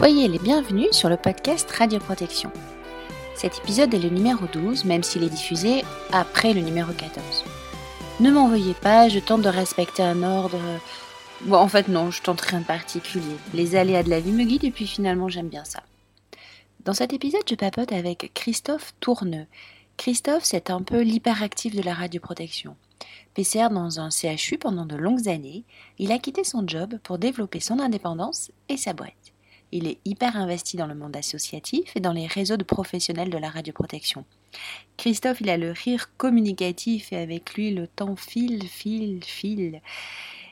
Soyez les bienvenus sur le podcast Radioprotection. Cet épisode est le numéro 12, même s'il est diffusé après le numéro 14. Ne m'envoyez pas, je tente de respecter un ordre. Bon, en fait, non, je tente rien de particulier. Les aléas de la vie me guident et puis finalement, j'aime bien ça. Dans cet épisode, je papote avec Christophe Tourneux. Christophe, c'est un peu l'hyperactif de la radioprotection. PCR dans un CHU pendant de longues années, il a quitté son job pour développer son indépendance et sa boîte. Il est hyper investi dans le monde associatif et dans les réseaux de professionnels de la radioprotection. Christophe, il a le rire communicatif et avec lui le temps file, file, file.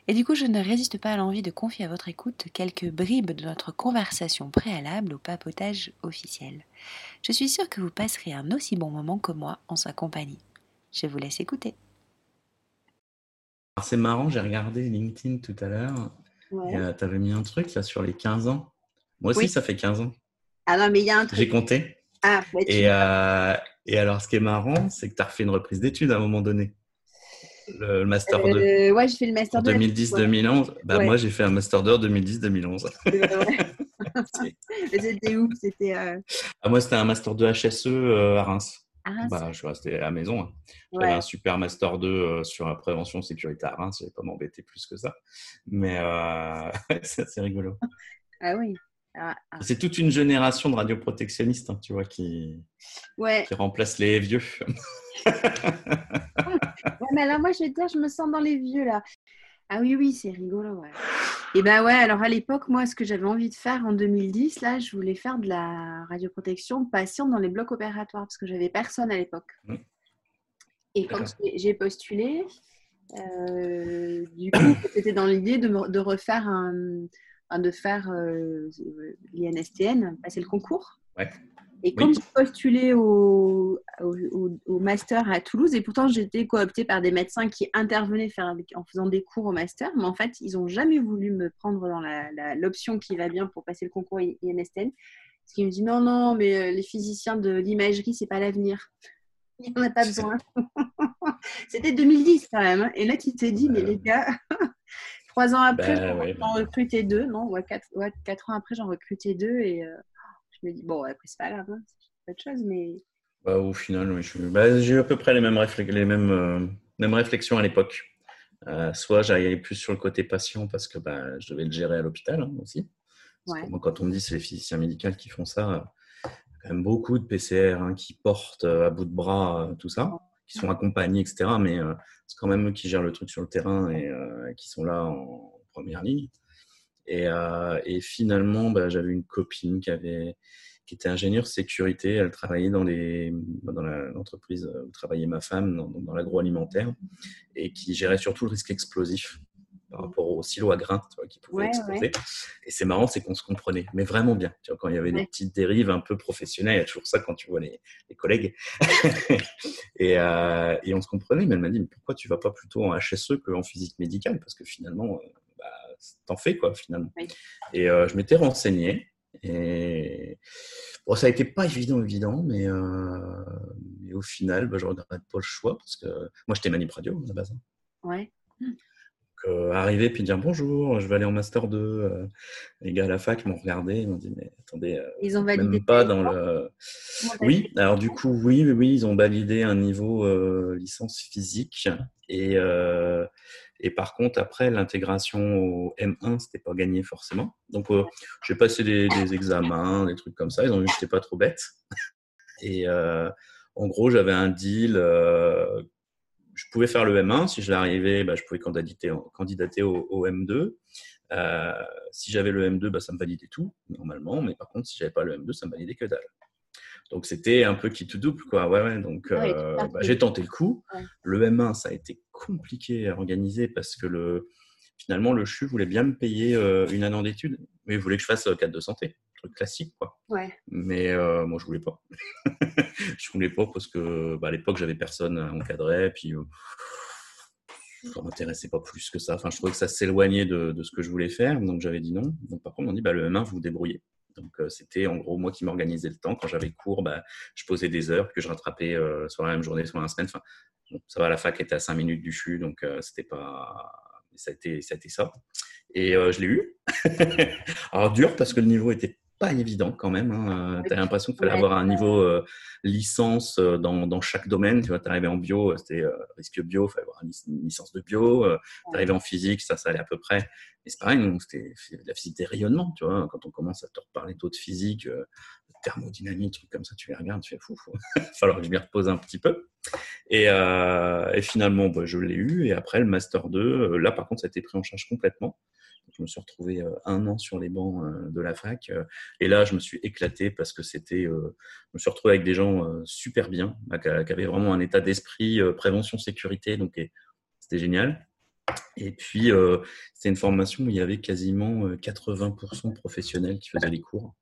Et du coup, je ne résiste pas à l'envie de confier à votre écoute quelques bribes de notre conversation préalable au papotage officiel. Je suis sûre que vous passerez un aussi bon moment que moi en sa compagnie. Je vous laisse écouter. C'est marrant, j'ai regardé LinkedIn tout à l'heure. Euh, tu avais mis un truc là sur les 15 ans. Moi aussi, ça fait 15 ans. Ah non, mais il y a un truc. J'ai compté. Ah, et, euh, et alors, ce qui est marrant, c'est que tu as refait une reprise d'études à un moment donné. Le, Master 2. Euh, ouais, j'ai fait le Master 2. 2010-2011. Bah, Moi, j'ai fait un Master 2 2010-2011. C'était où? C'était. Euh... Ah, moi, c'était un Master 2 HSE à Reims. Bah, je suis resté à la maison. Hein. J'avais un super Master 2 euh, sur la prévention sécurité à Reims. Je vais pas m'embêter plus que ça. Mais c'est rigolo. Ah oui. Ah, ah. C'est toute une génération de radioprotectionnistes, hein, tu vois, qui, ouais. qui remplacent les vieux. ouais, mais là, moi, je vais te dire, je me sens dans les vieux, là. Ah oui, oui, c'est rigolo, ouais. Et ben ouais, alors à l'époque, moi, ce que j'avais envie de faire en 2010, là, je voulais faire de la radioprotection patiente dans les blocs opératoires parce que j'avais personne à l'époque. Mmh. Et quand j'ai postulé, euh, du coup, c'était dans l'idée de, de, refaire un, de faire euh, l'INSTN, passer le concours. Et quand j'ai postulé au, au, master à Toulouse, et pourtant j'étais cooptée par des médecins qui intervenaient faire, en faisant des cours au master, mais en fait, ils n'ont jamais voulu me prendre dans l'option qui va bien pour passer le concours INSTN. Parce qu'ils me disent non, non, mais euh, les physiciens de l'imagerie, c'est pas l'avenir. Il n'y en a pas besoin. C'était 2010 quand même. Hein. Et là, tu t'es dit, mais les gars, trois ans après, ben j'en recrutais deux, non quatre, quatre, ans après, j'en recrutais deux et. Euh, je me dis, bon, après, c'est pas grave, hein, c'est pas de chose, mais. Bah, au final, oui, bah, j'ai eu à peu près les mêmes, les mêmes, euh, mêmes réflexions à l'époque. Euh, soit j'allais plus sur le côté patient parce que bah, je devais le gérer à l'hôpital hein, aussi. moi, quand on me dit c'est les physiciens médicaux qui font ça, il y a quand même beaucoup de PCR hein, qui portent à bout de bras tout ça, qui sont accompagnés, etc. Mais c'est quand même eux qui gèrent le truc sur le terrain et qui sont là en première ligne. Euh, et, finalement, bah, j'avais une copine qui, avait, qui était ingénieure sécurité. Elle travaillait dans, les, dans l'entreprise où travaillait ma femme, dans, l'agroalimentaire, et qui gérait surtout le risque explosif par rapport au silo à grains qui pouvaient exploser. Et c'est marrant, c'est qu'on se comprenait, mais vraiment bien. Tu vois, quand il y avait des petites dérives un peu professionnelles, il y a toujours ça quand tu vois les, les collègues. et, euh, et, on se comprenait, mais elle m'a dit, mais pourquoi tu vas pas plutôt en HSE qu'en physique médicale? Parce que finalement, euh, t'en fais quoi finalement. Et euh, je m'étais renseigné et bon, ça a été pas évident évident, mais, euh, au final, bah, je regrette pas le choix parce que moi j'étais manip radio à la base. Hein. Ouais. Donc, euh, arriver puis dire bonjour, je vais aller en master 2. les gars à la fac m'ont regardé, ils m'ont dit mais attendez, ils ont validé même pas dans le. Oui, alors du coup oui, oui, oui, ils ont validé un niveau licence physique et et par contre, après, l'intégration au M1, c'était pas gagné forcément. Donc, euh, j'ai passé des, examens, des trucs comme ça. Ils ont vu que j'étais pas trop bête. Et euh, en gros, j'avais un deal. Euh, je pouvais faire le M1. Si je l'arrivais, bah, je pouvais candidater, candidater au, M2. si j'avais le M2, bah, ça me validait tout, normalement. Mais par contre, si j'avais pas le M2, ça me validait que dalle. Donc c'était un peu qui tout double, quoi. Ouais, ouais. Donc euh, bah, j'ai tenté le coup. Le M1, ça a été compliqué à organiser parce que le, finalement, le CHU voulait bien me payer euh, une année d'études, mais il voulait que je fasse 4 euh, de santé, truc classique, quoi. Ouais. Mais moi, je voulais pas. je voulais pas parce que bah, à l'époque, j'avais personne à encadrer, puis ça m'intéressait pas plus que ça. Enfin, je trouvais que ça s'éloignait de, de, ce que je voulais faire, donc j'avais dit non. Donc par contre, on m'a dit bah, le M1, vous vous débrouillez. Donc, euh, c'était en gros moi qui m'organisais le temps. Quand j'avais cours, bah, je posais des heures que je rattrapais euh, soit la même journée, soit la semaine. Enfin, ça va, la fac était à 5 minutes du CHU, donc euh, c'était pas. Ça a, été, ça a été ça. Et je l'ai eu. Alors, dur parce que le niveau était pas évident quand même. Hein. Tu as l'impression qu'il fallait avoir un niveau euh, licence euh, dans, dans, chaque domaine. Tu vois, tu arrivé en bio, c'était risque bio, il fallait avoir une licence de bio. tu arrivé en physique, ça, ça allait à peu près. Et c'est pareil, c'était la physique des rayonnements. Tu vois, quand on commence à te reparler d'autres physiques, thermodynamique, trucs comme ça, tu les regardes, tu fais fou, il va falloir que je m'y repose un petit peu. Et, et finalement, bah, je l'ai eu. Et après, le Master 2, là, par contre, ça a été pris en charge complètement. Je me suis retrouvé euh, un an sur les bancs euh, de la fac. Euh, et là, je me suis éclaté parce que c'était. je me suis retrouvé avec des gens super bien, bah, qui avaient vraiment un état d'esprit prévention sécurité. Donc, c'était génial. Et puis, c'était une formation où il y avait quasiment 80% de professionnels qui faisaient les cours.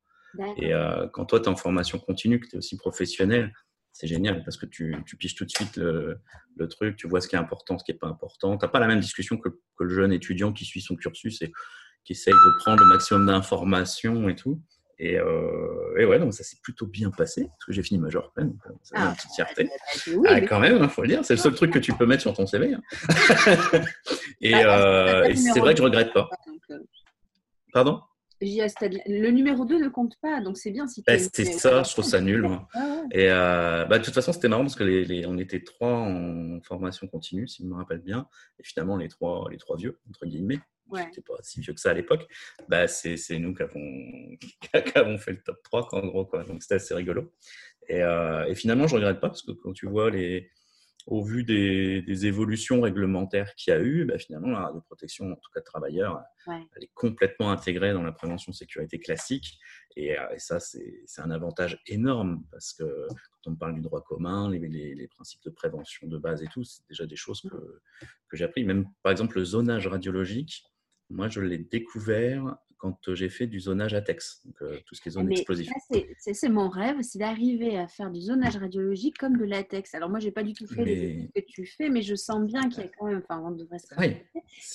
Et quand toi, tu es en formation continue, que tu es aussi professionnel, c'est génial parce que tu, tu, piges tout de suite le, truc, tu vois ce qui est important, ce qui n'est pas important. Tu n'as pas la même discussion que, le jeune étudiant qui suit son cursus et qui essaye de prendre le maximum d'informations et tout. Et, euh, et, ouais, donc ça s'est plutôt bien passé parce que j'ai fini major quand même. Ça ah, une petite fierté. ah, quand même, il hein, faut le dire. C'est le seul truc que tu peux mettre sur ton CV. Hein. et, bah, euh, et c'est vrai que je regrette pas. Le numéro 2 ne compte pas, donc c'est bien si bah, C'était ça, je trouve ça nul. Et euh, bah, de toute façon, c'était marrant parce que les, on était trois en formation continue, si je me rappelle bien. Et finalement, les trois, les trois vieux, entre guillemets, ouais. pas si vieux que ça à l'époque, bah, c'est nous qui avons, fait le top 3, en gros. Quoi. Donc c'était assez rigolo. Et, euh, et finalement, je ne regrette pas parce que quand tu vois les, au vu des, évolutions réglementaires qu'il y a eu, bah, finalement, la radioprotection, en tout cas de travailleurs, elle est complètement intégrée dans la prévention sécurité classique. Et, euh, ça, c'est un avantage énorme parce que quand on parle du droit commun, les, les, principes de prévention de base et tout, c'est déjà des choses que, que j'ai appris. Même, par exemple, le zonage radiologique, moi, je l'ai découvert quand j'ai fait du zonage à texte, donc tout ce qui est zone explosive. C'est mon rêve, c'est d'arriver à faire du zonage radiologique comme de latex. Alors moi, j'ai pas du tout fait les que tu fais, mais je sens bien qu'il y a quand même, enfin, on devrait se oui,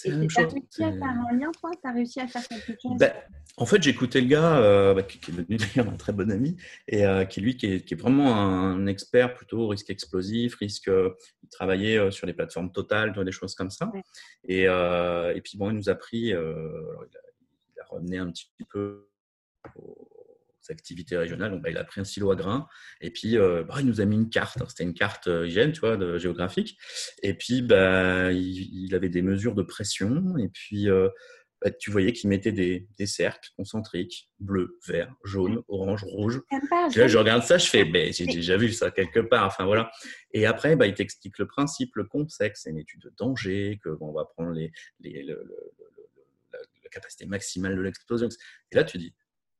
Et tu as réussi à faire un lien, toi? Tu as réussi à faire quelque chose? Ben, En fait, j'ai écouté le gars, euh, bah, qui, est devenu d'ailleurs un très bon ami, et euh, qui lui, qui est, qui est, vraiment un expert plutôt risque explosif, risque, euh, il travaillait sur les plateformes totales, des choses comme ça. Et, et, puis bon, il nous a pris, alors, il a, ramener un petit peu aux activités régionales. Donc, bah, il a pris un silo à grains et puis euh, bah, il nous a mis une carte. C'était une carte euh, hygiène, tu vois, de, géographique. Et puis, bah, il, avait des mesures de pression et puis euh, bah, tu voyais qu'il mettait des, cercles concentriques, bleu, vert, jaune, orange, rouge. je regarde ça, je fais, ben, j'ai déjà vu ça quelque part. Enfin voilà. Et après, il t'explique le principe, le contexte, c'est une étude de danger, que on va prendre les, les le, capacité maximale de l'explosion. Et là, tu dis,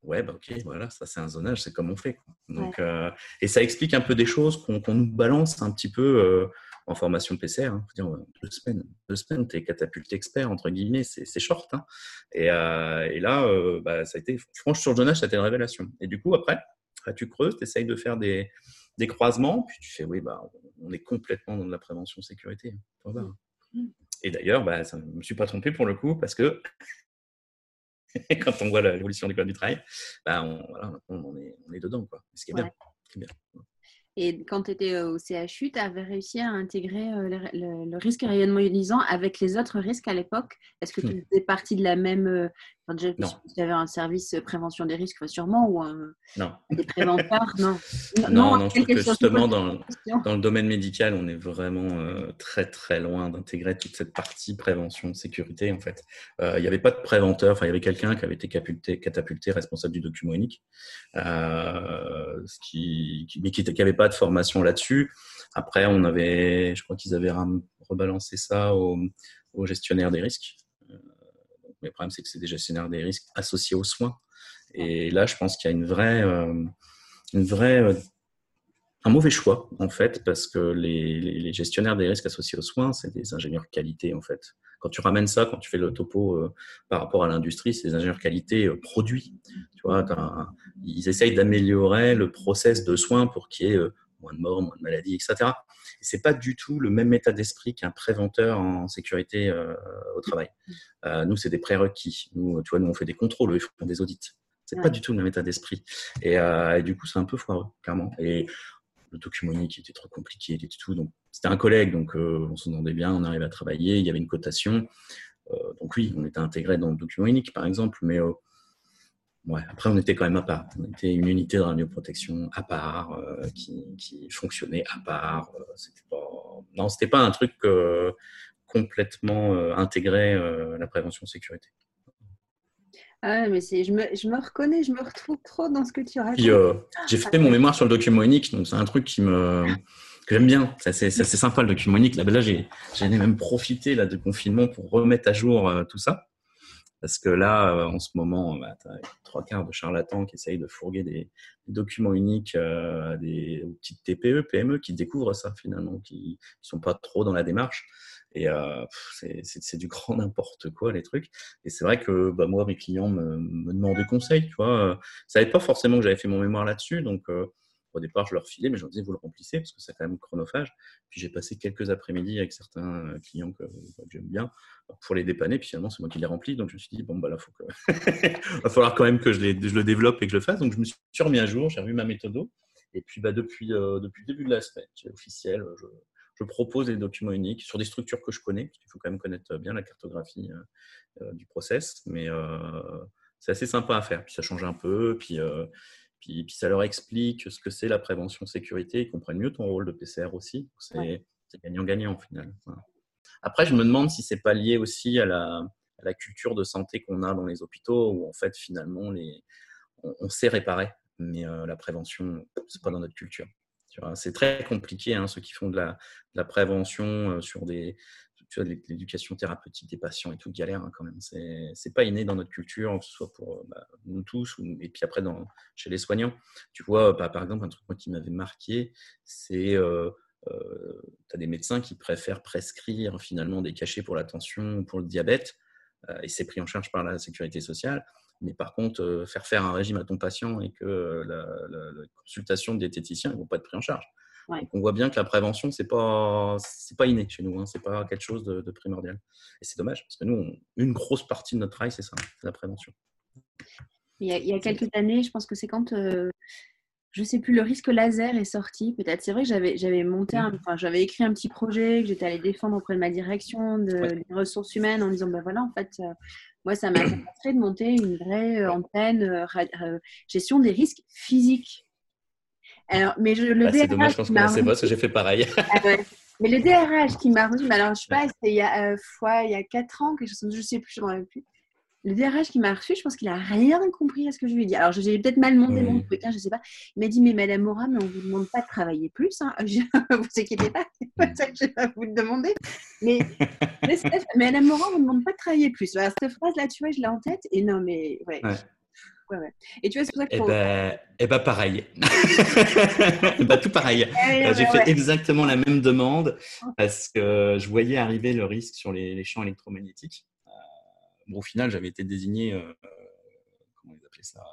ouais, bah, ok, voilà, ça c'est un zonage, c'est comme on fait. Donc, euh, et ça explique un peu des choses qu'on nous balance un petit peu euh, en formation PCR. Hein. Dire, deux semaines, deux semaines, tu es catapulté expert, entre guillemets, c'est short. Hein. Et, euh, et, là, bah, ça a été, franchement, sur le zonage, ça a été une révélation. Et du coup, après, tu creuses, tu essayes de faire des, des, croisements, puis tu fais, oui, bah, on est complètement dans de la prévention sécurité. Hein. Et d'ailleurs, bah, je ne me suis pas trompé pour le coup, parce que quand on voit l'évolution du code du travail, bah on, voilà, on, est, on est dedans. Quoi. Ce qui est bien. bien. Et quand tu étais au CHU, tu avais réussi à intégrer euh, le, risque rayonnement ionisant avec les autres risques à l'époque? Est-ce que tu hmm. faisais partie de la même. Euh, enfin, déjà, tu avais un service prévention des risques, sûrement, ou un, non. des préventeurs Non. Non, non, je trouve que justement, dans, dans, le domaine médical, on est vraiment euh, très, très loin d'intégrer toute cette partie prévention, sécurité, en fait. Il n'y avait pas de préventeur, enfin, il y avait quelqu'un qui avait été catapulté, catapulté responsable du document unique, ce qui, mais qui n'avait pas de formation là-dessus. Après, on avait, je crois qu'ils avaient rebalancé ça aux, gestionnaires des risques. Euh, mais le problème, c'est que c'est des gestionnaires des risques associés aux soins. Et là, je pense qu'il y a une vraie, euh, une vraie, euh, un mauvais choix en fait, parce que les, gestionnaires des risques associés aux soins, c'est des ingénieurs qualité en fait. Quand tu ramènes ça, quand tu fais le topo par rapport à l'industrie, c'est des ingénieurs qualité produits. Tu vois, ils essayent d'améliorer le process de soins pour qu'il y ait moins de morts, moins de maladies, etc. Et c'est pas du tout le même état d'esprit qu'un préventeur en sécurité euh, au travail. Euh, nous, c'est des prérequis. Nous, tu vois, nous on fait des contrôles, ils font des audits. C'est n'est pas du tout le même état d'esprit. Euh, et, du coup, c'est un peu foireux, clairement. Et le document unique était trop compliqué et tout. Donc, c'était un collègue, donc on s'entendait bien, on arrivait à travailler, il y avait une cotation. donc oui, on était intégré dans le document unique, par exemple, mais Ouais, après, on était quand même à part. On était une unité de radioprotection à part, euh, qui, qui, fonctionnait à part. Euh, c'était pas... Non, c'était pas un truc euh, complètement intégré à la prévention sécurité. Ah, mais je me, je me, reconnais, je me retrouve trop dans ce que tu racontes. j'ai fait mon mémoire sur le document unique, donc c'est un truc qui me, que j'aime bien. C'est sympa le document unique. Là, là j'ai même profité là, de confinement pour remettre à jour tout ça. Parce que là, euh, en ce moment, bah, tu as trois quarts de charlatans qui essayent de fourguer des, documents uniques euh, des petites TPE, PME qui découvrent ça finalement, qui ne sont pas trop dans la démarche. Et euh, c'est du grand n'importe quoi, les trucs. Et c'est vrai que bah, moi, mes clients me, me demandent des conseils. Tu vois. Ça n'avait pas forcément que j'avais fait mon mémoire là-dessus. Donc, au départ, je leur filais, mais je leur disais, vous le remplissez parce que c'est quand même chronophage. Puis j'ai passé quelques après-midi avec certains euh, clients que, j'aime bien pour les dépanner. Puis finalement, c'est moi qui les remplis. Donc je me suis dit, bon, bah là, que... va falloir quand même que je, je, le développe et que je le fasse. Donc je me suis remis à jour, j'ai revu ma méthode. Et puis bah, depuis, euh, depuis le début de la semaine, c'est officiel, je, propose des documents uniques sur des structures que je connais. Parce qu'il faut quand même connaître bien la cartographie euh, du process. Mais c'est assez sympa à faire. Puis ça change un peu. Puis puis, ça leur explique ce que c'est la prévention sécurité. Ils comprennent mieux ton rôle de PCR aussi. C'est gagnant-gagnant au final. Après, je me demande si c'est pas lié aussi à la, culture de santé qu'on a dans les hôpitaux, où en fait, finalement, les, on, sait réparer, mais euh, la prévention, c'est pas dans notre culture. C'est très compliqué, hein, ceux qui font de la, de la prévention euh, sur des, tu vois, l'éducation thérapeutique des patients et tout galère hein, quand même. C'est pas inné dans notre culture, que ce soit pour euh, bah, nous tous ou, et puis après chez les soignants. Tu vois, bah, par exemple, un truc qui m'avait marqué, c'est euh, euh, tu as des médecins qui préfèrent prescrire finalement des cachets pour la tension ou pour le diabète et c'est pris en charge par la sécurité sociale. Mais par contre, faire faire un régime à ton patient et que la, la consultation de diététicien ne vont pas être pris en charge on voit bien que la prévention, c'est pas c'est pas inné chez nous, hein, c'est pas quelque chose de, primordial. Et c'est dommage parce que nous, une grosse partie de notre travail, c'est ça, c'est la prévention. Il y, a, quelques années, je pense que c'est quand euh, je sais plus le risque laser est sorti. Peut-être c'est vrai que j'avais j'avais monté, mmh. enfin j'avais écrit un petit projet que j'étais allée défendre auprès de ma direction de, des ressources humaines en disant ben voilà en fait. Euh, moi, ça m'a permis de monter une vraie euh, antenne gestion des risques physiques alors, mais je, le ah, C'est dommage qu'on se connaissait pas parce que j'ai fait pareil. Ah mais le DRH qui m'a reçu, alors je sais pas, c'était il y a euh, fois, il y a 4 ans, quelque chose, je sais plus, je ne plus. Le DRH qui m'a reçu, je pense qu'il a rien compris à ce que je lui ai dit. Alors, j'ai peut-être mal monté mon truc, hein, je sais pas. Il m'a dit, mais Madame Mora, mais on vous demande pas de travailler plus. Hein. Je, vous inquiétez pas, c'est pas ça que je vais vous demander. Mais, mais Madame Mora, on vous demande pas de travailler plus. Alors, cette phrase-là, tu vois, je l'ai en tête. Et non, mais ouais. Et tu vois, c'est pour ça que. Eh ben, eh ben pareil. eh ben, tout pareil. J'ai fait exactement la même demande parce que je voyais arriver le risque sur les, champs électromagnétiques. Euh, bon, au final, j'avais été désigné, euh, comment ils appelaient ça,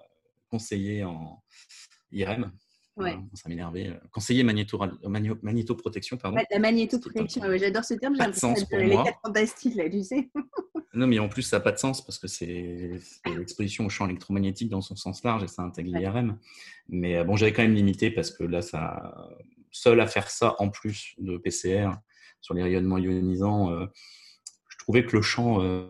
conseiller en IRM. Ouais. ça m'énervait. Conseiller magnéto, magnétoprotection, pardon. la magnétoprotection, j'adore ce terme. J'ai l'impression les quatre fantastiques, là, tu sais. Non, mais en plus, ça n'a pas de sens parce que c'est l'exposition au champ électromagnétique dans son sens large et ça intègre l'IRM. Mais euh, bon, j'avais quand même limité parce que là, ça, seul à faire ça en plus de PCR sur les rayonnements ionisants, euh, je trouvais que le champ. Euh,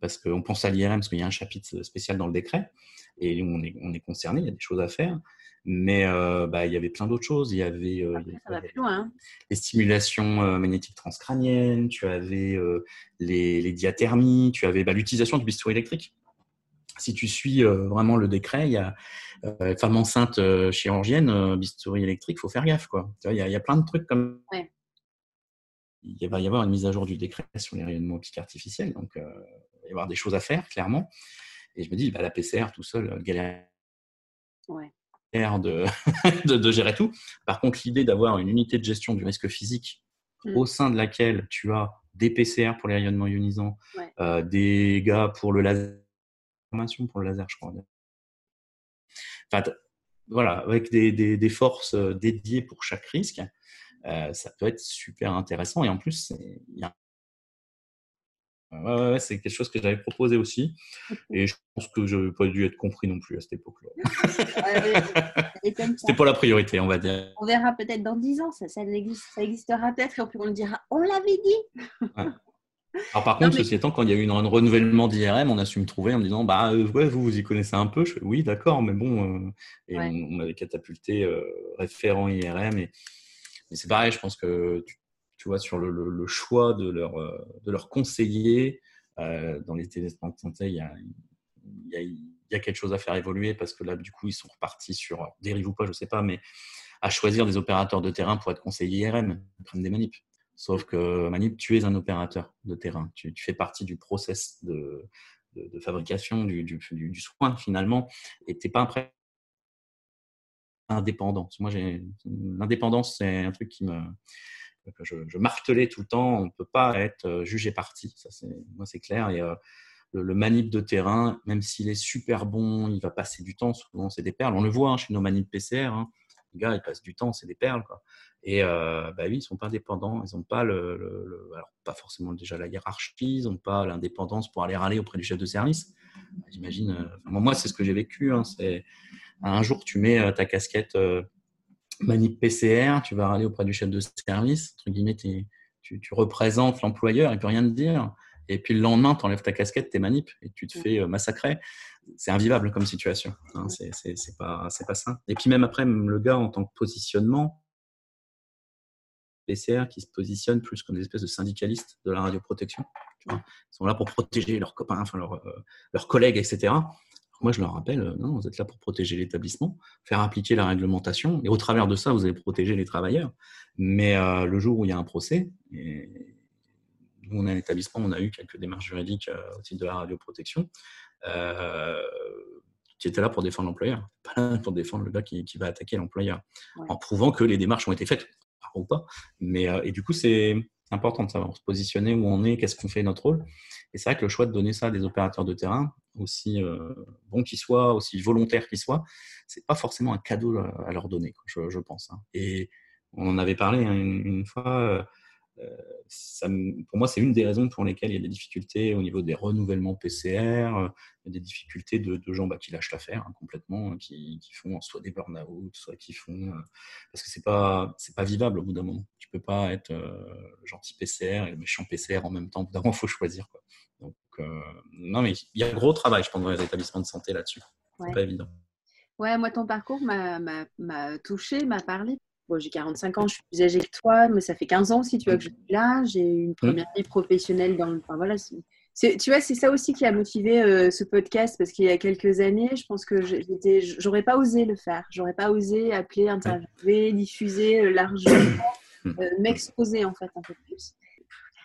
parce qu'on pense à l'IRM, parce qu'il y a un chapitre spécial dans le décret, et on est, on est concerné, il y a des choses à faire. Mais euh, bah, il y avait plein d'autres choses. Il y avait, euh, les stimulations euh, magnétiques transcrâniennes, tu avais les, diathermies, tu avais bah, l'utilisation du bistouri électrique. Si tu suis vraiment le décret, il y a femme enceinte chirurgienne, bistouri électrique, il faut faire gaffe. Quoi. Il, y a, il y a plein de trucs comme. Il va y avoir une mise à jour du décret sur les rayonnements optiques artificiels, donc il va y avoir des choses à faire, clairement. Et je me dis, bah, la PCR tout seul, galère. Ouais. de, de, gérer tout. Par contre, l'idée d'avoir une unité de gestion du risque physique mm. au sein de laquelle tu as des PCR pour les rayonnements ionisants, euh, des gars pour le laser, pour le laser, je crois. Enfin, voilà, avec des, des, forces euh, dédiées pour chaque risque, euh, ça peut être super intéressant. Et en plus, il y a Ouais, c'est quelque chose que j'avais proposé aussi. Et je pense que je n'avais pas dû être compris non plus à cette époque-là. C'était pas la priorité, on va dire. On verra peut-être dans 10 ans, ça, ça, existera peut-être et on le dira on l'avait dit. Alors par contre, ceci étant, quand il y a eu un renouvellement d'IRM, on a su me trouver en me disant bah euh, ouais, vous vous y connaissez un peu. Je fais oui, d'accord, mais bon, euh, et on, m'avait catapulté euh, référent IRM et, c'est pareil. Je pense que tu, vois sur le, choix de leur de leur conseiller dans les établissements de santé, il y a, il y a quelque chose à faire évoluer parce que là, du coup, ils sont repartis sur dérive ou pas, je sais pas, mais à choisir des opérateurs de terrain pour être conseiller IRM, prennent des manips. Sauf que Manip, tu es un opérateur de terrain. Tu, fais partie du process de, fabrication du, du, soin finalement et tu n'es pas un indépendant. Moi, l'indépendance, c'est un truc qui me, je, martelais tout le temps. On ne peut pas être euh, jugé parti. Ça, moi, c'est clair. Et, euh, le, manip de terrain, même s'il est super bon, il va passer du temps. Souvent, c'est des perles. On le voit hein, chez nos manips PCR. Hein. Les gars, ils passent du temps, c'est des perles. Et euh, bah oui, ils sont pas indépendants. Ils n'ont pas le, pas forcément déjà la hiérarchie, ils n'ont pas l'indépendance pour aller râler auprès du chef de service. J'imagine. Euh, moi, c'est ce que j'ai vécu. Hein, c'est un jour, tu mets ta casquette manip PCR, tu vas râler auprès du chef de service. Entre guillemets, tu, tu, représentes l'employeur, il peut rien te dire. Et puis le lendemain, tu enlèves ta casquette, tes manip, et tu te fais massacrer. C'est invivable comme situation. Hein, c'est pas, pas ça. Et puis même après, le gars en tant que positionnement, PCR qui se positionnent plus comme des espèces de syndicalistes de la radioprotection. Ils sont là pour protéger leurs copains, enfin leurs, euh, leurs collègues, etc. Moi, je leur rappelle, euh, non, vous êtes là pour protéger l'établissement, faire appliquer la réglementation, et au travers de ça, vous allez protéger les travailleurs. Mais euh, le jour où il y a un procès, et nous, on a un établissement, on a eu quelques démarches juridiques au titre de la radioprotection, euh, qui était là pour défendre l'employeur, pas là pour défendre le gars qui, qui va attaquer l'employeur, en prouvant que les démarches ont été faites ou pas. Mais, euh, et du coup, c'est important de savoir se positionner où on est, qu'est-ce qu'on fait, notre rôle. Et c'est vrai que le choix de donner ça à des opérateurs de terrain, aussi euh, bons qu'ils soient, aussi volontaires qu'ils soient, c'est pas forcément un cadeau à leur donner, je, pense. Hein. Et on en avait parlé hein, une, fois. Euh, euh, pour moi, c'est une des raisons pour lesquelles il y a des difficultés au niveau des renouvellements PCR, des difficultés de, gens bah, qui lâchent l'affaire hein, complètement, hein, qui, font soit des burn-out, soit qui font. Parce que c'est pas, pas vivable au bout d'un moment. Tu peux pas être gentil PCR et le méchant PCR en même temps. Au bout d'un moment, il faut choisir. Donc, non, mais il y a un gros travail, je pense, dans les établissements de santé là-dessus. C'est pas évident. Ouais, moi, ton parcours m'a touché, m'a parlé j'ai 45 ans, je suis plus âgée que toi, mais ça fait 15 ans si tu vois que je suis là. J'ai une première vie professionnelle dans le. Enfin, voilà, tu vois, c'est ça aussi qui a motivé euh, ce podcast parce qu'il y a quelques années, je pense que j'aurais pas osé le faire. J'aurais pas osé appeler, interviewer, diffuser euh, largement, euh, m'exposer en fait un peu plus.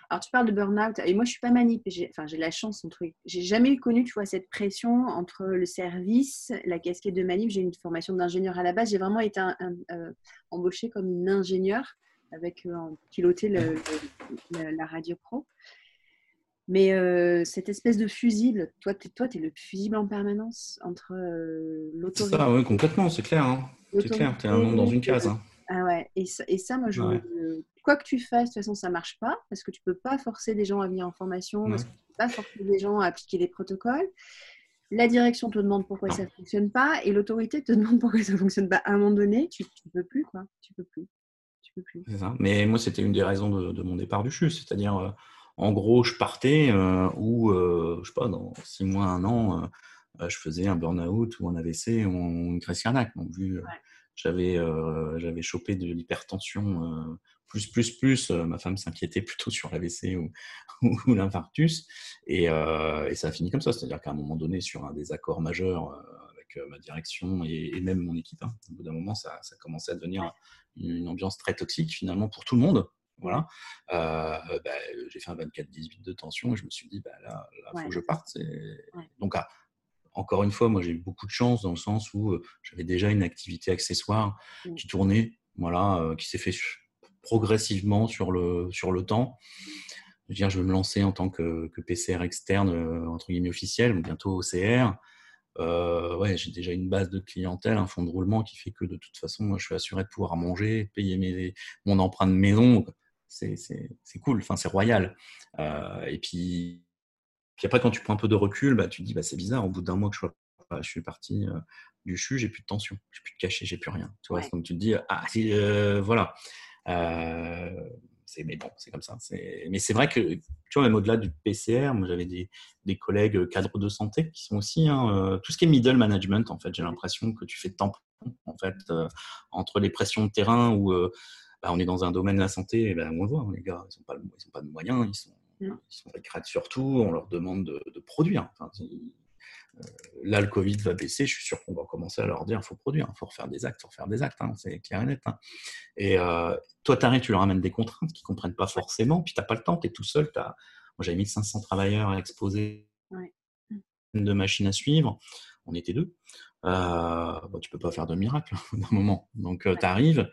Alors, tu parles de burn-out, et moi, je suis pas manip. Enfin, j'ai la chance, entre J'ai jamais connu, tu vois, cette pression entre le service, la casquette de manip. J'ai une formation d'ingénieur à la base. J'ai vraiment été euh, embauchée comme une ingénieure avec euh, piloter la radio pro. Mais euh, cette espèce de fusible, toi, tu es, le fusible en permanence entre l'autorité. Ça, oui, complètement, c'est clair. Hein. C'est clair, tu es un nom dans une case. Hein. Ah ouais, et ça, et ça moi, je, quoi que tu fasses, de toute façon, ça marche pas parce que tu peux pas forcer des gens à venir en formation, parce que tu peux pas forcer des gens à appliquer des protocoles. La direction te demande pourquoi ça fonctionne pas et l'autorité te demande pourquoi ça fonctionne pas. À un moment donné, tu, ne peux plus, quoi. Tu peux plus. Tu peux plus. Ça. Mais moi, c'était une des raisons de, mon départ du CHU, c'est-à-dire, euh, en gros, je partais euh, ou, euh, je sais pas, dans six mois, un an, je faisais un burn-out ou un AVC ou une crise cardiaque. Donc, vu, j'avais euh, j'avais chopé de l'hypertension euh, plus plus plus. Euh, ma femme s'inquiétait plutôt sur l'AVC ou, ou l'infarctus et, et, ça a fini comme ça, c'est-à-dire qu'à un moment donné, sur un désaccord majeur avec ma direction et, même mon équipe, hein, au bout d'un moment, ça, ça commençait à devenir une, ambiance très toxique finalement pour tout le monde. Voilà. bah, j'ai fait un 24-18 de tension et je me suis dit, bah, là, il faut que je parte. Donc, à, encore une fois, moi j'ai eu beaucoup de chance dans le sens où euh, j'avais déjà une activité accessoire mmh. qui tournait, voilà, euh, qui s'est fait progressivement sur le, sur le temps. Je veux dire, je vais me lancer en tant que, PCR externe, euh, entre guillemets officiel, bientôt OCR. ouais, j'ai déjà une base de clientèle, un fonds de roulement qui fait que de toute façon, moi, je suis assuré de pouvoir manger, payer mes, mon emprunt de maison. C'est cool, enfin, c'est royal. et puis, puis après, quand tu prends un peu de recul, bah, tu te dis, bah, c'est bizarre, au bout d'un mois que je, je suis parti euh, du CHU, j'ai plus de tension, j'ai plus de cachet, j'ai plus rien. Tu vois Donc tu te dis, ah, euh, voilà. Euh, mais bon, c'est comme ça. Mais c'est vrai que, tu vois, même au-delà du PCR, moi j'avais des, des, collègues cadres de santé qui sont aussi, hein, tout ce qui est middle management, en fait, j'ai l'impression que tu fais de temps en fait, entre les pressions de terrain où bah, on est dans un domaine de la santé, ben, on le voit, hein, les gars, ils n'ont pas, pas, de moyens, ils sont, ils sont surtout, on leur demande de, de produire. Enfin, euh, là, le Covid va baisser, je suis sûr qu'on va commencer à leur dire il faut produire, il faut refaire des actes, il faut refaire des actes, hein, c'est clair et net. Hein. Et euh, toi, tu arrives, tu leur amènes des contraintes qu'ils ne comprennent pas forcément, puis tu n'as pas le temps, tu es tout seul. As... Moi, j'avais 1500 travailleurs à exposer, de machines à suivre, on était deux. Euh, tu peux pas faire de miracle d'un moment. Donc, euh, tu arrives,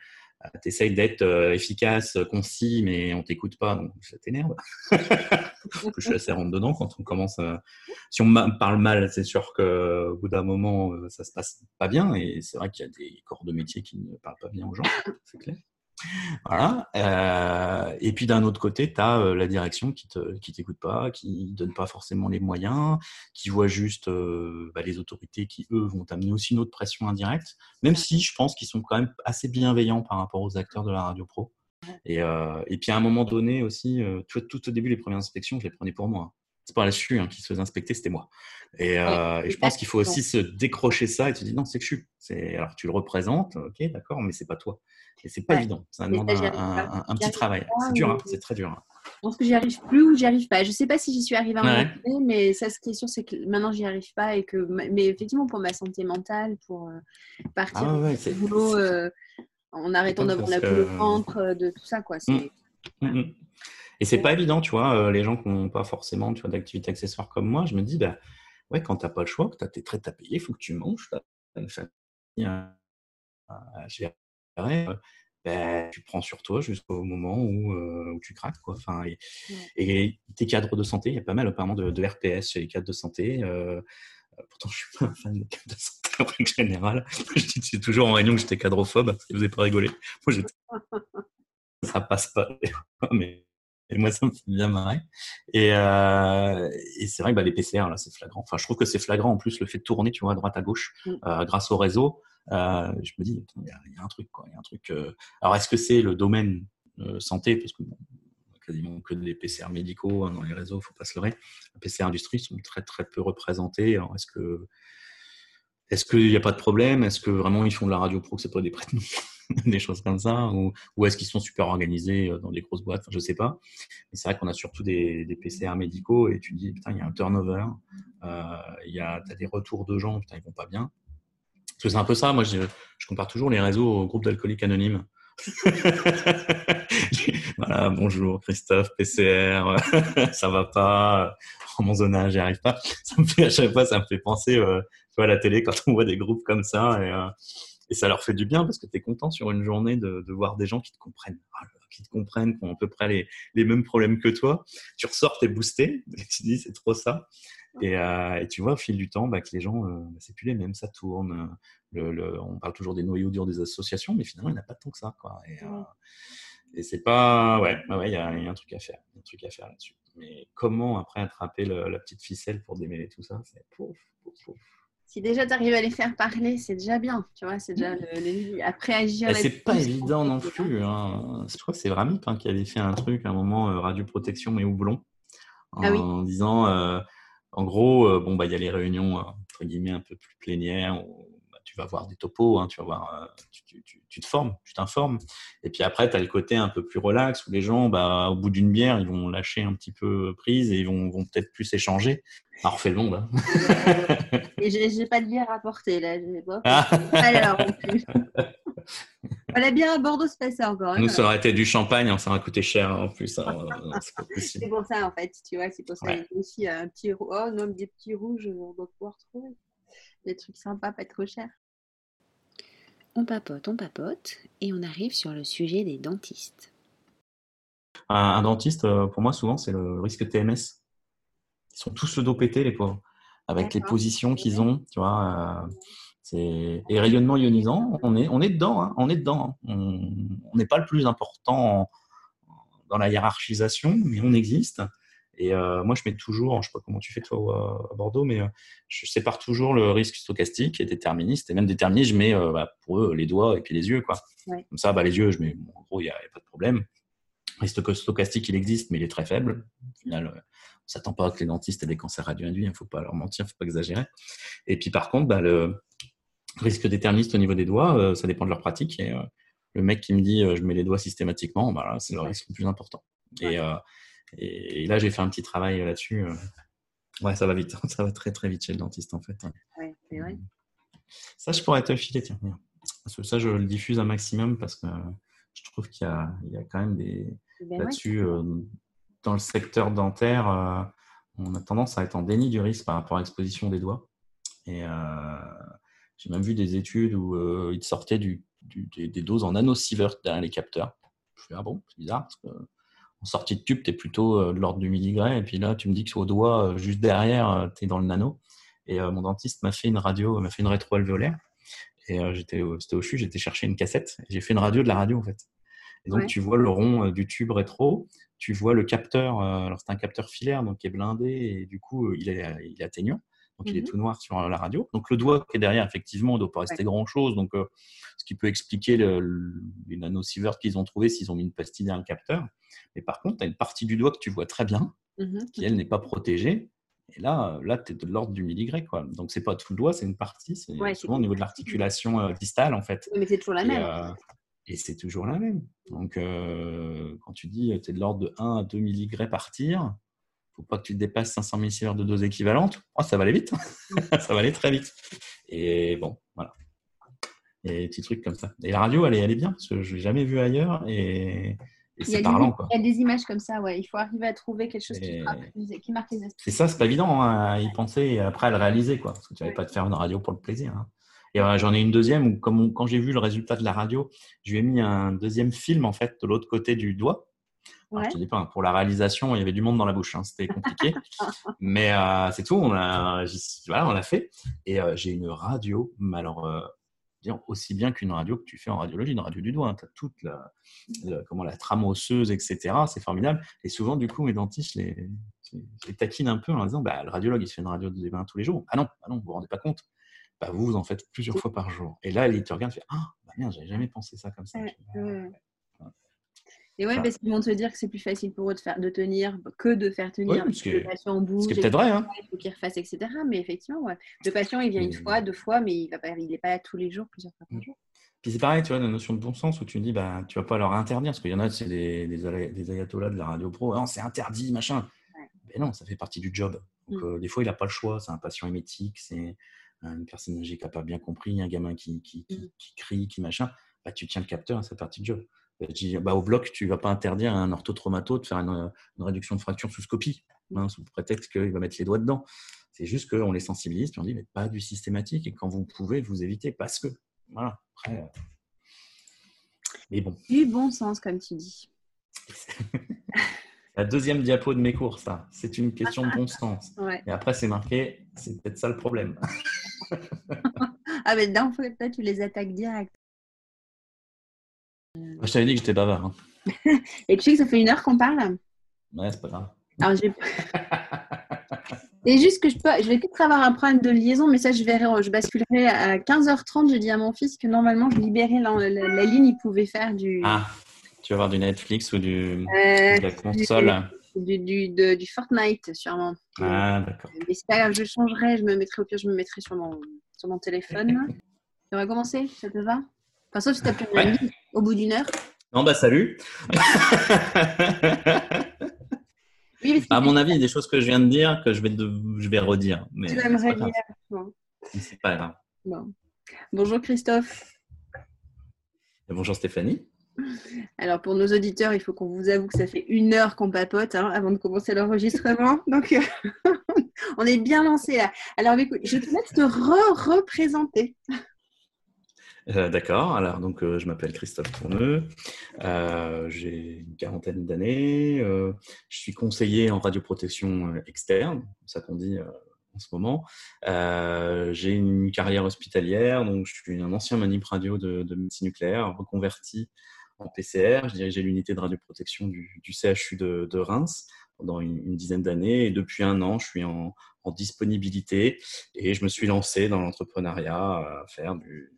tu essayes d'être euh, efficace, concis, mais on t'écoute pas, donc ça t'énerve. je suis assez rentre dedans quand on commence. À... Si on parle mal, c'est sûr qu'au bout d'un moment, euh, ça se passe pas bien. Et c'est vrai qu'il y a des corps de métier qui ne parlent pas bien aux gens, c'est clair. Voilà. Euh, et puis d'un autre côté, tu as euh, la direction qui ne qui t'écoute pas, qui donne pas forcément les moyens, qui voit juste euh, bah, les autorités qui, eux, vont amener aussi une autre pression indirecte, même si je pense qu'ils sont quand même assez bienveillants par rapport aux acteurs de la radio pro. Et, et puis à un moment donné aussi, tout, tout, au début, les premières inspections, je les prenais pour moi c'est pas la SU hein, qui se faisait inspecter, c'était moi. Et, euh, et je pense qu'il faut aussi se décrocher ça et te dire non, c'est que je suis. Alors tu le représentes, ok, d'accord, mais c'est pas toi. Et c'est pas évident. Ça demande un, un, petit travail. C'est dur, hein, c'est très dur. Hein. Je pense que j'y arrive plus ou j'y arrive pas. Je sais pas si j'y suis arrivée à un moment donné, mais ça, ce qui est sûr, c'est que maintenant j'y arrive pas et que, mais effectivement, pour ma santé mentale, pour euh, partir ah, du boulot euh, en arrêtant d'avoir la boule au ventre, de tout ça, quoi. Mmh. Mmh, mmh. Et c'est pas évident, tu vois, euh, les gens qui n'ont pas forcément tu vois, d'activité accessoire comme moi, je me dis, bah, ouais, quand tu n'as pas le choix, que tu as tes traites à payer, il faut que tu manges, tu as une famille à, gérer, euh, bah, tu prends sur toi jusqu'au moment où, euh, où, tu craques. Quoi. Enfin, et, tes cadres de santé, il y a pas mal apparemment de, de RPS chez les cadres de santé. pourtant, je suis pas un fan des cadres de santé en règle générale. je dis toujours en réunion que j'étais cadrophobe, si vous n'avez pas rigolé. Moi, ça passe pas. Mais et moi, ça me fait bien marrer. Et, euh, et c'est vrai que bah, les PCR, là, c'est flagrant. Enfin, je trouve que c'est flagrant en plus le fait de tourner, tu vois, à droite, à gauche, mm. euh, grâce au réseau. Euh, je me dis, il y, y, a un truc, quoi. Il y a un truc. Alors, est-ce que c'est le domaine santé? Parce que bon, quasiment que des PCR médicaux hein, dans les réseaux, il ne faut pas se leurrer. Les PCR industrie sont très, très peu représentés. Alors, est-ce que. Est-ce qu'il n'y a pas de problème? Est-ce que vraiment ils font de la radio pro que c'est pas des prête des choses comme ça, ou, ou est-ce qu'ils sont super organisés euh, dans des grosses boîtes, enfin, je sais pas. Mais c'est vrai qu'on a surtout des, PCR médicaux et tu dis, putain, il y a un turnover, euh, a, as des retours de gens, putain, ils vont pas bien. Parce que c'est un peu ça, moi je, je compare toujours les réseaux au groupe d'alcooliques anonymes. voilà, bonjour Christophe, PCR, ça va pas, en mon zonage, j'y arrive pas. Ça me fait à chaque fois, ça me fait penser, euh, vois, à la télé quand on voit des groupes comme ça et, euh, et ça leur fait du bien parce que tu es content sur une journée de, de, voir des gens qui te comprennent, ah, qui te comprennent, qui ont à peu près les, les mêmes problèmes que toi. Tu ressors, t'es boosté, et tu dis c'est trop ça. Et, euh, et, tu vois au fil du temps bah, que les gens, euh, bah, c'est plus les mêmes, ça tourne. Le, le, on parle toujours des noyaux durs des associations, mais finalement il n'y en a pas tant que ça. Quoi. Et, euh, et c'est pas, ouais, il ouais, y, a, y a un truc à faire, un truc à faire là-dessus. Mais comment après attraper le, la petite ficelle pour démêler tout ça, c'est pouf, pouf, pouf si déjà tu arrives à les faire parler, c'est déjà bien. Tu vois, c'est déjà le, après agir. C'est pas évident non plus. Hein. Je crois que c'est Ramip hein, qui avait fait un truc à un moment euh, radioprotection et houblon en, ah disant, euh, en gros, euh, bon bah il y a les réunions entre guillemets un peu plus plénières où tu vas voir des topos, hein, tu vas voir, tu, tu, tu, te formes, tu t'informes. Et puis après, tu as le côté un peu plus relax où les gens, bah, au bout d'une bière, ils vont lâcher un petit peu prise et ils vont, vont peut-être plus échanger. On refait le monde. Hein. Et j'ai pas de bière à porter là. Pas ah. Alors, en plus. La bière à Bordeaux, ça encore. Hein, Nous, ça aurait été du champagne, hein, ça aurait coûté cher en plus. c'est pour ça, en fait, tu vois, c'est pour ça. Ouais. aussi un petit, oh non, des petits rouges, on doit pouvoir trouver des trucs sympas, pas trop chers. On papote, on papote, et on arrive sur le sujet des dentistes. Un, un dentiste, euh, pour moi, souvent, c'est le risque TMS. Ils sont tous le dos pété, les pauvres, avec les positions qu'ils ont, tu vois. Euh, c'est et rayonnement ionisant, on est, on est dedans, hein, on est dedans. Hein. On n'est pas le plus important dans la hiérarchisation, mais on existe. Et euh, moi, je mets toujours, je ne sais pas comment tu fais toi à Bordeaux, mais euh, je sépare toujours le risque stochastique et déterministe. Et même déterministe, je mets bah, pour eux les doigts et puis les yeux. Quoi. Comme ça, bah, les yeux, je mets, en gros, il n'y a, a, pas de problème. risque stochastique, il existe, mais il est très faible. Au final, on ne s'attend pas que les dentistes aient des cancers radio-induits, il ne faut pas leur mentir, il ne faut pas exagérer. Et puis par contre, bah, le risque déterministe au niveau des doigts, ça dépend de leur pratique. Et le mec qui me dit je mets les doigts systématiquement, bah, c'est le risque le plus important. Et, et, là, j'ai fait un petit travail là-dessus. Ouais, ça va vite. Ça va très très vite chez le dentiste en fait. Ouais, c'est vrai. Ça, je pourrais te le filer, tiens. Parce que ça, je le diffuse un maximum parce que je trouve qu'il y, y, a quand même des. Ben là-dessus, euh, dans le secteur dentaire, euh, on a tendance à être en déni du risque par rapport à l'exposition des doigts. Et euh, j'ai même vu des études où ils sortaient du, des, doses en nanosievert derrière les capteurs. Je me suis ah bon, c'est bizarre parce que en sortie de tube, tu es plutôt de l'ordre du milligramme. Et puis là, tu me dis que au doigt, juste derrière, tu es dans le nano. Et mon dentiste m'a fait une radio, m'a fait une rétro-alvéolaire. Et euh, j'étais, c'était au CHU, j'étais chercher une cassette. J'ai fait une radio de la radio en fait. Et donc tu vois le rond euh, du tube rétro, tu vois le capteur. Euh, alors c'est un capteur filaire donc qui est blindé et du coup il est, il est atténuant. Donc il est mmh tout noir sur la radio. Donc le doigt qui est derrière, effectivement, ne doit pas rester grand chose. Donc ce qui peut expliquer le, les nanosieverts qu'ils ont trouvé s'ils ont mis une pastille derrière le capteur. Mais par contre, tu as une partie du doigt que tu vois très bien, mmh qui elle n'est pas protégée. Et là, là tu es de l'ordre du milligré. Quoi. Donc, c'est pas tout le doigt, c'est une partie. C'est souvent au niveau de l'articulation euh, distale, en fait. Mais c'est toujours la même. Euh, et c'est toujours la même. Donc, euh, quand tu dis tu es de l'ordre de 1 à 2 milligrés par tir, faut pas que tu dépasses 500 millisievert de dose équivalente. Oh, ça va aller vite. ça va aller très vite. Et bon, voilà. Et des petits trucs comme ça. Et la radio, elle est, elle est bien, parce que je l'ai jamais vu ailleurs. Et c'est parlant. Quoi. Il y a des images comme ça, ouais. Il faut arriver à trouver quelque chose qui, marque les esprits. C'est ça, c'est pas évident hein, à y penser et après à le réaliser, quoi. Parce que tu n'avais pas de faire une radio pour le plaisir. Hein. Et euh, j'en ai une deuxième où, comme quand j'ai vu le résultat de la radio, je lui ai mis un deuxième film, en fait, de l'autre côté du doigt. Je te dis pas, pour la réalisation, il y avait du monde dans la bouche, hein. c'était compliqué. Mais euh, c'est tout, on l'a voilà, on fait. Et euh, j'ai une radio, mais alors aussi bien qu'une radio que tu fais en radiologie, une radio du doigt. Hein. Tu as toute la, comment, la trame osseuse, etc. C'est formidable. Et souvent, du coup, mes dentistes, les, les taquinent un peu en disant bah, le radiologue, il se fait une radio des tous les jours. Ah non, ah non vous ne vous rendez pas compte. Bah, vous, vous en faites plusieurs fois par jour. Et là, il te regarde et fait Ah, bah merde, j'avais jamais pensé ça comme ça. Et ouais, parce qu'ils vont te dire que c'est plus facile pour eux de, faire, de tenir que de faire tenir le patient en bouge. Ce qui est peut-être vrai. Hein. Il faut qu'il refasse, etc. Mais effectivement, ouais. le patient, il vient une fois, deux fois, mais il n'est pas là tous les jours, plusieurs fois par mm. jour. Puis c'est pareil, tu vois, la notion de bon sens où tu dis, bah, tu vas pas leur interdire, parce qu'il y en a, c'est des, des, ayatollahs de la radio pro, non, c'est interdit, machin. Mais non, ça fait partie du job. Donc, mm. euh, des fois, il n'a pas le choix. C'est un patient émétique, c'est une personne âgée qui n'a pas bien compris, un gamin qui, qui, qui, qui crie, qui machin. Bah, tu tiens le capteur, c'est partie du job. Bah, au bloc, tu ne vas pas interdire à un orthotraumato de faire une, réduction de fracture sous scopie, hein, sous prétexte qu'il va mettre les doigts dedans. C'est juste qu'on les sensibilise, puis on dit, mais pas du systématique, et quand vous pouvez, vous évitez, parce que. Voilà. Après, euh, Mais bon. Du bon sens, comme tu dis. La deuxième diapo de mes cours, ça. C'est une question de bon sens. Et après, c'est marqué, c'est peut-être ça le problème. ah, mais d'un fois, tu les attaques direct. Je t'avais dit que j'étais bavard. Hein. Et tu sais que ça fait une heure qu'on parle? Ouais, c'est pas grave. Alors, C'est juste que je, peux, je vais peut-être avoir un problème de liaison, mais ça, je verrai. Je basculerai à 15h30. J'ai dit à mon fils que normalement, je libérais la, ligne. Il pouvait faire du. Ah, tu vas voir du Netflix ou du, de la console? du, du, du, Fortnite, sûrement. Ah, d'accord. Mais c'est pas grave, je changerai. Je me mettrai au pire, je me mettrai sur mon, sur mon téléphone. On va commencer Ça te va? Enfin, sauf si tu as plus ouais. Au bout d'une heure. Non, bah salut. à mon avis, il y a des choses que je viens de dire que je vais, je vais redire. Mais tu aimerais dire. C'est pas grave. Bonjour Christophe. Et bonjour Stéphanie. Alors pour nos auditeurs, il faut qu'on vous avoue que ça fait une heure qu'on papote hein, avant de commencer l'enregistrement. Donc euh, on est bien lancé là. Alors écoute, je te laisse te re-représenter. Euh, d'accord. Alors, donc, euh, je m'appelle Christophe Tourneux. Euh, j'ai une quarantaine d'années. je suis conseiller en radioprotection externe, ça qu'on dit en ce moment. j'ai une carrière hospitalière, donc je suis un ancien manip radio de, médecine nucléaire, reconverti en PCR. Je dirigeais l'unité de radioprotection du, CHU de, Reims pendant une, dizaine d'années. Et depuis un an, je suis en, en, disponibilité et je me suis lancé dans l'entrepreneuriat à faire du,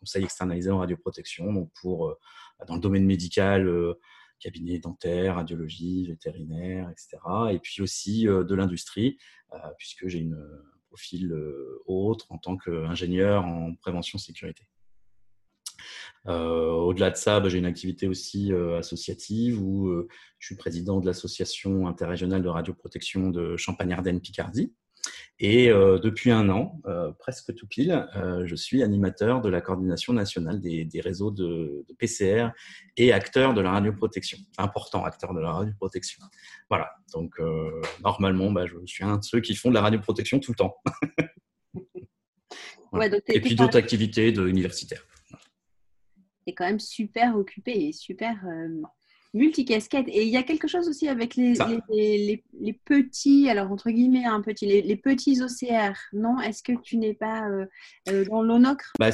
conseil externalisé en radioprotection, donc pour, euh, dans le domaine médical, euh, cabinet dentaire, radiologie, vétérinaire, etc. Et puis aussi de l'industrie, puisque j'ai un profil autre en tant qu'ingénieur en prévention sécurité. Euh, au-delà de ça, bah, j'ai une activité aussi euh, associative où euh, je suis président de l'association interrégionale de radioprotection de Champagne-Ardenne-Picardie. Et depuis un an, presque tout pile, je suis animateur de la coordination nationale des, réseaux de, PCR et acteur de la radioprotection. Important acteur de la radioprotection. Voilà, donc normalement, bah, je suis un de ceux qui font de la radioprotection tout le temps. et puis d'autres activités de universitaires quand même super occupé et super euh, multicasquette. Et il y a quelque chose aussi avec les, les, les, petits, alors entre guillemets, un petit, les, petits OCR, non Est-ce que tu n'es pas euh, euh, dans l'ONOCRE? Bah,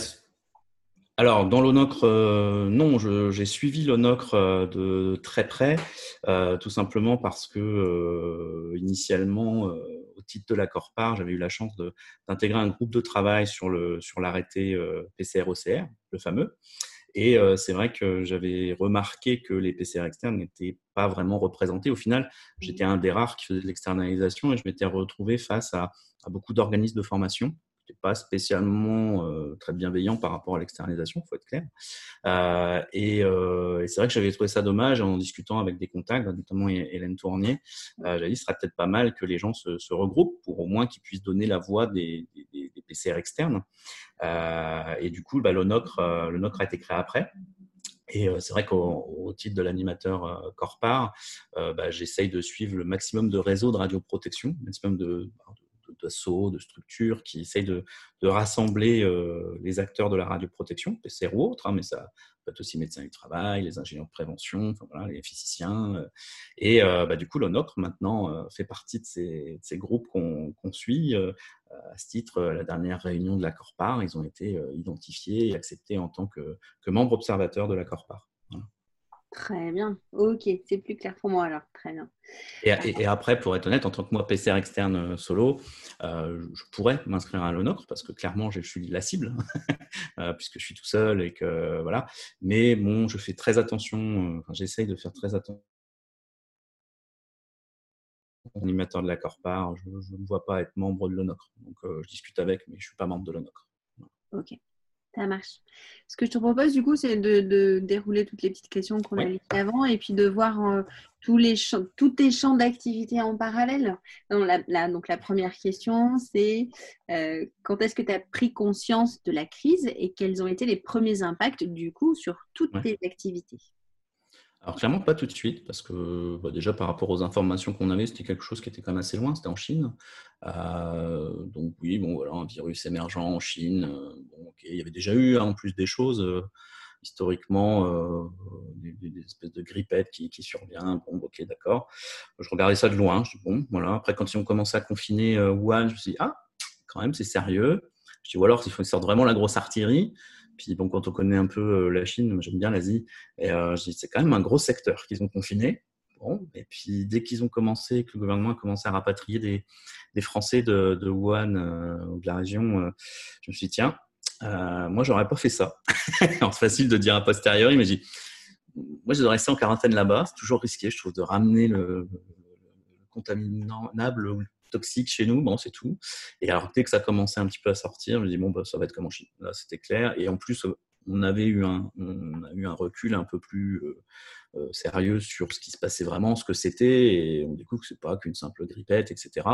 alors, dans l'ONOCRE, non, j'ai suivi l'ONOCRE de très près, tout simplement parce que, initialement, au titre de l'accord par, j'avais eu la chance d'intégrer un groupe de travail sur l'arrêté sur PCR-OCR, le fameux. Et euh, c'est vrai que j'avais remarqué que les PCR externes n'étaient pas vraiment représentés. Au final, j'étais un des rares qui faisait de l'externalisation et je m'étais retrouvé face à, beaucoup d'organismes de formation n'étaient pas spécialement euh, très bienveillant par rapport à l'externalisation, faut être clair. Euh, et, c'est vrai que j'avais trouvé ça dommage en discutant avec des contacts, notamment Hélène Tournier. j'avais dit, ce serait peut-être pas mal que les gens se, regroupent pour au moins qu'ils puissent donner la voix des, PCR externes. Euh, et du coup, bah, le, NOCRE, euh, le a été créé après. Et euh, c'est vrai qu'au titre de l'animateur Corpar, bah, j'essaye de suivre le maximum de réseaux de radioprotection, le maximum de, d'assauts, de structures qui essayent de, rassembler les acteurs de la radioprotection, PCR ou autres, hein, mais ça peut être aussi médecins du travail, les ingénieurs de prévention, les physiciens. et bah, du coup, l'ONOCRE maintenant fait partie de ces, groupes qu'on suit à ce titre, la dernière réunion de la Corpar, ils ont été euh, identifiés et acceptés en tant que, membres observateurs de la Corpar. Très bien, ok, c'est plus clair pour moi alors, très bien. Et, après, pour être honnête, en tant que moi PCR externe euh, solo, euh, je pourrais m'inscrire à l'ONOCRE parce que clairement, je suis la cible, puisque je suis tout seul et que voilà. Mais bon, je fais très attention, j'essaye de faire très attention animateur de la Corpar, je ne vois pas être membre de l'ONOCRE. Donc, euh, je discute avec, mais je ne suis pas membre de l'ONOCRE. Ok, ça marche. Ce que je te propose, du coup, c'est de, dérouler toutes les petites questions qu'on a lues avant et puis de voir euh, tous, les champs, tous tes champs d'activité en parallèle. Donc la, donc, la première question, c'est euh, quand est-ce que tu as pris conscience de la crise et quels ont été les premiers impacts, du coup, sur toutes tes activités? Alors clairement pas tout de suite, parce que bah, déjà par rapport aux informations qu'on avait, c'était quelque chose qui était quand même assez loin, c'était en Chine. Euh, donc oui, bon voilà, un virus émergent en Chine. Euh, il y avait déjà eu hein, en plus des choses euh, historiquement, des, espèces de grippettes qui, qui survient. Bon, ok, d'accord. Je regardais ça de loin. Je dis, bon, voilà. Après, quand ils ont commencé à confiner Wuhan, je me suis dit, ah, quand même, c'est sérieux. Je dis, ou alors, il sortent vraiment la grosse artillerie. Puis bon, quand on connaît un peu euh, la Chine, j'aime bien l'Asie, et euh, c'est quand même un gros secteur qu'ils ont confiné. Bon, et puis dès qu'ils ont commencé, que le gouvernement a commencé à rapatrier des, Français de, Wuhan euh, ou de la région, je me suis dit, tiens, moi j'aurais pas fait ça. Alors c'est facile de dire a posteriori, mais j'ai moi je resté en quarantaine là-bas, c'est toujours risqué, je trouve, de ramener le, le contaminable toxique chez nous, bon, c'est tout. Et alors, dès que ça commençait un petit peu à sortir, je me dis, bon, bah, ça va être comme en Chine. Là, c'était clair. Et en plus, on avait eu un, on a eu un recul un peu plus euh, euh, sérieux sur ce qui se passait vraiment, ce que c'était. Et on découvre que c'est pas qu'une simple grippette, etc.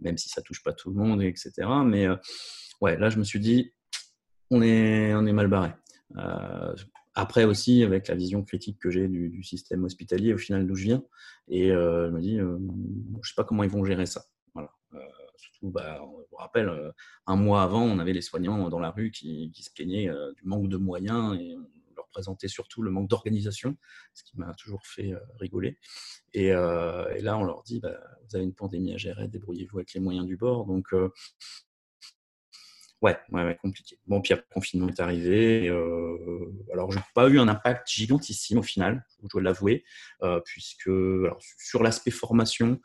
Même si ça touche pas tout le monde, etc. Mais euh, ouais, là, je me suis dit, on est, on est mal barré. après aussi, avec la vision critique que j'ai du, système hospitalier, au final, d'où je viens, et je me dis, je sais pas comment ils vont gérer ça. Euh, surtout, bah, on vous rappelle, euh, un mois avant, on avait les soignants dans la rue qui, se plaignaient euh, du manque de moyens et on leur présentait surtout le manque d'organisation, ce qui m'a toujours fait rigoler. Et, là, on leur dit, bah, vous avez une pandémie à gérer, débrouillez-vous avec les moyens du bord. Donc, Ouais, compliqué. Bon, puis le confinement est arrivé. alors, je n'ai pas eu un impact gigantissime au final, je dois l'avouer, puisque sur l'aspect formation,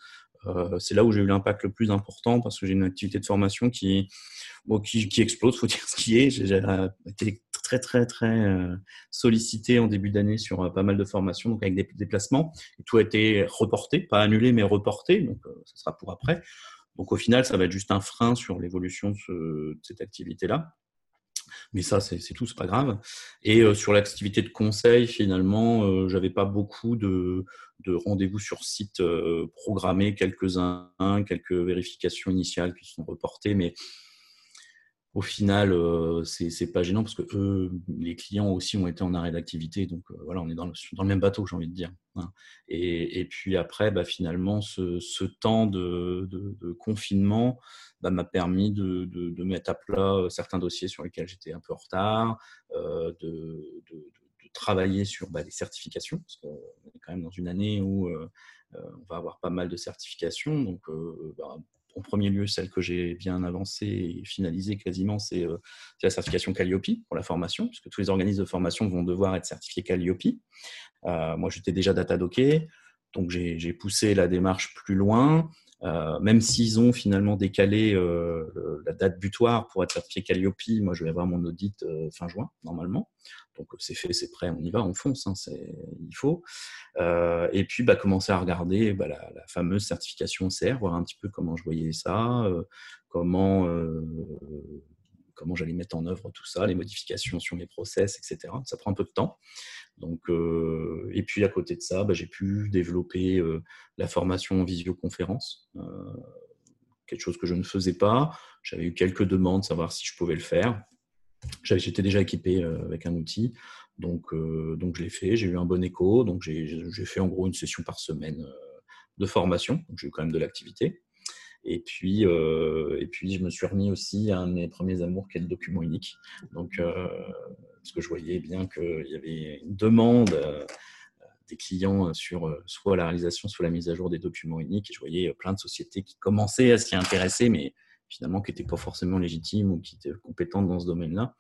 euh, c'est là où j'ai eu l'impact le plus important parce que j'ai une activité de formation qui, bon, qui, explose, faut dire ce qui est. J'ai été très très très sollicité en début d'année sur pas mal de formations, donc avec des déplacements. Et tout a été reporté, pas annulé, mais reporté. Donc ça sera pour après. Donc au final, ça va être juste un frein sur l'évolution de, cette activité-là. Mais ça, c'est tout, c'est pas grave. Et sur l'activité de conseil, finalement, euh, j'avais pas beaucoup de, de rendez-vous sur site programmés, quelques-uns, quelques vérifications initiales qui sont reportées, mais au final, euh, c'est pas gênant parce que eux, les clients aussi ont été en arrêt d'activité. Donc euh, voilà, on est dans le, même bateau, j'ai envie de dire. Hein. Et, puis après, bah, finalement, ce, temps de, confinement bah, m'a permis de, mettre à plat euh, certains dossiers sur lesquels j'étais un peu en retard, euh, de, travailler sur bah, les certifications, parce qu'on est quand même dans une année où on va avoir pas mal de certifications. Donc, bah, en premier lieu, celle que j'ai bien avancée et finalisée quasiment, c'est euh, la certification Calliope pour la formation, puisque tous les organismes de formation vont devoir être certifiés Calliope. Euh, moi, j'étais déjà datadocké, donc j'ai poussé la démarche plus loin. Euh, même s'ils ont finalement décalé la date butoir pour être certifié Calliope, moi je vais avoir mon audit fin juin normalement. Donc c'est fait, c'est prêt, on y va, on fonce, hein, il faut. Euh, et puis bah, commencer à regarder bah, la, fameuse certification CR, voir un petit peu comment je voyais ça, euh, comment, euh, comment j'allais mettre en œuvre tout ça, les modifications sur mes process, etc. Ça prend un peu de temps. Donc, et puis à côté de ça, bah, j'ai pu développer la formation en visioconférence quelque chose que je ne faisais pas. J'avais eu quelques demandes, savoir si je pouvais le faire. J'étais déjà équipé euh, avec un outil, donc, euh, donc je l'ai fait, j'ai eu un bon écho, donc j'ai fait en gros une session par semaine euh, de formation, donc j'ai eu quand même de l'activité. Et puis, et puis, je me suis remis aussi à un de mes premiers amours qui est le document unique. Donc, parce que je voyais bien qu'il y avait une demande des clients sur soit la réalisation, soit la mise à jour des documents uniques. Et je voyais plein de sociétés qui commençaient à s'y intéresser, mais finalement qui n'étaient pas forcément légitimes ou qui étaient compétentes dans ce domaine-là.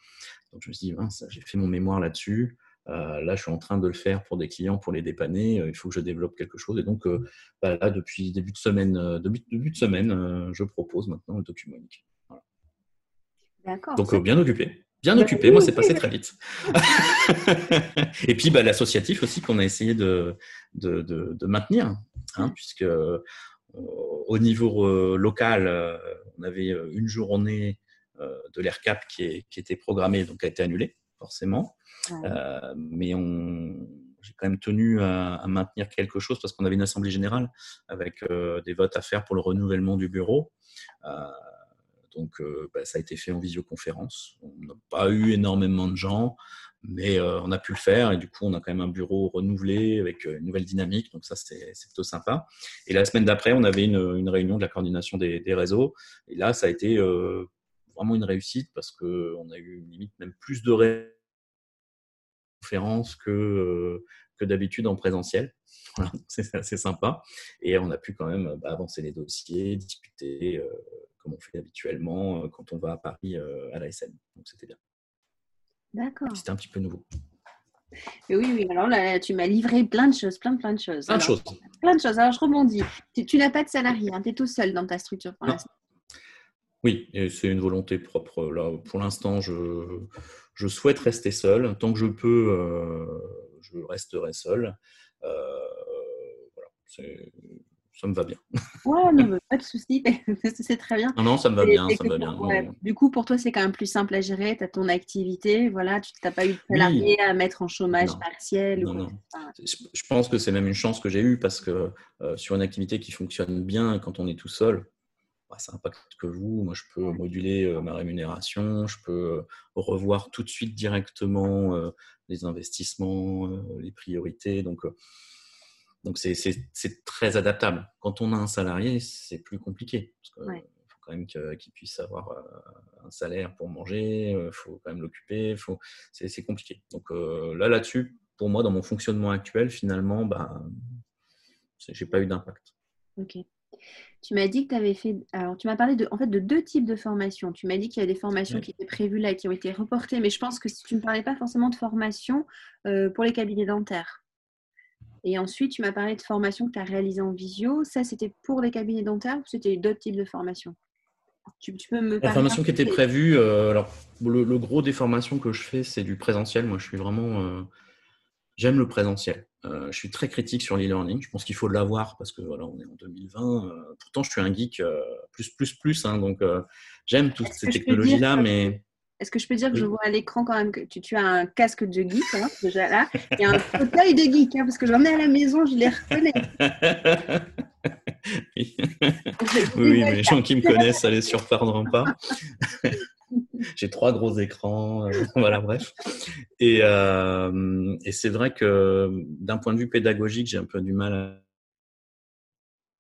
Donc je me suis dit, j'ai fait mon mémoire là-dessus. Euh, là, je suis en train de le faire pour des clients, pour les dépanner. Euh, il faut que je développe quelque chose. Et donc, euh, bah, là, depuis début de semaine, début, de semaine je propose maintenant le document unique. D'accord. Donc, bien occupé. Bien bah occupé, moi c'est passé très vite. et puis bah, l'associatif aussi qu'on a essayé de, de, de, maintenir, hein, puisque au niveau local, on avait une journée de l'AirCap qui, qui, était programmée, donc a été annulée, forcément. mais on, j'ai quand même tenu à, maintenir quelque chose parce qu'on avait une assemblée générale avec des votes à faire pour le renouvellement du bureau. donc, bah, ça a été fait en visioconférence. On n'a pas eu énormément de gens. Mais euh, on a pu le faire et du coup, on a quand même un bureau renouvelé avec euh, une nouvelle dynamique. Donc ça, c'est plutôt sympa. Et la semaine d'après, on avait une, réunion de la coordination des, réseaux. Et là, ça a été euh, vraiment une réussite parce qu'on a eu limite même plus de conférences que, que d'habitude en présentiel. c'est assez sympa. Et on a pu quand même bah, avancer les dossiers, discuter comme on fait habituellement quand on va à Paris à l'ASN. Donc c'était bien. D'accord. C'était un petit peu nouveau. oui, oui, alors là, tu m'as livré plein de choses, plein, plein de choses. Plein de choses. Plein de choses. Alors, je rebondis. Tu, n'as pas de salarié, hein, tu es tout seul dans ta structure pour l'instant. Oui, c'est une volonté propre. Là, pour l'instant, je, je, souhaite rester seul. Tant que je peux, euh, je resterai seul. Euh, voilà, ça me va bien. Ouais, non, pas de souci, c'est très bien. Non, non, ça me va bien, ça me va bien. Du coup, pour toi, c'est quand même plus simple à gérer, tu as ton activité, voilà, tu n'as pas eu de salarié à mettre en chômage partiel. Non, non. Je pense que c'est même une chance que j'ai eue parce que euh, sur une activité qui fonctionne bien quand on est tout seul, bah, ça impacte que vous. Moi, je peux moduler euh, ma rémunération, je peux euh, revoir tout de suite directement les investissements, les priorités. Donc, donc c'est très adaptable. Quand on a un salarié, c'est plus compliqué. Parce Il faut quand même qu'il puisse avoir euh, un salaire pour manger, il euh, faut quand même l'occuper, c'est compliqué. Donc euh, là, là-dessus, pour moi, dans mon fonctionnement actuel, finalement, bah, j'ai pas eu d'impact. Ok. Tu m'as dit que tu avais fait. Alors, tu m'as parlé de, en fait, de deux types de formations. Tu m'as dit qu'il y a des formations qui étaient prévues là et qui ont été reportées, mais je pense que tu ne me parlais pas forcément de formation pour les cabinets dentaires. Et ensuite, tu m'as parlé de formation que tu as réalisée en visio. Ça, c'était pour les cabinets dentaires ou c'était d'autres types de formations? Tu, peux me La formation qui était prévue, alors le, gros des formations que je fais, c'est du présentiel. Moi, je suis vraiment. J'aime le présentiel. je suis très critique sur l'e-learning. Je pense qu'il faut l'avoir parce que voilà, on est en 2020. pourtant, je suis un geek plus, plus, plus. Hein, donc, j'aime toutes ces technologies-là, mais est-ce que je peux dire que je vois à l'écran quand même que tu, as un casque de geek, hein, déjà là, et un fauteuil de geek, hein, parce que j'en ai à la maison, je les reconnais. oui, oui mais les gens qui me connaissent, ça les surprendront pas. J'ai trois gros écrans, euh, voilà, bref. Et, euh, et c'est vrai que d'un point de vue pédagogique, j'ai un peu du mal à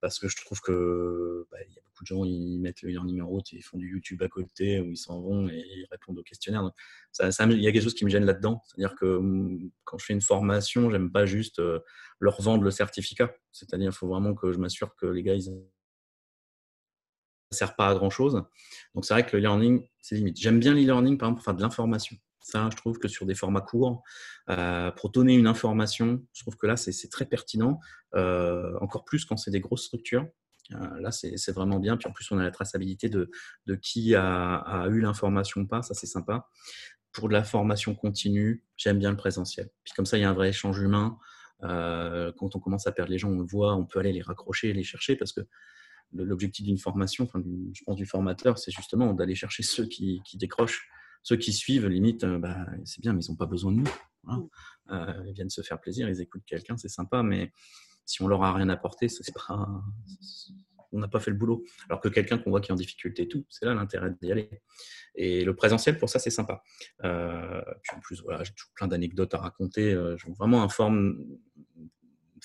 parce que je trouve que bah, y a beaucoup de gens ils mettent le e-learning en et ils font du YouTube à côté où ils s'en vont et ils répondent aux questionnaires. il y a quelque chose qui me gêne là-dedans, c'est-à-dire que hum, quand je fais une formation, j'aime pas juste euh, leur vendre le certificat. C'est-à-dire, il faut vraiment que je m'assure que les gars ils sert pas à grand chose. Donc c'est vrai que le e-learning, c'est limite. J'aime bien l'e-learning par exemple pour faire de l'information. Ça, je trouve que sur des formats courts, euh, pour donner une information, je trouve que là, c'est très pertinent, euh, encore plus quand c'est des grosses structures. Euh, là, c'est vraiment bien. Puis en plus, on a la traçabilité de, de qui a, a eu l'information ou pas. Ça, c'est sympa. Pour de la formation continue, j'aime bien le présentiel. Puis comme ça, il y a un vrai échange humain. quand on commence à perdre les gens, on le voit, on peut aller les raccrocher, les chercher parce que l'objectif d'une formation, enfin, je pense du formateur, c'est justement d'aller chercher ceux qui, qui décrochent ceux qui suivent, limite, euh, bah, c'est bien, mais ils n'ont pas besoin de nous. Hein. Euh, ils viennent se faire plaisir, ils écoutent quelqu'un, c'est sympa, mais si on leur a rien apporté, c'est pas, on n'a pas fait le boulot. Alors que quelqu'un qu'on voit qui est en difficulté et tout, c'est là l'intérêt d'y aller. Et le présentiel, pour ça, c'est sympa. Euh, puis en plus, voilà, j'ai toujours plein d'anecdotes à raconter. j'ai vraiment un forme, une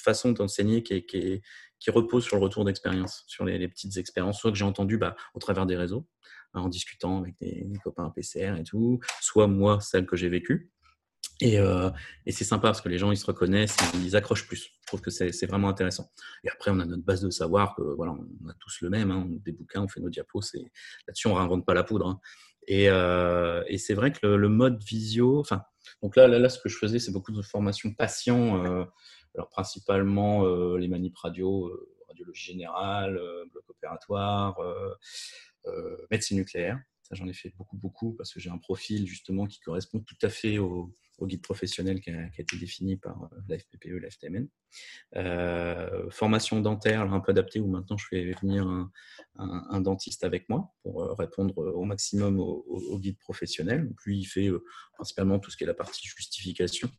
façon d'enseigner qui, qui, repose sur le retour d'expérience, sur les, petites expériences, soit que j'ai entendues bah, au travers des réseaux, en discutant avec des, copains PCR et tout, soit moi, celle que j'ai vécue. Et, euh, et c'est sympa parce que les gens ils se reconnaissent, ils accrochent plus. Je trouve que c'est vraiment intéressant. Et après, on a notre base de savoir que voilà, on a tous le même. Hein, des bouquins, on fait nos diapos. Là-dessus, on ne réinvente pas la poudre. Hein. Et, euh, et c'est vrai que le, mode visio, enfin, donc là, là, là, ce que je faisais, c'est beaucoup de formations patients. Euh, alors principalement les manips radio, radiologie générale, bloc opératoire, euh, médecine nucléaire. Ça, j'en ai fait beaucoup, beaucoup parce que j'ai un profil justement qui correspond tout à fait au, guide professionnel qui a, été défini par euh, la FPPE, la FTMN. Euh, formation dentaire, un peu adaptée, où maintenant je fais venir un, dentiste avec moi pour répondre au maximum au, guide professionnel. Puis il fait principalement tout ce qui est la partie justification,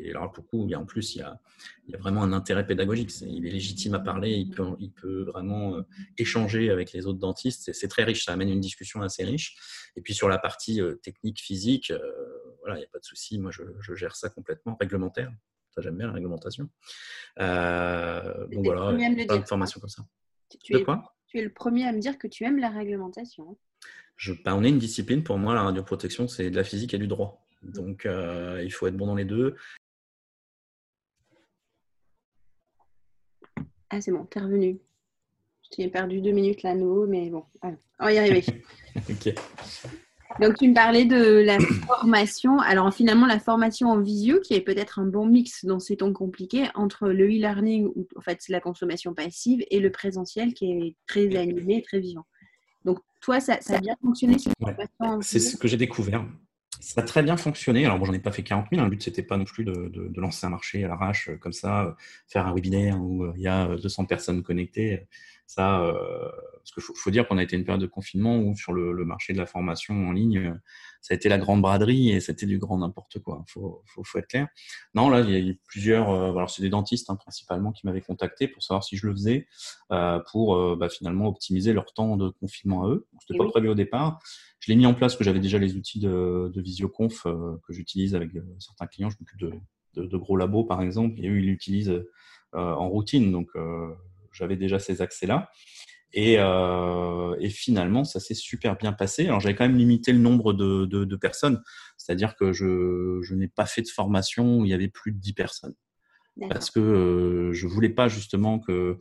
et alors, pour coup, il y a, en plus, il y a, il y a vraiment un intérêt pédagogique. il est légitime à parler, il peut, il peut vraiment euh, échanger avec les autres dentistes. C'est très riche, ça amène une discussion assez riche. Et puis, sur la partie euh, technique, physique, euh, voilà, il n'y a pas de souci. Moi, je, je, gère ça complètement. Réglementaire, ça, j'aime bien la réglementation. donc, voilà, plein de formations comme ça. Tu, es, quoi? tu es le premier à me dire que tu aimes la réglementation. Je, bah, on est une discipline, pour moi, la radioprotection, c'est de la physique et du droit. Donc, il faut être bon dans les deux. Ah, c'est bon, t'es revenu. J'ai perdu deux minutes là, nous, mais bon, on va y arriver. ok. Donc, tu me parlais de la formation. Alors, finalement, la formation en visio, qui est peut-être un bon mix dans ces temps compliqués, entre le e-learning, où en fait, c'est la consommation passive, et le présentiel, qui est très animé, très vivant. Donc, toi, ça, a bien fonctionné C'est ce que j'ai découvert. Ça a très bien fonctionné. Alors, bon, j'en ai pas fait 40 000. Hein. Le but, c'était pas non plus de, lancer un marché à l'arrache euh, comme ça, euh, faire un webinaire où euh, il y a 200 personnes connectées. Ça, parce qu'il faut, dire qu'on a été une période de confinement où sur le, marché de la formation en ligne, ça a été la grande braderie et c'était du grand n'importe quoi. Il faut, faut, être clair. Non, là, il y a eu plusieurs. alors, c'est des dentistes hein, principalement qui m'avaient contacté pour savoir si je le faisais pour bah, finalement optimiser leur temps de confinement à eux. C'était pas prévu au départ. Je l'ai mis en place, que j'avais déjà les outils de, de visioconf euh, que j'utilise avec euh, certains clients. Je m'occupe de, de, gros labos, par exemple, et eux, ils l'utilisent euh, en routine. Donc, j'avais déjà ces accès-là. Et, et, finalement, ça s'est super bien passé. Alors, j'avais quand même limité le nombre de, de personnes, c'est-à-dire que je, je n'ai pas fait de formation où il y avait plus de 10 personnes. Parce que je voulais pas justement que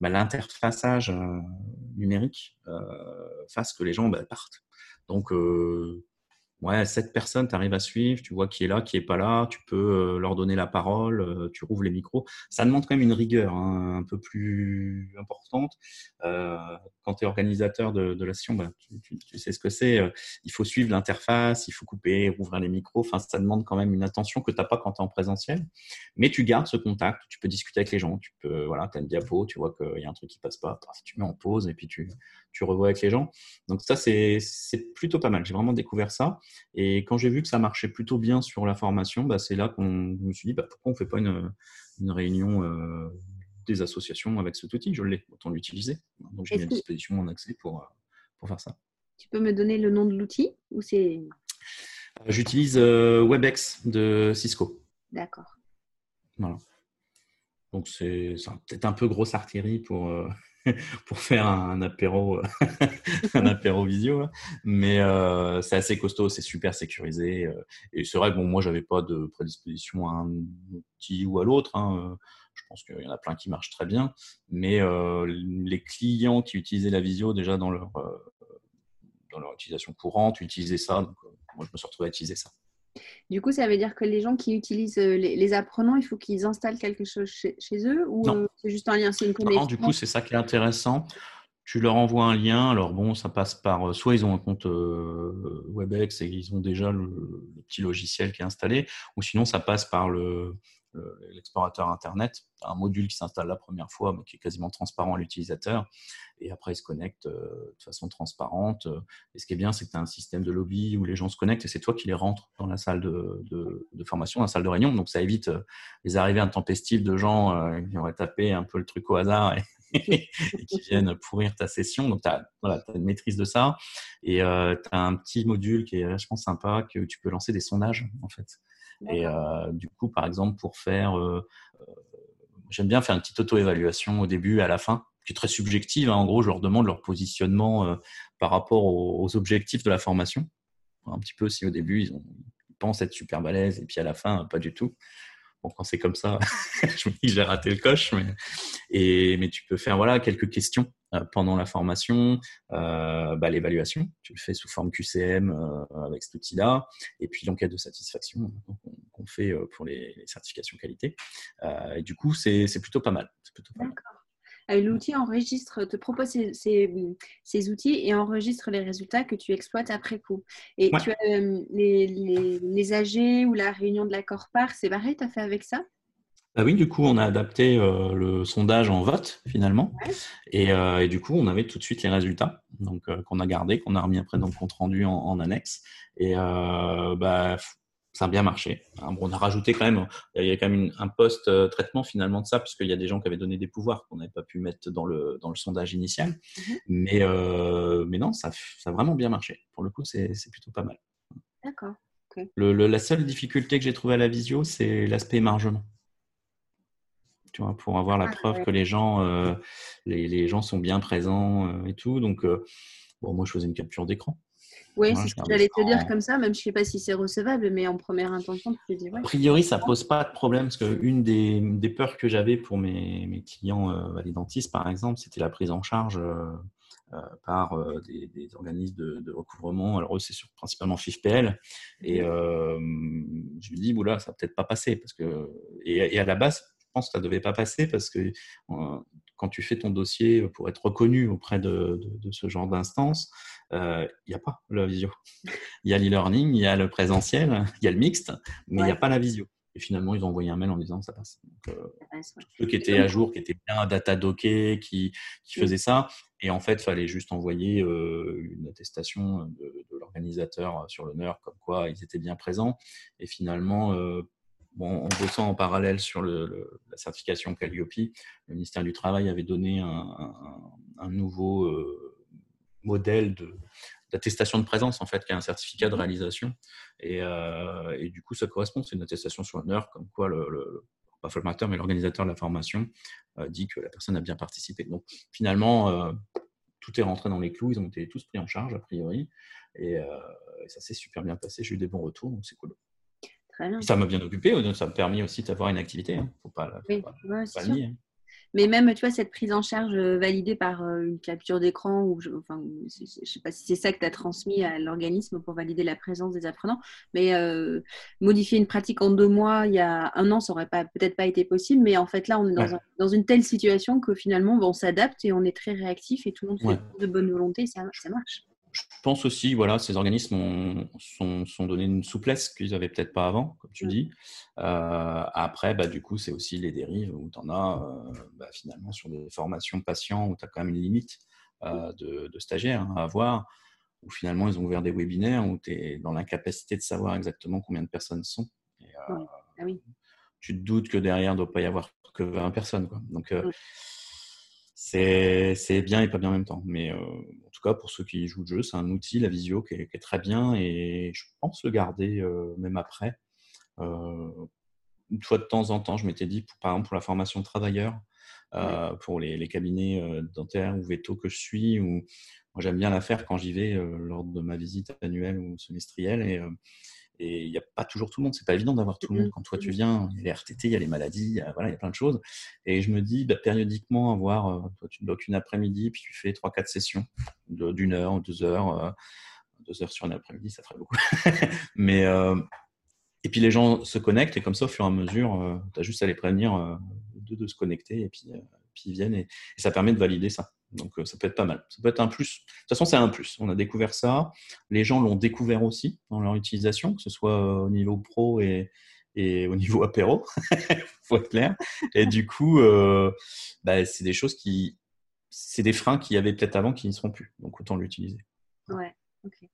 bah, l'interfaçage numérique fasse que les gens bah, partent. Donc, euh, ouais, sept personnes, tu arrives à suivre, tu vois qui est là, qui est pas là, tu peux leur donner la parole, tu rouvres les micros. Ça demande quand même une rigueur hein, un peu plus importante. quand tu es organisateur de, la session, bah, tu, sais ce que c'est. il faut suivre l'interface, il faut couper, rouvrir les micros. Enfin, ça demande quand même une attention que tu n'as pas quand tu es en présentiel. Mais tu gardes ce contact, tu peux discuter avec les gens, tu peux, voilà, tu as une diapo, tu vois qu'il y a un truc qui passe pas, tu mets en pause et puis tu, tu revois avec les gens. Donc ça, c'est plutôt pas mal. J'ai vraiment découvert ça. Et quand j'ai vu que ça marchait plutôt bien sur la formation, bah, c'est là qu'on me suis dit, bah, pourquoi on ne fait pas une, une réunion euh, des associations avec cet outil? Je l'ai, autant l'utiliser. Donc j'ai mis à disposition mon accès pour, euh, pour faire ça. Tu peux me donner le nom de l'outil ou c'est... Euh, j'utilise WebEx de Cisco. D'accord. Voilà. Donc c'est peut-être un peu grosse artillerie pour, pour faire un apéro, un apéro visio. Mais euh, c'est assez costaud, c'est super sécurisé. Euh, et c'est vrai que bon, moi, j'avais pas de prédisposition à un outil ou à l'autre. Hein. Je pense qu'il y en a plein qui marchent très bien. Mais euh, les clients qui utilisaient la visio déjà dans leur, dans leur utilisation courante utilisaient ça. Donc, moi, je me suis retrouvé à utiliser ça. Du coup, ça veut dire que les gens qui utilisent euh, les, apprenants, il faut qu'ils installent quelque chose chez, eux ou euh, c'est juste un lien, c'est une connexion Du coup, c'est ça qui est intéressant. Tu leur envoies un lien. Alors bon, ça passe par euh, soit ils ont un compte Webex et ils ont déjà le, petit logiciel qui est installé, ou sinon ça passe par le, l'explorateur Internet, un module qui s'installe la première fois, mais qui est quasiment transparent à l'utilisateur. Et après, il se connecte euh, de façon transparente. Et ce qui est bien, c'est que tu as un système de lobby où les gens se connectent et c'est toi qui les rentres dans la salle de, de, formation, dans la salle de réunion. Donc, ça évite euh, les arrivées intempestives de gens euh, qui auraient tapé un peu le truc au hasard et, qui viennent pourrir ta session. Donc, tu as, voilà, une maîtrise de ça. Et tu as un petit module qui est vachement sympa que tu peux lancer des sondages, en fait. Et euh, du coup, par exemple, pour faire, euh, euh, j'aime bien faire une petite auto-évaluation au début et à la fin, qui est très subjective. Hein. En gros, je leur demande leur positionnement par rapport aux, objectifs de la formation. Un petit peu si au début, ils, ont, pensent être super balèzes et puis à la fin, pas du tout. Bon, quand c'est comme ça, je me dis j'ai raté le coche, mais, mais tu peux faire voilà, quelques questions euh, pendant la formation, euh, bah, l'évaluation, tu le fais sous forme QCM euh, avec cet outil-là, et puis l'enquête de satisfaction qu'on fait pour les, certifications qualité. du coup, c'est plutôt pas mal. L'outil enregistre, te propose ces, outils et enregistre les résultats que tu exploites après coup. Et tu as les, les, les, AG ou la réunion de l'accord par, c'est pareil, tu as fait avec ça? Bah oui, du coup, on a adapté euh, le sondage en vote finalement, euh, et, du coup, on avait tout de suite les résultats, donc euh, qu'on a gardé, qu'on a remis après dans le compte rendu en, annexe, et bah, ça a bien marché. on a rajouté quand même, il y a quand même un post-traitement finalement de ça, puisqu'il y a des gens qui avaient donné des pouvoirs qu'on n'avait pas pu mettre dans le, dans le sondage initial, mhm. mais, mais non, ça, ça, a vraiment bien marché. Pour le coup, c'est plutôt pas mal. D'accord. la seule difficulté que j'ai trouvée à la visio, c'est l'aspect émargement tu vois, pour avoir la ah, preuve que les gens, euh, les, gens sont bien présents euh, et tout. Donc, euh, bon, moi, je faisais une capture d'écran. Oui, c'est ce que j'allais te dire comme ça, même je ne sais pas si c'est recevable, mais en première intention, tu te dis ouais. A priori, ça ne pose pas de problème, parce qu'une des, des peurs que j'avais pour mes, mes clients, les dentistes par exemple, c'était la prise en charge par des, organismes de, recouvrement. Alors eux, c'est sur, principalement FIFPL. Et je me dis, voilà, ça va peut-être pas passer. Parce que, et, et à la base, pense que ça ne devait pas passer parce que euh, quand tu fais ton dossier pour être reconnu auprès de, ce genre d'instance, il euh, n'y a pas la visio. Il y a l'e-learning, il y a le présentiel, il y a le mixte, mais il n'y a pas la visio. Et finalement, ils ont envoyé un mail en disant ça passe. Donc, euh, ceux qui étaient à jour, qui étaient bien data dockés, qui, qui faisaient ça. Et en fait, il fallait juste envoyer une attestation de, de l'organisateur sur l'honneur, comme quoi ils étaient bien présents. Et finalement, Bon, en bossant en parallèle sur la certification Calliope, le ministère du Travail avait donné un, nouveau euh, modèle d'attestation de, présence, en fait, qui est un certificat de réalisation. Et, euh, et du coup, ça correspond, c'est une attestation sur l'honneur, comme quoi le formateur, mais l'organisateur de la formation euh, dit que la personne a bien participé. Donc, finalement, tout est rentré dans les clous, ils ont été tous pris en charge, a priori, et, et ça s'est super bien passé. J'ai eu des bons retours, donc c'est cool. Ça m'a bien occupé, ça m'a permis aussi d'avoir une activité. Hein. faut pas, oui, pas, nier. Hein. Mais même, tu vois, cette prise en charge euh, validée par euh, une capture d'écran, ou je, enfin, je ne sais pas si c'est ça que tu as transmis à l'organisme pour valider la présence des apprenants, mais euh, modifier une pratique en deux mois, il y a un an, ça aurait peut-être pas été possible, mais en fait, là, on est dans, une telle situation que finalement, on s'adapte et on est très réactif et tout le monde fait de bonne volonté, ça, ça marche je pense aussi, voilà, ces organismes ont, sont, sont donnés une souplesse qu'ils n'avaient peut-être pas avant, comme tu dis. Euh, après, bah, du coup, c'est aussi les dérives où tu en as euh, bah, finalement sur des formations patients où tu as quand même une limite euh, de, stagiaires hein, à avoir, où finalement ils ont ouvert des webinaires où tu es dans l'incapacité de savoir exactement combien de personnes sont. Ah tu te doutes que derrière, il ne doit pas y avoir que 20 personnes. Quoi. Donc, c'est bien et pas bien en même temps. Mais cas, pour ceux qui jouent le jeu, c'est un outil, la visio, qui est, très bien et je pense le garder euh, même après. Euh, une fois de temps en temps, je m'étais dit, par exemple, pour la formation de travailleurs, pour les, cabinets dentaires ou veto que je suis, ou moi j'aime bien la faire quand j'y vais lors de ma visite annuelle ou semestrielle. Et et il n'y a pas toujours tout le monde. C'est pas évident d'avoir tout le monde. Quand toi tu viens, il y a les RTT, il y a les maladies, il y a, voilà, il y a plein de choses. Et je me dis, bah, périodiquement, avoir, euh, toi tu bloques une après-midi, puis tu fais 3-4 sessions d'une heure, deux heures, euh, deux heures sur une après-midi, ça ferait beaucoup. Mais euh, et puis les gens se connectent et comme ça, au fur et à mesure, tu as juste à les prévenir de, de, se connecter et puis, puis ils viennent et ça permet de valider ça. Donc euh, ça peut être pas mal. Ça peut être un plus. De toute façon, c'est un plus. On a découvert ça. Les gens l'ont découvert aussi dans leur utilisation, que ce soit euh, au niveau pro et, au niveau apéro, faut être clair. Et du coup, euh, bah, c'est des choses qui, c'est des freins qu'il y avait peut-être avant qui n'y seront plus. Donc autant l'utiliser. Ouais, ok.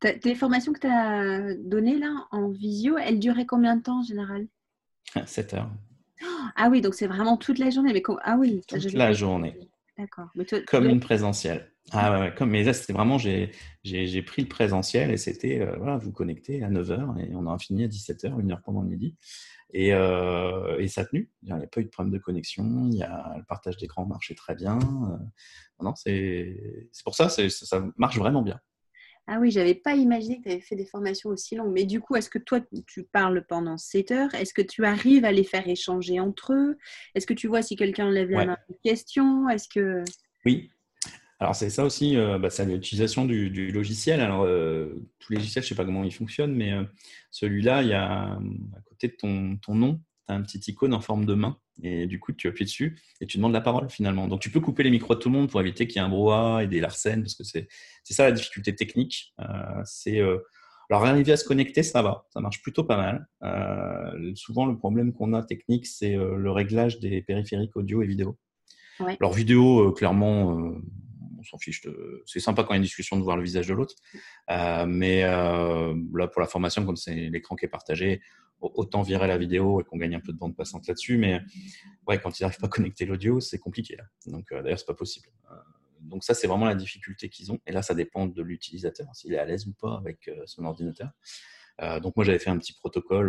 Tes formations que tu as données là en visio, elles duraient combien de temps en général? 7 heures. Ah oui, donc c'est vraiment toute la journée. Mais Ah oui, toute la journée. D'accord. Comme une présentielle. Ah ouais, comme, mais là, c'était vraiment, j'ai pris le présentiel et c'était, euh, voilà, vous connectez à 9h et on a fini à 17h, une heure pendant le midi. Et, euh, et ça a tenu. Il n'y a pas eu de problème de connexion. Il y a, le partage d'écran marchait très bien. Euh, non, c'est pour ça, ça marche vraiment bien. Ah oui, j'avais pas imaginé que tu avais fait des formations aussi longues. Mais du coup, est-ce que toi, tu parles pendant 7 heures? Est-ce que tu arrives à les faire échanger entre eux? Est-ce que tu vois si quelqu'un lève la main une question? Est-ce que Oui. Alors c'est ça aussi, euh, bah, c'est l'utilisation du, logiciel. Alors euh, tous les logiciels, je sais pas comment ils fonctionnent, mais euh, celui-là, il y a à côté de ton, ton nom, tu as un petit icône en forme de main. Et du coup, tu appuies dessus et tu demandes la parole finalement. Donc, tu peux couper les micros de tout le monde pour éviter qu'il y ait un brouhaha et des larcènes, parce que c'est ça la difficulté technique. Euh, c'est euh... Alors, arriver à se connecter, ça va, ça marche plutôt pas mal. Euh, souvent, le problème qu'on a technique, c'est le réglage des périphériques audio et vidéo. Alors, vidéo, clairement, s'en fiche. C'est sympa quand il y a une discussion de voir le visage de l'autre. mais là, pour la formation, comme c'est l'écran qui est partagé, autant virer la vidéo et qu'on gagne un peu de bande passante là-dessus. Mais ouais, quand ils n'arrivent pas à connecter l'audio, c'est compliqué. Là. Donc euh, d'ailleurs, c'est pas possible. Euh, donc ça, c'est vraiment la difficulté qu'ils ont. Et là, ça dépend de l'utilisateur, s'il est à l'aise ou pas avec euh, son ordinateur. donc moi, j'avais fait un petit protocole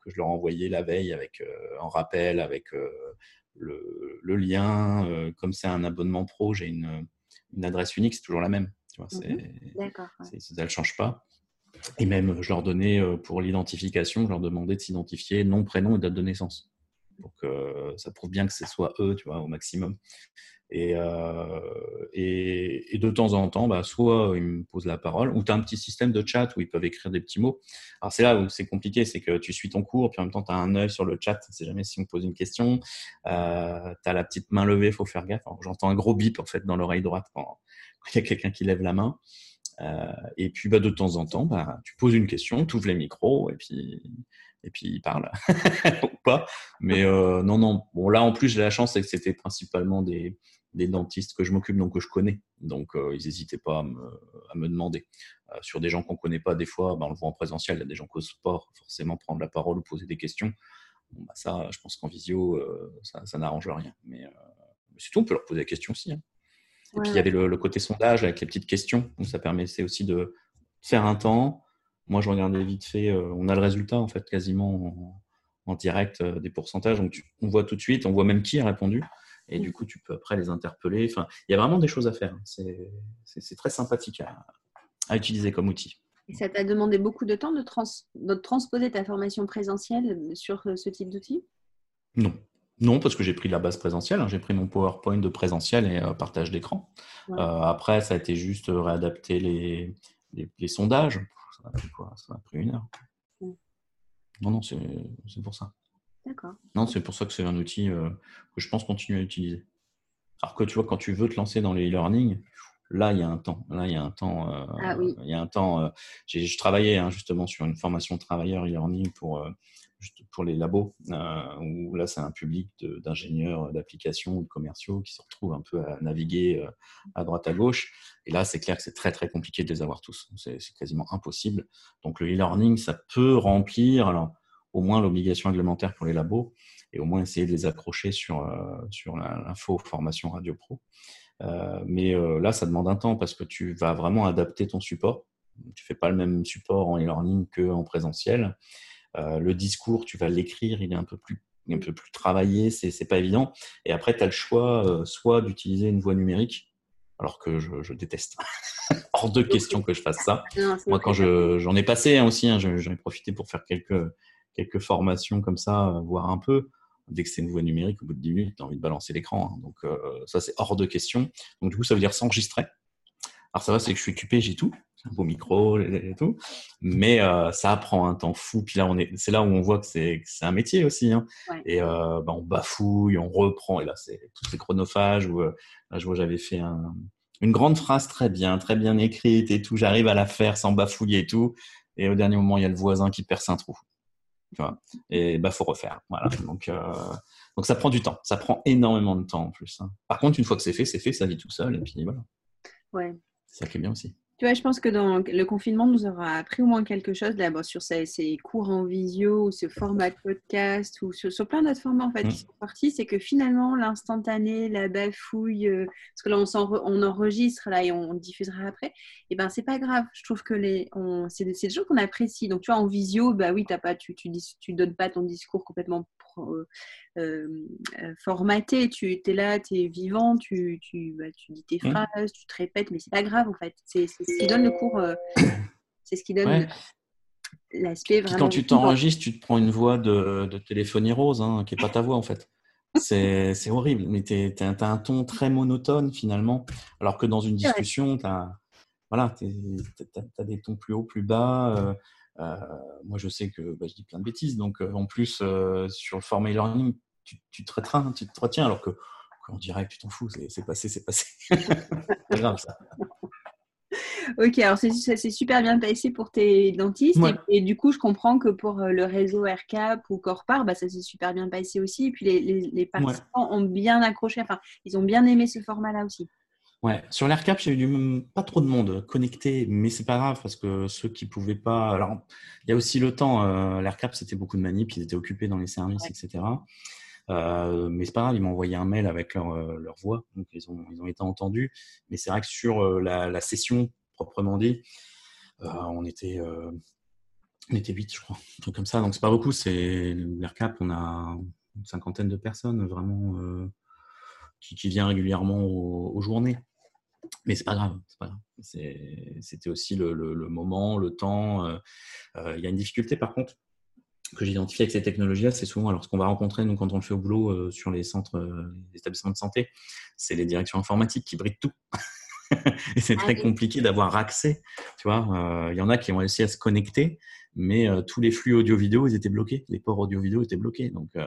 que je leur envoyais la veille avec en rappel, avec le, le, lien. comme c'est un abonnement pro, j'ai une, une, adresse unique, c'est toujours la même. Tu vois, mmh ça ne change pas. Et même, je leur donnais euh, pour l'identification, je leur demandais de s'identifier nom, prénom et date de naissance. Pour que ça prouve bien que ce soit eux, tu vois, au maximum. Et, euh, et, de temps en temps, bah, soit ils me posent la parole, ou tu as un petit système de chat où ils peuvent écrire des petits mots. Alors c'est là où c'est compliqué, c'est que tu suis ton cours, puis en même temps tu as un œil sur le chat, c'est jamais si on pose une question. Euh, tu as la petite main levée, il faut faire gaffe. J'entends un gros bip en fait dans l'oreille droite quand il y a quelqu'un qui lève la main. Euh, et puis bah, de temps en temps, bah, tu poses une question, tu ouvres les micros et puis, et puis il parle ou pas. Mais euh, non, non. Bon, là en plus, j'ai la chance, c'est que c'était principalement des, des, dentistes que je m'occupe, donc que je connais. Donc euh, ils n'hésitaient pas à me, à me demander. sur des gens qu'on ne connaît pas, des fois, bah, on le voit en présentiel, il y a des gens qui n'osent pas forcément prendre la parole ou poser des questions. Bon, bah, ça, je pense qu'en visio, ça, ça n'arrange rien. Mais, mais surtout, on peut leur poser des questions aussi. Hein. Et puis il y avait le, côté sondage avec les petites questions. Donc ça permettait aussi de faire un temps. Moi, je regardais vite fait. Euh, on a le résultat en fait quasiment en, direct euh, des pourcentages. Donc on voit tout de suite. On voit même qui a répondu. Et du coup, tu peux après les interpeller. Enfin, il y a vraiment des choses à faire. C'est très sympathique à, utiliser comme outil. Et ça t'a demandé beaucoup de temps de, de transposer ta formation présentielle sur euh, ce type d'outil Non, Non, parce que j'ai pris la base présentielle. Hein. J'ai pris mon PowerPoint de présentiel et partage d'écran. après, ça a été juste réadapter les, les, sondages. Ça a pris quoi Ça a pris une heure. Non, non, c'est pour ça. D'accord. Non, c'est pour ça que c'est un outil que je pense continuer à utiliser. Alors que tu vois, quand tu veux te lancer dans les e-learning, là, il y a un temps. Là, il y a un temps. Euh, ah oui. Il y a un temps. Euh, je travaillais hein, justement sur une formation travailleur e-learning pour, euh, pour les labos, où là, c'est un public d'ingénieurs d'applications ou de commerciaux qui se retrouvent un peu à naviguer à droite à gauche. Et là, c'est clair que c'est très, très compliqué de les avoir tous. C'est quasiment impossible. Donc, le e-learning, ça peut remplir. Alors, au moins l'obligation réglementaire pour les labos et au moins essayer de les accrocher sur, sur l'info formation Radio Pro. Euh, mais euh, là, ça demande un temps parce que tu vas vraiment adapter ton support. Tu fais pas le même support en e-learning qu'en présentiel. Euh, le discours, tu vas l'écrire, il est un peu plus un peu plus travaillé, c'est pas évident. Et après, tu as le choix soit d'utiliser une voix numérique, alors que je, déteste. Hors de question que je fasse ça. Moi, quand j'en ai passé hein, aussi, hein, j'en ai profité pour faire quelques, quelques formations comme ça, voir un peu dès que c'est une voix numérique, au bout de 10 minutes, tu as envie de balancer l'écran. Hein. Donc, euh, ça, c'est hors de question. Donc, du coup, ça veut dire s'enregistrer. Alors, ça va, c'est que je suis occupé, j'ai tout. Un beau micro et tout. Mais euh, ça prend un temps fou. Puis là, on est, c'est là où on voit que c'est, un métier aussi. Hein. Et euh, bah, on bafouille, on reprend. Et là, c'est tout c'est chronophage. Où, là, je vois, j'avais fait une grande phrase très bien, très bien écrite et tout. J'arrive à la faire sans bafouiller et tout. Et au dernier moment, il y a le voisin qui perce un trou et bah faut refaire. Voilà. Donc, euh, donc ça prend du temps. Ça prend énormément de temps en plus. Hein. Par contre, une fois que c'est fait, c'est fait, ça vit tout seul et puis voilà. Ouais. C'est ça qui est bien aussi. Tu vois, je pense que dans le confinement nous aura appris au moins quelque chose là, sur ces, ces, cours en visio, ou ce format de podcast, ou sur, plein d'autres formats en fait qui mmh. sont partis, c'est que finalement l'instantané, la bafouille, euh, parce que là on, on, enregistre là et on, diffusera après, et eh ben c'est pas grave. Je trouve que les, c'est des, des choses qu'on apprécie. Donc tu vois en visio, bah oui, t'as pas, tu, tu, tu donnes pas ton discours complètement formaté. Tu es là, tu es vivant, tu, tu, bah, tu dis tes mmh. phrases, tu te répètes, mais c'est pas grave en fait. C'est ce qui donne le cours, euh, c'est ce qui donne l'aspect vraiment. Quand tu t'enregistres, tu te prends une voix de, de téléphonie rose, hein, qui n'est pas ta voix en fait. C'est horrible, mais tu as, un ton très monotone finalement, alors que dans une discussion, tu as, voilà, as, des tons plus hauts, plus bas. Euh, moi, je sais que bah, je dis plein de bêtises. Donc, euh, en plus, euh, sur le format e-learning, tu, tu, te retiens, tu te retiens, alors que en direct, tu t'en fous. C'est passé, c'est passé. c'est grave, ça. Ok, alors c'est super bien passé pour tes dentistes. Et, du coup, je comprends que pour le réseau AirCap ou Corpar, bah, ça s'est super bien passé aussi. Et puis les, les, participants ont bien accroché, enfin, ils ont bien aimé ce format-là aussi. Ouais, sur l'AirCap, j'ai eu pas trop de monde connecté, mais c'est pas grave parce que ceux qui pouvaient pas. Alors, il y a aussi le temps. Euh, L'AirCap, c'était beaucoup de manip, ils étaient occupés dans les services, etc. Euh, mais c'est pas grave, ils m'ont envoyé un mail avec leur, euh, leur voix, donc ils ont, ils ont été entendus. Mais c'est vrai que sur euh, la, la, session proprement dit, on était on était 8, je crois, un truc comme ça. Donc c'est pas beaucoup. C'est l'AirCap, on a une cinquantaine de personnes vraiment qui, qui vient régulièrement aux journées. Mais c'est pas grave, pas grave. C'était aussi le, le, moment, le temps. Euh, euh, il y a une difficulté par contre que j'identifie avec ces technologies-là, c'est souvent alors ce qu'on va rencontrer nous quand on le fait au boulot euh, sur les centres, les établissements de santé, c'est les directions informatiques qui brident tout. et c'est ah très compliqué d'avoir accès. Tu vois, il y en a qui ont réussi à se connecter, mais euh, tous les flux audio-vidéo, ils étaient bloqués. Les ports audio-vidéo étaient bloqués. Donc, euh,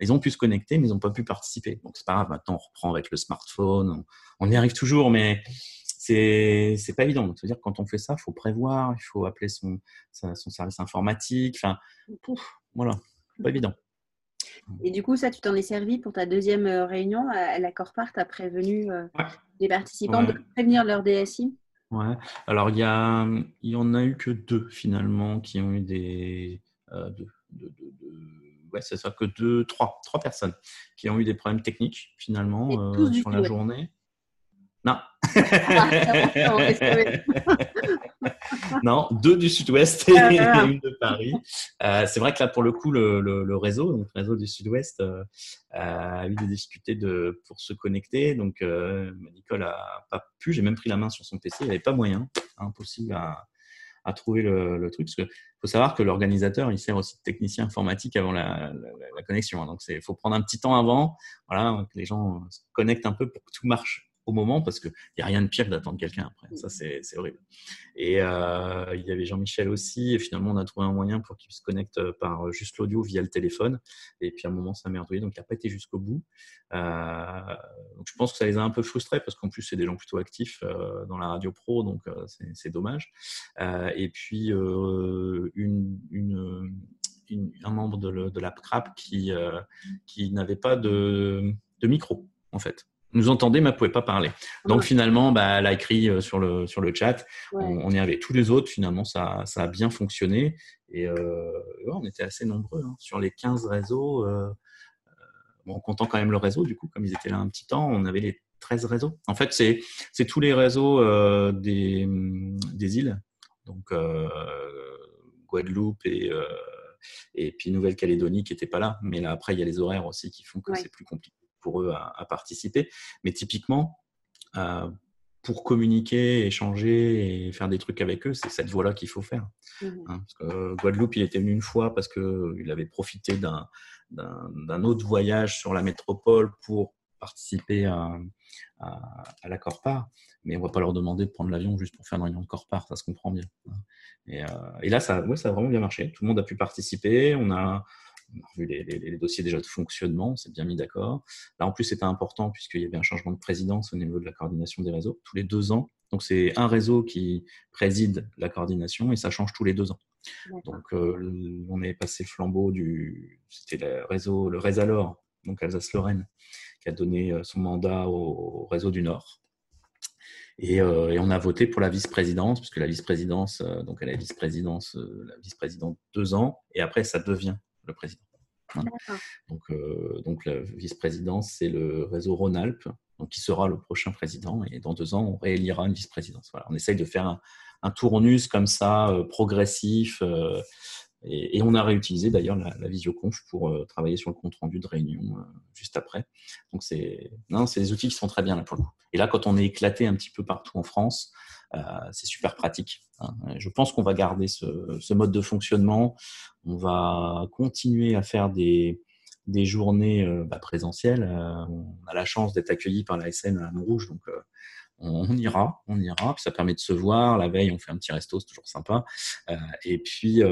ils ont pu se connecter, mais ils n'ont pas pu participer. Donc, c'est pas grave. Maintenant, on reprend avec le smartphone. On, y arrive toujours, mais c'est c'est pas évident. Donc, c'est-à-dire quand on fait ça, il faut prévoir, il faut appeler son, son service informatique. Enfin, voilà, pas évident. Et du coup, ça, tu t'en es servi pour ta deuxième euh, réunion à la Corpart. Tu as prévenu les participants de prévenir leur DSI Ouais. Alors, il y, a, il y en a eu que deux, finalement, qui ont eu des. Euh, deux, deux, ouais, c'est ça, que deux, trois, trois personnes qui ont eu des problèmes techniques, finalement, euh, sur la journée. Non. non, deux du sud-ouest et ah, une de Paris. Euh, c'est vrai que là, pour le coup, le, réseau, donc le réseau du sud-ouest, euh, a eu des difficultés de, pour se connecter. Donc, euh, Nicole n'a pas pu. J'ai même pris la main sur son PC. Il n'y avait pas moyen, impossible à, à trouver le, truc. Parce qu'il faut savoir que l'organisateur, il sert aussi de technicien informatique avant la, connexion. Donc, il faut prendre un petit temps avant, voilà, que les gens se connectent un peu pour que tout marche au moment parce qu'il n'y a rien de pire que d'attendre quelqu'un après. Ça, c'est horrible. Et euh, il y avait Jean-Michel aussi. Et finalement, on a trouvé un moyen pour qu'il se connecte par juste l'audio via le téléphone. Et puis à un moment, ça a merdouillé. Donc, il n'a pas été jusqu'au bout. Euh, je pense que ça les a un peu frustrés parce qu'en plus, c'est des gens plutôt actifs euh, dans la radio pro. Donc, c'est dommage. et puis, un membre de, de la CRAP qui, n'avait pas de, de micro, en fait nous entendait mais elle ne pouvait pas parler. Donc finalement, bah, elle a écrit euh, sur le, sur le chat. On, y avait tous les autres. Finalement, ça, ça a bien fonctionné. Et euh, on était assez nombreux. Hein. Sur les 15 réseaux, euh, bon, en comptant quand même le réseau, du coup, comme ils étaient là un petit temps, on avait les 13 réseaux. En fait, c'est tous les réseaux des, des îles. Donc Guadeloupe et et puis Nouvelle-Calédonie qui n'étaient pas là. Mais là, après, il y a les horaires aussi qui font que c'est plus compliqué pour eux à, participer. Mais typiquement, euh, pour communiquer, échanger et faire des trucs avec eux, c'est cette voie-là qu'il faut faire. Mmh hein, parce que Guadeloupe, il était venu une fois parce qu'il avait profité d'un autre voyage sur la métropole pour participer à, à, la Corpar, mais on va pas leur demander de prendre l'avion juste pour faire une réunion de Corpar, ça se comprend bien. Et, euh, et là, ça, ouais, ça a vraiment bien marché. Tout le monde a pu participer. On a, on a revu les, dossiers déjà de fonctionnement, on s'est bien mis d'accord. Là, en plus, c'était important puisqu'il y avait un changement de présidence au niveau de la coordination des réseaux tous les deux ans. Donc, c'est un réseau qui préside la coordination et ça change tous les deux ans. Donc, euh, on est passé le flambeau du. C'était le réseau, le Résalor, donc Alsace-Lorraine, qui a donné euh, son mandat au, réseau du Nord. Euh, et, on a voté pour la vice-présidence, puisque la vice-présidence, donc elle est vice-présidence, la vice-présidente deux ans, et après ça devient le président. Hein. Donc, euh, donc la vice-présidence, c'est le réseau Rhône-Alpes, qui sera le prochain président. Et dans deux ans, on réélira une vice-présidence. Voilà, on essaye de faire un, un tournus comme ça, euh, progressif. Euh, et, on a réutilisé d'ailleurs la, visioconf pour travailler sur le compte rendu de réunion juste après. Donc c'est des outils qui sont très bien là pour le coup. Et là, quand on est éclaté un petit peu partout en France, c'est super pratique. Hein. Je pense qu'on va garder ce, mode de fonctionnement. On va continuer à faire des, journées euh, bah, présentielles. Euh, on a la chance d'être accueilli par la SN à Montrouge, donc on, ira, on ira. ça permet de se voir. La veille, on fait un petit resto, c'est toujours sympa. et puis,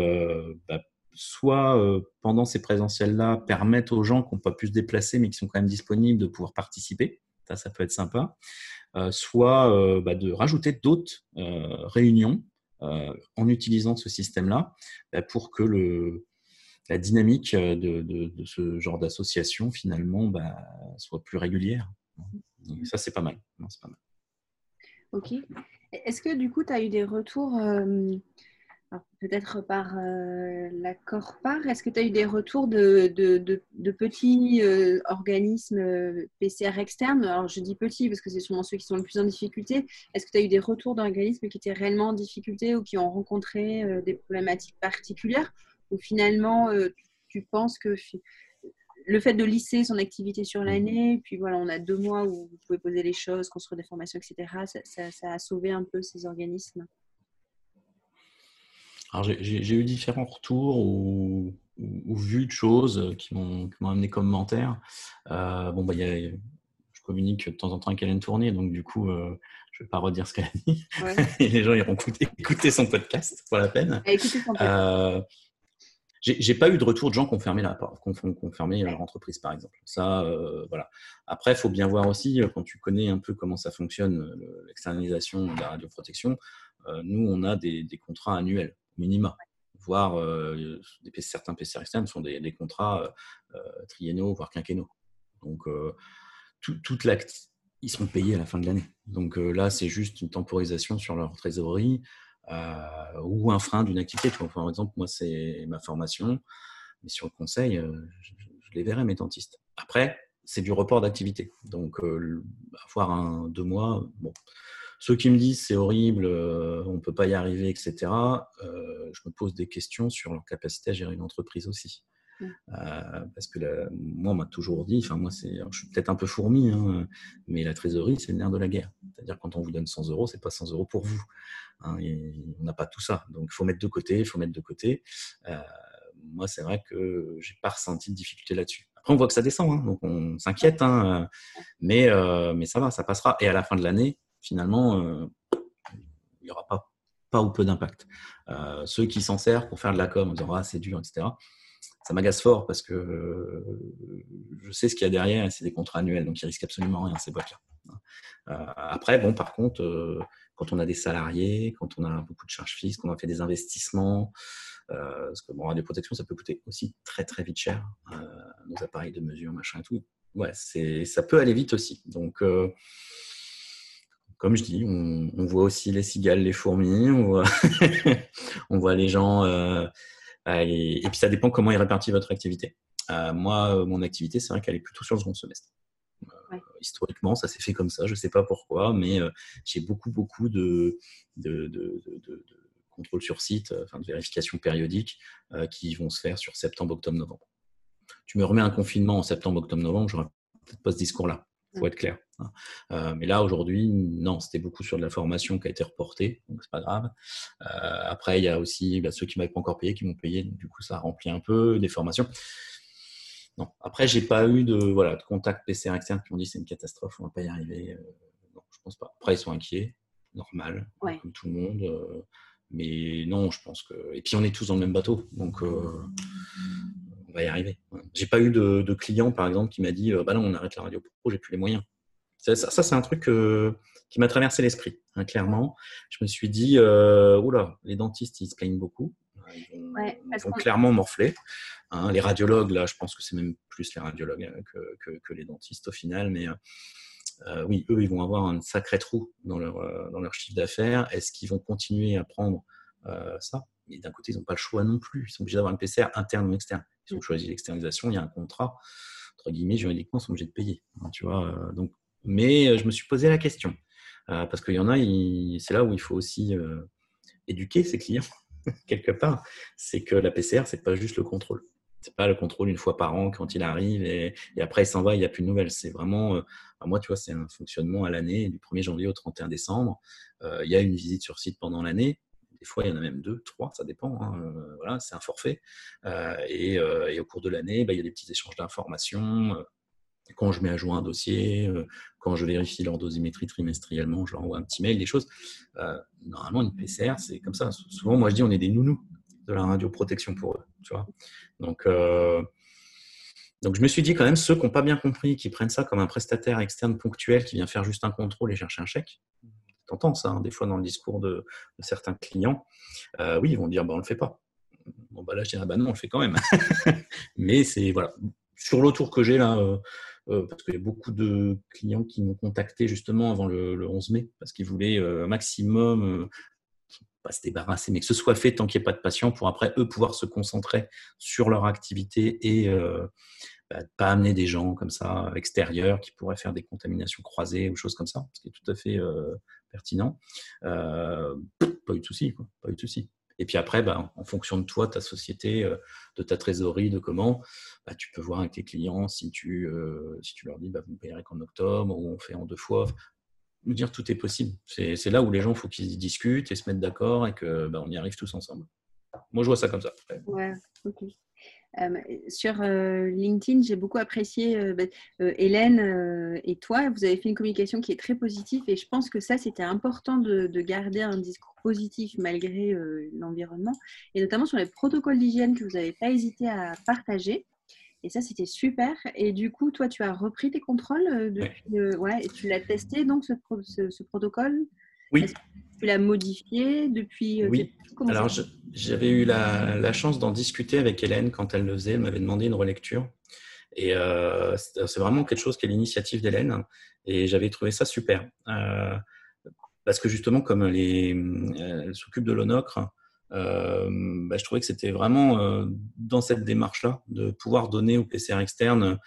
bah, soit pendant ces présentiels-là, permettre aux gens qui n'ont pas pu se déplacer, mais qui sont quand même disponibles, de pouvoir participer. Ça, peut être sympa. Euh, soit euh, bah, de rajouter d'autres euh, réunions en utilisant ce système-là bah, pour que la dynamique de, ce genre d'association finalement bah, soit plus régulière. ça, c'est pas mal. Ok. Est-ce que du coup, tu as eu des retours peut-être par euh, la Corpar, est-ce que tu as eu des retours de, petits euh, organismes euh, PCR externes? Alors je dis petits parce que c'est souvent ceux qui sont le plus en difficulté. Est-ce que tu as eu des retours d'organismes qui étaient réellement en difficulté ou qui ont rencontré des problématiques particulières? Ou finalement, tu penses que le fait de lisser son activité sur l'année, puis voilà, on a deux mois où vous pouvez poser les choses, construire des formations, etc., ça a sauvé un peu ces organismes? J'ai eu différents retours ou, vu de choses qui m'ont amené commentaires. Euh, bon, bah, je communique de temps en temps avec Hélène Tournier, donc du coup, euh, je ne vais pas redire ce qu'elle a dit. Et les gens iront écouter, son podcast, pour la peine. Euh, j'ai pas eu de retour de gens qui ont fermé, la, leur entreprise, par exemple. Ça, euh, voilà. Après, il faut bien voir aussi, quand tu connais un peu comment ça fonctionne, l'externalisation de la radioprotection, nous, on a des contrats annuels minima, voire euh, certains PCR externes sont des, contrats euh, euh, triennaux, voire quinquennaux. Donc, toute l'acte, ils seront payés à la fin de l'année. Donc là, c'est juste une temporisation sur leur trésorerie ou un frein d'une activité. par exemple, moi, c'est ma formation, mais sur le conseil, je, les verrai, mes dentistes. Après, c'est du report d'activité. Donc, avoir un deux mois, bon, ceux qui me disent c'est horrible, euh, on ne peut pas y arriver, etc., euh, je me pose des questions sur leur capacité à gérer une entreprise aussi. parce que moi, on m'a toujours dit, enfin moi, c'est, je suis peut-être un peu fourmi, hein, mais la trésorerie, c'est le nerf de la guerre. C'est-à-dire quand on vous donne 100 euros, c'est pas 100 euros pour vous. Hein, on n'a pas tout ça, donc il faut mettre de côté, il faut mettre de côté. moi, c'est vrai que j'ai pas ressenti de difficulté là-dessus. Après, on voit que ça descend, hein, donc on s'inquiète, mais mais ça va, ça passera. Et à la fin de l'année, finalement, il n'y aura pas ou peu d'impact. Euh, ceux qui s'en servent pour faire de la com en disant ah, c'est dur, etc. Ça m'agace fort parce que euh, je sais ce qu'il y a derrière et c'est des contrats annuels, donc ils risquent absolument rien ces boîtes-là. Euh, après, bon, par contre, quand on a des salariés, quand on a beaucoup de charges fixes, qu'on a fait des investissements, parce que bon, protection, ça peut coûter aussi très très vite cher, nos appareils de mesure, machin et tout. Ouais, c'est, ça peut aller vite aussi. Donc, comme je dis, on, voit aussi les cigales, les fourmis, on voit, on voit les gens. Euh, et, puis ça dépend comment est répartit votre activité. Euh, moi, euh, mon activité, c'est vrai qu'elle est plutôt sur le second semestre. historiquement, ça s'est fait comme ça, je ne sais pas pourquoi, mais j'ai beaucoup, beaucoup de, de, de, de, contrôle sur site, enfin de vérification périodique qui vont se faire sur septembre, octobre, novembre. Tu me remets un confinement en septembre, octobre, novembre, j'aurais peut-être pas ce discours-là faut être clair. Hein. Euh, mais là, aujourd'hui, non, c'était beaucoup sur de la formation qui a été reportée, donc c'est pas grave. Euh, après, il y a aussi bah, ceux qui m'avaient pas encore payé, qui m'ont payé, donc du coup, ça remplit un peu des formations. Non. Après, j'ai pas eu de, voilà, de contact PCR externe qui m'ont dit c'est une catastrophe, on va pas y arriver. Euh, non, je pense pas. Après, ils sont inquiets, normal, comme tout le monde. mais non, je pense que. Et puis, on est tous dans le même bateau, donc va y arriver. J'ai pas eu de, client, par exemple, qui m'a dit euh, bah non, on arrête la radio pro, j'ai plus les moyens. Ça, c'est un truc euh, qui m'a traversé l'esprit, hein, clairement. Je me suis dit, euh, oula, les dentistes, ils se plaignent beaucoup. Ils vont, clairement morfler. Hein. les radiologues, là, je pense que c'est même plus les radiologues hein, que, les dentistes au final, mais oui, eux, ils vont avoir un sacré trou dans leur, dans leur chiffre d'affaires. Est-ce qu'ils vont continuer à prendre ça? Mais d'un côté, ils n'ont pas le choix non plus. Ils sont obligés d'avoir une PCR interne ou externe ils ont choisi l'externalisation, il y a un contrat, entre guillemets, juridiquement, ils sont obligés de payer. Hein, tu vois, euh, donc, mais euh, je me suis posé la question, euh, parce qu'il y en a, c'est là où il faut aussi éduquer ses clients, quelque part. C'est que la PCR, c'est pas juste le contrôle. C'est pas le contrôle une fois par an quand il arrive et, après il s'en va, il n'y a plus de nouvelles. C'est vraiment, moi, tu vois, c'est un fonctionnement à l'année, du 1er janvier au 31 décembre. il y a une visite sur site pendant l'année, des fois, il y en a même deux, trois, ça dépend. Hein, euh, voilà, c'est un forfait. Euh, euh, et, au cours de l'année, bah, il y a des petits échanges d'informations. Quand je mets à jour un dossier, quand je vérifie leur dosimétrie trimestriellement, je leur envoie un petit mail, des choses. normalement, une PCR, c'est comme ça. Souvent, moi, je dis, on est des nounous de la radioprotection pour eux. Tu vois donc, donc, je me suis dit quand même, ceux qui n'ont pas bien compris, qui prennent ça comme un prestataire externe ponctuel qui vient faire juste un contrôle et chercher un chèque, Ça, hein, des fois, dans le discours de, certains clients. Euh, oui, ils vont dire, bah, on ne le fait pas. Bon, bah, là, je dirais, bah, non, on le fait quand même. Mais c'est, voilà. Sur l'autre que j'ai là, euh, euh, parce qu'il y a beaucoup de clients qui m'ont contacté justement avant le, 11 mai, parce qu'ils voulaient un maximum pas se débarrasser, mais que ce soit fait tant qu'il n'y ait pas de patients pour après eux pouvoir se concentrer sur leur activité et bah, pas amener des gens comme ça extérieurs qui pourraient faire des contaminations croisées ou choses comme ça, ce qui est tout à fait pertinent. Euh, pas eu de souci, pas eu de souci. Et puis après, bah, en fonction de toi, ta société, euh, de ta trésorerie, de comment, bah, tu peux voir avec tes clients si tu, euh, si tu leur dis bah, vous ne payerez qu'en octobre ou on fait en deux fois. Nous dire tout est possible. C'est là où les gens, il faut qu'ils discutent et se mettent d'accord et que bah, y arrive tous ensemble. Moi, je vois ça comme ça. Ouais, ok. Euh, sur euh, LinkedIn, j'ai beaucoup apprécié euh, bah, Hélène et toi. Vous avez fait une communication qui est très positive et je pense que ça, c'était important de, garder un discours positif malgré l'environnement et notamment sur les protocoles d'hygiène que vous n'avez pas hésité à partager. Et ça, c'était super. Et du coup, toi, tu as repris tes contrôles depuis, ouais, et tu l'as testé donc ce, ce protocole? Oui tu l'as modifié depuis euh, Oui. Alors, j'avais eu la, chance d'en discuter avec Hélène quand elle le faisait. Elle m'avait demandé une relecture. Et euh, c'est vraiment quelque chose qui est l'initiative d'Hélène. Et j'avais trouvé ça super. Euh, parce que justement, comme elle, s'occupe de l'ONOCRE, bah, je trouvais que c'était vraiment dans cette démarche-là de pouvoir donner au PCR externe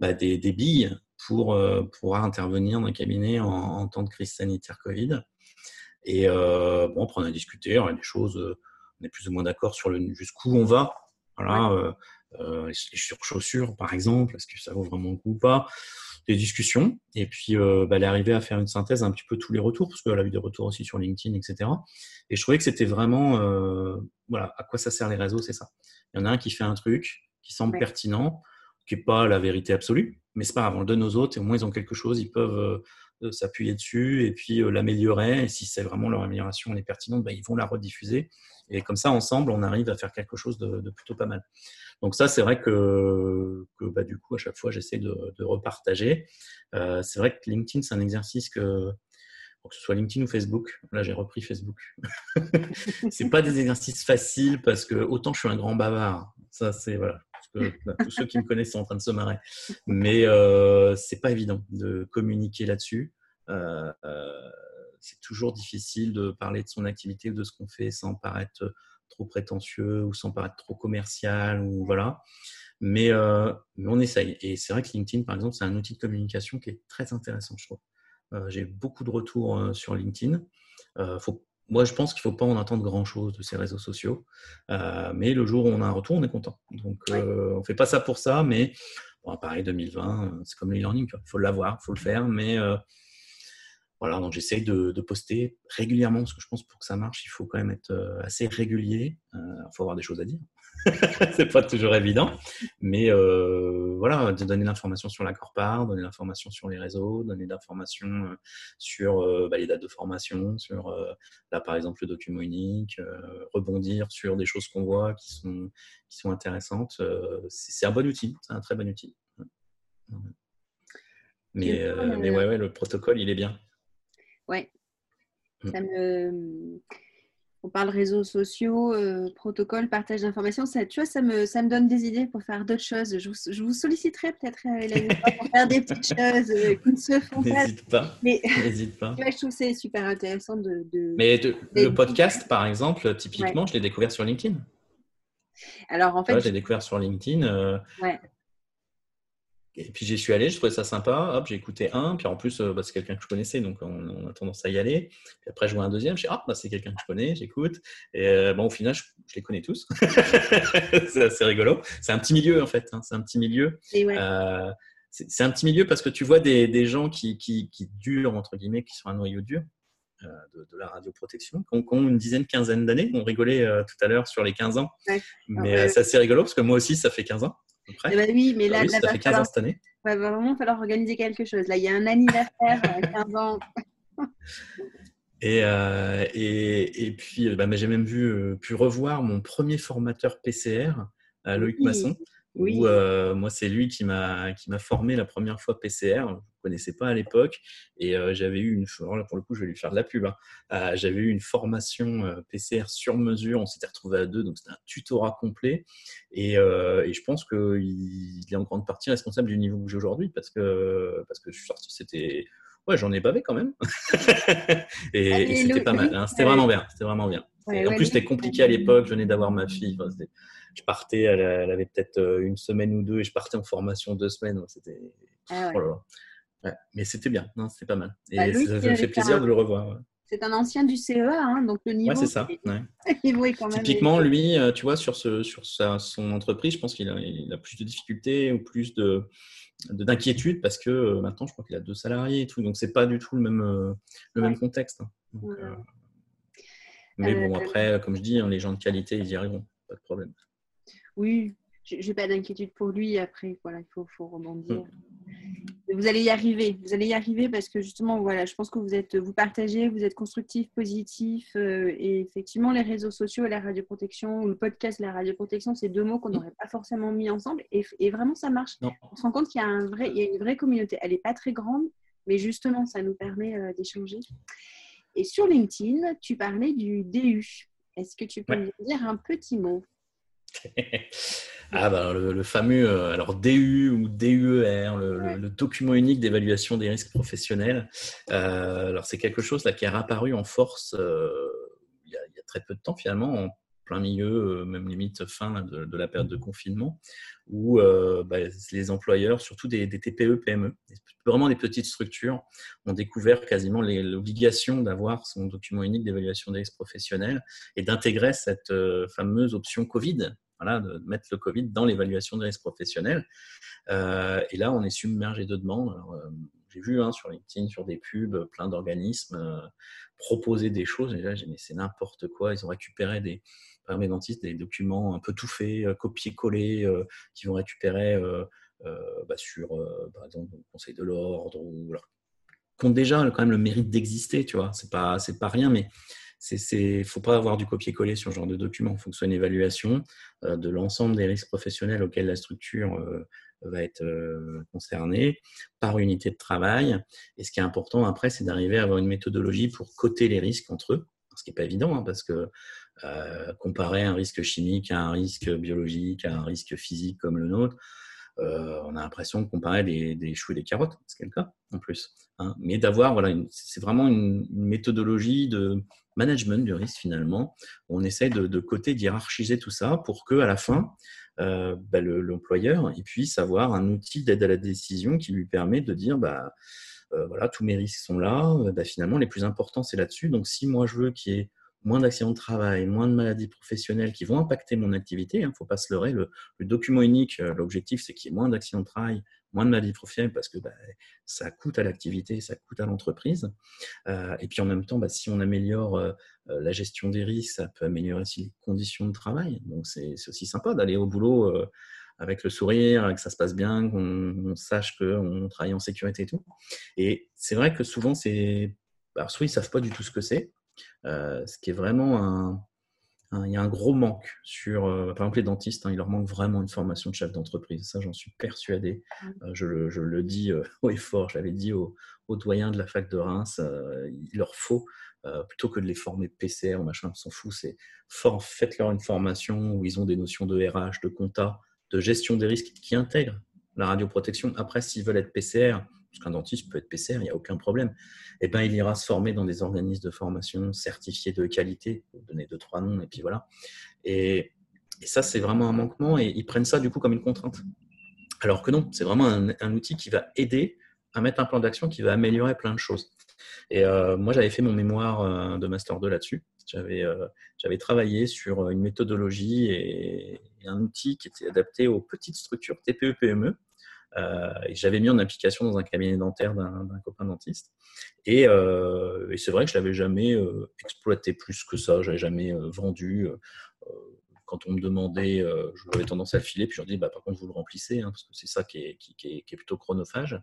bah, des, billes pour pouvoir intervenir dans le cabinet en, en temps de crise sanitaire Covid. Et euh, bon, après, on a discuté, y a des choses, euh, on est plus ou moins d'accord sur jusqu'où on va. Voilà, sur chaussures, par exemple, est-ce que ça vaut vraiment le coup ou pas? Des discussions et puis bah, elle est arrivée à faire une synthèse un petit peu tous les retours parce qu'elle a eu des retours aussi sur LinkedIn, etc. Et je trouvais que c'était vraiment, voilà, à quoi ça sert les réseaux, c'est ça. Il y en a un qui fait un truc qui semble pertinent, qui n'est pas la vérité absolue, mais c'est pas grave, on le donne aux autres et au moins ils ont quelque chose, ils peuvent s'appuyer dessus et puis l'améliorer. Et si c'est vraiment leur amélioration est pertinente, bah, ils vont la rediffuser. Et comme ça, ensemble, on arrive à faire quelque chose de, plutôt pas mal. Donc ça, c'est vrai que, bah, du coup, à chaque fois, j'essaie de, repartager. c'est vrai que LinkedIn, c'est un exercice que, que ce soit LinkedIn ou Facebook, là j'ai repris Facebook. c'est pas des exercices faciles parce que autant je suis un grand bavard, ça c'est voilà, bah, tous ceux qui me connaissent sont en train de se marrer. Mais euh, c'est pas évident de communiquer là-dessus. Euh, euh, c'est toujours difficile de parler de son activité ou de ce qu'on fait sans paraître trop prétentieux ou sans paraître trop commercial ou voilà. Mais, mais on essaye. Et c'est vrai que LinkedIn, par exemple, c'est un outil de communication qui est très intéressant, je trouve. J'ai beaucoup de retours sur LinkedIn. Il faut moi, je pense qu'il ne faut pas en attendre grand-chose de ces réseaux sociaux. Euh, mais le jour où on a un retour, on est content. Donc, euh, on ne fait pas ça pour ça, mais bon, pareil, 2020, euh, c'est comme le e-learning. Il faut l'avoir, il faut le faire. Mais voilà, donc j'essaye de, poster régulièrement, parce que je pense que pour que ça marche, il faut quand même être assez régulier. Il faut avoir des choses à dire. c'est pas toujours évident, mais euh, voilà, de donner l'information sur la Corpar, donner l'information sur les réseaux, donner l'information euh, sur euh, bah, les dates de formation, sur là par exemple le document unique, rebondir sur des choses qu'on voit qui sont qui sont intéressantes. c'est un bon outil, c'est un très bon outil. Mais, mais ouais, ouais, le protocole, il est bien. Ouais. Mm. Ça me on parle réseaux sociaux, euh, protocole, partage d'informations. Ça, tu vois, ça me, ça me donne des idées pour faire d'autres choses. Je vous, je vous solliciterai peut-être euh, pour faire des petites choses euh, qui ne se font pas. N'hésite pas. Mais, pas. Tu vois, je trouve c'est super intéressant de. Mais le podcast, par exemple, typiquement, je l'ai découvert sur LinkedIn. Alors en fait, j'ai découvert sur LinkedIn. Ouais. Et puis j'y suis allé, je trouvais ça sympa. Hop, j'ai écouté un. Puis en plus, euh, bah, c'est quelqu'un que je connaissais, donc on, a tendance à y aller. Puis après, je vois un deuxième. Je dis, ah, bah, c'est quelqu'un que je connais, j'écoute. Et euh, bon, au final, je, les connais tous. c'est assez rigolo. C'est un petit milieu, en fait. Hein. C'est un petit milieu. Euh, c'est un petit milieu parce que tu vois des, des gens qui, qui, qui, durent, entre guillemets, qui sont un noyau dur. de, la radioprotection, qui ont, une dizaine, quinzaine d'années. On rigolait tout à l'heure sur les 15 ans. Mais c'est assez rigolo parce que moi aussi, ça fait 15 ans. Eh ben oui, mais là, ah ça fait 15 ans cette année. Il va vraiment falloir organiser quelque chose. Là, il y a un anniversaire, 15 euh, ans. Et, euh, et, et, puis, bah, j'ai même vu, euh, pu revoir mon premier formateur PCR, Loïc Masson. Oui. Où, moi, c'est lui qui m'a formé la première fois PCR connaissais pas à l'époque. Et euh, j'avais eu une, pour le coup, je vais lui faire de la pub. Hein. Euh, j'avais eu une formation euh, PCR sur mesure. On s'était retrouvé à deux, donc c'était un tutorat complet. Et, et je pense qu'il est en grande partie responsable du niveau que j'ai aujourd'hui parce que, parce que je suis sorti, c'était. Ouais, j'en ai bavé quand même. et, c'était pas mal. Hein. C'était vraiment bien. C'était vraiment bien. en plus, c'était compliqué à l'époque. Je venais d'avoir ma fille. Je partais, elle, avait peut-être une semaine ou deux et je partais en formation deux semaines. C'était. Ah oh mais c'était bien, c'était pas mal. Et bah, ça me fait plaisir de le revoir. C'est un ancien du CEA, hein, donc le niveau. C'est ça. quand même Typiquement, lui, euh, tu vois, sur, ce, sur sa, son entreprise, je pense qu'il a, il a, plus de difficultés ou plus de d'inquiétude parce que euh, maintenant, je crois qu'il a deux salariés et tout, donc c'est pas du tout le même, euh, le même contexte. Hein. mais bon, après, comme je dis, hein, les gens de qualité, ils y arriveront, pas de problème. Oui, j'ai pas d'inquiétude pour lui. Après, voilà, il faut, faut rebondir. Vous allez y arriver. Vous allez y arriver parce que justement, voilà, je pense que vous êtes, vous partagez, vous êtes constructif, positif. Euh, et effectivement, les réseaux sociaux et la radioprotection, ou le podcast, la radioprotection, c'est deux mots qu'on n'aurait pas forcément mis ensemble. Et, et vraiment, ça marche. On se rend compte qu'il y a un vrai, il y a une vraie communauté. Elle n'est pas très grande, mais justement, ça nous permet euh, d'échanger. Et sur LinkedIn, tu parlais du DU. Est-ce que tu peux nous dire un petit mot? Ah bah, le, fameux euh, alors DU ou DUER, le, document unique d'évaluation des risques professionnels. Euh, alors c'est quelque chose là qui est apparu en force euh, il, y a, très peu de temps finalement, en plein milieu, même limite fin de, la période de confinement, où bah, les employeurs, surtout des, TPE, PME, vraiment des petites structures, ont découvert quasiment l'obligation d'avoir son document unique d'évaluation des risques professionnels et d'intégrer cette fameuse option Covid voilà, de mettre le Covid dans l'évaluation des risques professionnels. et là, on est submergé de demandes. j'ai vu hein, sur LinkedIn, sur des pubs, plein d'organismes proposer des choses. Et là, j'ai mais c'est n'importe quoi. Ils ont récupéré des, par mes dentistes, des documents un peu tout faits, copier-coller, qui vont récupérer bah, sur, par exemple, le Conseil de l'ordre ou qui ont déjà quand même le mérite d'exister, tu vois. C'est pas, c'est pas rien, mais il ne faut pas avoir du copier-coller sur ce genre de document. Il faut que ce soit une évaluation euh, de l'ensemble des risques professionnels auxquels la structure euh, va être euh, concernée par unité de travail. Et ce qui est important après, c'est d'arriver à avoir une méthodologie pour coter les risques entre eux. Ce qui n'est pas évident, hein, parce que comparer un risque chimique à un risque biologique, à un risque physique comme le nôtre, on a l'impression de comparer des, choux et des carottes, c'est le cas en plus. Hein. Mais d'avoir, voilà, c'est vraiment une, méthodologie de management du risque finalement. On essaie de, de côté d'hierarchiser tout ça pour que à la fin, euh, bah, l'employeur puisse avoir un outil d'aide à la décision qui lui permet de dire bah euh, voilà tous mes risques sont là. Bah, finalement, les plus importants c'est là-dessus. Donc si moi je veux qu'il y ait moins d'accidents de travail, moins de maladies professionnelles qui vont impacter mon activité. Il hein, ne faut pas se leurrer. Le, document unique, euh, l'objectif, c'est qu'il y ait moins d'accidents de travail, moins de maladies professionnelles parce que bah, ça coûte à l'activité, ça coûte à l'entreprise. Euh, et puis en même temps, bah, si on améliore euh, la gestion des risques, ça peut améliorer aussi les conditions de travail. Donc c'est aussi sympa d'aller au boulot avec le sourire, que ça se passe bien, qu'on sache qu'on travaille en sécurité et tout. Et c'est vrai que souvent, c'est... Alors, ils ne savent pas du tout ce que c'est, ce qui est vraiment un, il y a un gros manque sur, euh, par exemple, les dentistes, hein, il leur manque vraiment une formation de chef d'entreprise. Ça, j'en suis persuadé. Euh, je, le, dis euh, haut et fort, je l'avais dit aux, doyens de la fac de Reims, il leur faut, plutôt que de les former PCR, machin, on s'en fout, c'est faites-leur une formation où ils ont des notions de RH, de compta, de gestion des risques qui intègrent la radioprotection. Après, s'ils veulent être PCR, qu'un dentiste peut être PCR, il n'y a aucun problème, eh ben, il ira se former dans des organismes de formation certifiés de qualité, pour donner deux, trois noms, et puis voilà. Et, ça, c'est vraiment un manquement, et ils prennent ça du coup comme une contrainte. Alors que non, c'est vraiment un, outil qui va aider à mettre un plan d'action qui va améliorer plein de choses. Et euh, moi, j'avais fait mon mémoire euh, de Master 2 là-dessus. J'avais euh, j'avais travaillé sur une méthodologie et, et, un outil qui était adapté aux petites structures TPE-PME euh, j'avais mis en application dans un cabinet dentaire d'un copain dentiste. Euh, et, c'est vrai que je l'avais jamais euh, exploité plus que ça. Je n'avais jamais vendu quand on me demandait, j'avais tendance à le filer, puis je leur dis, bah, par contre, vous le remplissez, hein, parce que c'est ça qui est, qui, est, plutôt chronophage.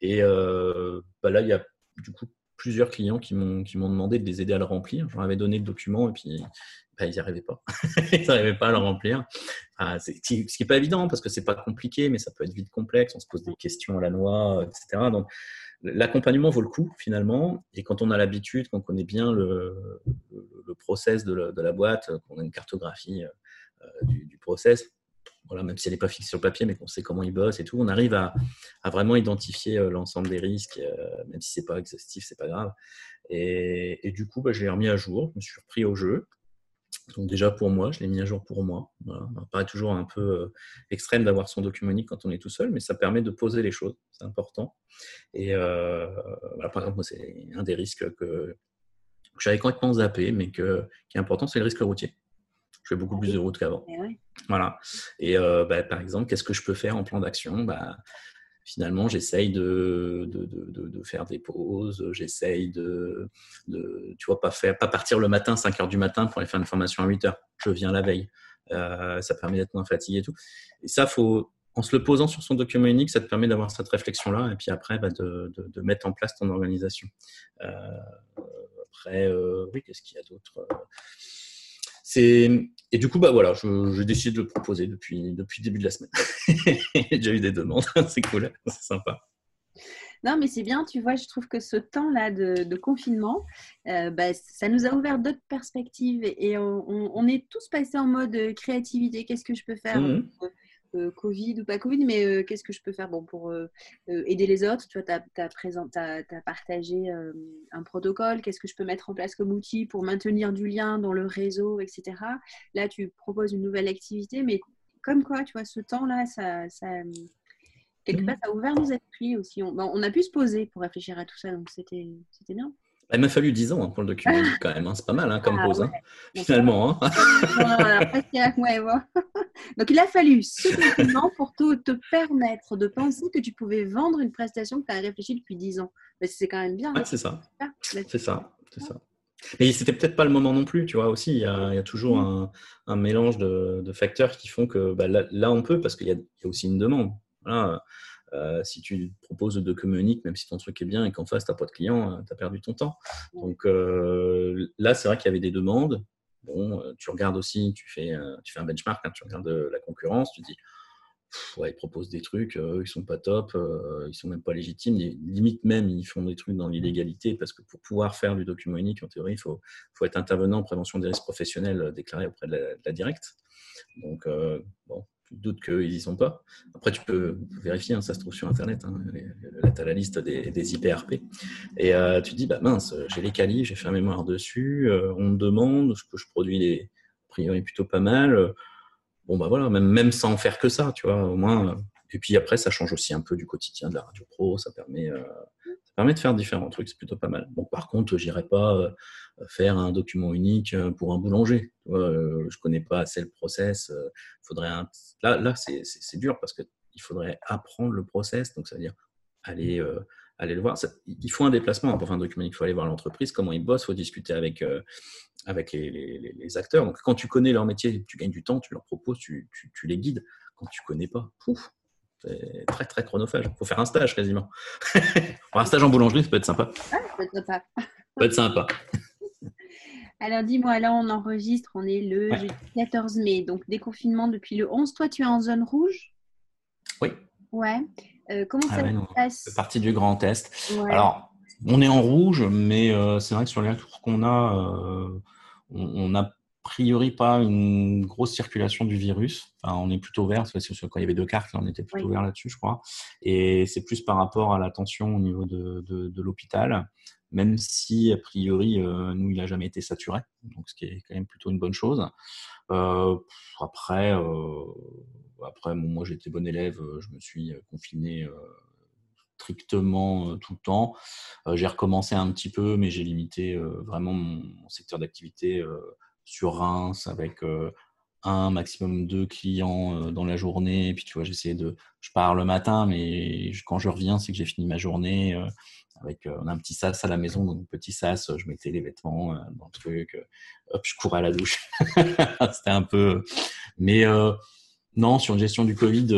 Et bah, là, il y a du coup plusieurs clients qui m'ont demandé de les aider à le remplir. J'en avais donné le document et puis bah, ils n'y arrivaient pas. ils n'arrivaient pas à le remplir. ce qui n'est pas évident parce que c'est pas compliqué, mais ça peut être vite complexe. On se pose des questions à la noix, etc. Donc, l'accompagnement vaut le coup finalement. Et quand on a l'habitude, qu'on connaît bien le, le process de la, de la boîte, qu'on a une cartographie euh, du, du, process, voilà, même si elle n'est pas fixée sur le papier, mais qu'on sait comment ils bossent et tout, on arrive à, vraiment identifier euh, l'ensemble des risques, euh, même si c'est pas exhaustif, c'est pas grave. Et, du coup, bah, je l'ai remis à jour, je me suis repris au jeu. Donc déjà pour moi, je l'ai mis à jour pour moi. Voilà. Ça paraît toujours un peu euh, extrême d'avoir son document unique quand on est tout seul, mais ça permet de poser les choses, c'est important. Et par exemple, c'est un des risques que, j'avais complètement zappé, mais qui est important, c'est le risque routier. Je fais beaucoup plus de route qu'avant. Eh voilà. Et euh, bah, par exemple, qu'est-ce que je peux faire en plan d'action? Bah, finalement, j'essaye de, de, de, de, faire des pauses, j'essaye de, tu vois, pas, faire, pas partir le matin, 5 heures du matin pour aller faire une formation à 8 heures. Je viens la veille. Euh, ça permet d'être moins fatigué et tout. Et ça, faut, en se le posant sur son document unique, ça te permet d'avoir cette réflexion-là et puis après, bah, de, mettre en place ton organisation. Euh, après, euh, oui, qu'est-ce qu'il y a d'autre? Et du coup bah voilà, je, décide de le proposer depuis depuis le début de la semaine. J'ai déjà eu des demandes, c'est cool, c'est sympa. Non, mais c'est bien, tu vois, je trouve que ce temps-là de, confinement, euh, bah, ça nous a ouvert d'autres perspectives et, on, est tous passés en mode créativité. Qu'est-ce que je peux faire? Mmh. Euh, Covid ou pas Covid, mais euh, qu'est-ce que je peux faire bon, pour euh, aider les autres? Tu vois, tu as, partagé un protocole, qu'est-ce que je peux mettre en place comme outil pour maintenir du lien dans le réseau, etc. Là, tu proposes une nouvelle activité, mais comme quoi, tu vois, ce temps-là, ça, ça, quelque mmh. part, ça a ouvert nos esprits aussi. On, on, a pu se poser pour réfléchir à tout ça, donc c'était bien. Il m'a fallu 10 ans hein, pour le document quand même. Hein. C'est pas mal hein, comme ah pause, finalement. Donc, il a fallu ce document pour te, te, permettre de penser que tu pouvais vendre une prestation que tu as réfléchi depuis 10 ans. Mais c'est quand même bien. C'est ça. C'est ça. C'est ça. Mais c'était peut-être pas le moment non plus, tu vois, aussi. Il y a, toujours mm. un, mélange de, facteurs qui font que bah, là, on peut, parce qu'il y, a aussi une demande. Voilà. Euh, si tu proposes de communique, même si ton truc est bien et qu'en face, tu n'as pas de client, euh, tu as perdu ton temps. Donc euh, là, c'est vrai qu'il y avait des demandes. Bon, tu regardes aussi, tu fais, tu fais un benchmark, hein, tu regardes la concurrence, tu dis, ouais, ils proposent des trucs, eux, ils sont pas top, ils sont même pas légitimes, limite même, ils font des trucs dans l'illégalité, parce que pour pouvoir faire du document unique, en théorie, il faut, faut, être intervenant en prévention des risques professionnels déclaré auprès de la, de la directe. Donc, bon, tu doutes qu'ils n'y sont pas. Après, tu peux vérifier, hein, ça se trouve sur Internet. Hein, tu as la liste des, des IPRP. Et euh, tu te dis, bah, mince, j'ai les qualifs, j'ai fait un mémoire dessus, euh, on me demande, ce que je produis les a priori plutôt pas mal. Bon, bah voilà, même, même sans faire que ça, tu vois, au moins. Et puis après, ça change aussi un peu du quotidien de la radio pro, ça permet, euh, permet de faire différents trucs, c'est plutôt pas mal. Bon, par contre, j'irai pas faire un document unique euh, pour un boulanger. Euh, je connais pas assez le process. Euh, faudrait Là, là c'est dur parce qu'il faudrait apprendre le process. Donc, ça veut dire aller, aller le voir. il faut un déplacement pour faire un document unique. Il faut aller voir l'entreprise, comment ils bossent. Il faut discuter avec, avec les, acteurs. Donc, quand tu connais leur métier, tu gagnes du temps, tu leur proposes, tu, tu, les guides. Quand tu connais pas, pouf, c'est très très chronophage. Il faut faire un stage quasiment. un stage en boulangerie, ça peut être sympa. ça peut être sympa. Ça peut être sympa. Alors dis-moi, là on enregistre, on est le 14 mai, donc déconfinement depuis le 11. Toi, tu es en zone rouge? Oui. Ouais. Euh, comment ah ça se passe? Partie du Grand Est. Alors, on est en rouge, mais euh, c'est vrai que sur les retours qu'on a, euh, on n'a a priori pas une grosse circulation du virus. Enfin, on est plutôt vert, parce que quand il y avait deux cartes, on était plutôt vert là-dessus, je crois. Et c'est plus par rapport à la tension au niveau de, de l'hôpital même si a priori, euh, nous, il n'a jamais été saturé, donc ce qui est quand même plutôt une bonne chose. Euh, après, euh, après moi j'étais bon élève, je me suis confiné strictement tout le temps. j'ai recommencé un petit peu, mais j'ai limité vraiment mon, secteur d'activité sur Reims avec un maximum deux clients dans la journée. Et puis tu vois, j'essayais de, je pars le matin, mais quand je reviens, c'est que j'ai fini ma journée. Avec, euh, on a un petit sas à la maison, donc petit sas, je mettais les vêtements euh, dans le truc, euh, hop, je courais à la douche. C'était un peu. Mais non, sur une gestion du Covid,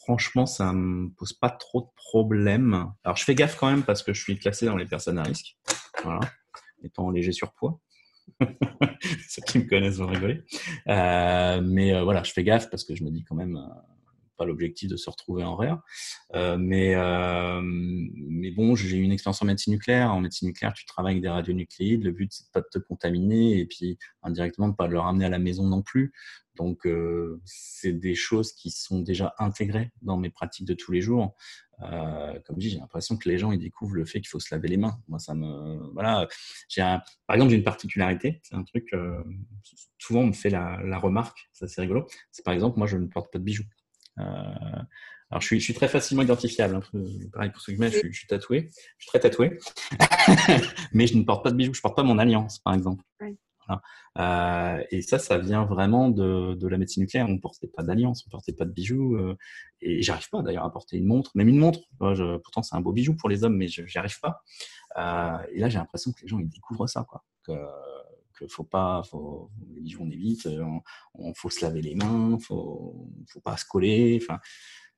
franchement, ça me pose pas trop de problèmes. Alors, je fais gaffe quand même parce que je suis classé dans les personnes à risque, voilà, étant léger surpoids. Ceux qui me connaissent vont rigoler. mais voilà, je fais gaffe parce que je me dis quand même, pas l'objectif de se retrouver en rare. Euh, mais, euh, mais bon, j'ai eu une expérience en médecine nucléaire. En médecine nucléaire, tu travailles avec des radionucléides. Le but, c'est pas de te contaminer et puis indirectement de pas le ramener à la maison non plus. Donc, euh, c'est des choses qui sont déjà intégrées dans mes pratiques de tous les jours. Euh, comme dis, j'ai l'impression que les gens ils découvrent le fait qu'il faut se laver les mains. Moi, ça me voilà. J'ai par exemple, j'ai une particularité. C'est un truc. Souvent, on me fait la, la remarque. Ça, c'est rigolo. C'est par exemple, moi, je ne porte pas de bijoux. Euh, alors, je suis, je suis, très facilement identifiable. Hein, pareil pour ceux qui je, je, suis tatoué. Je suis très tatoué. Mais je ne porte pas de bijoux. Je ne porte pas mon alliance, par exemple. Euh, et ça, ça vient vraiment de, de, la médecine nucléaire. On ne portait pas d'alliance, on ne portait pas de bijoux. Euh, et j'arrive pas d'ailleurs à porter une montre, même une montre. je, pourtant, c'est un beau bijou pour les hommes, mais j'y arrive pas. Euh, et là, j'ai l'impression que les gens ils découvrent ça, quoi. Que, que faut pas, faut, on évite, euh, on, faut se laver les mains, faut, faut pas se coller. Enfin,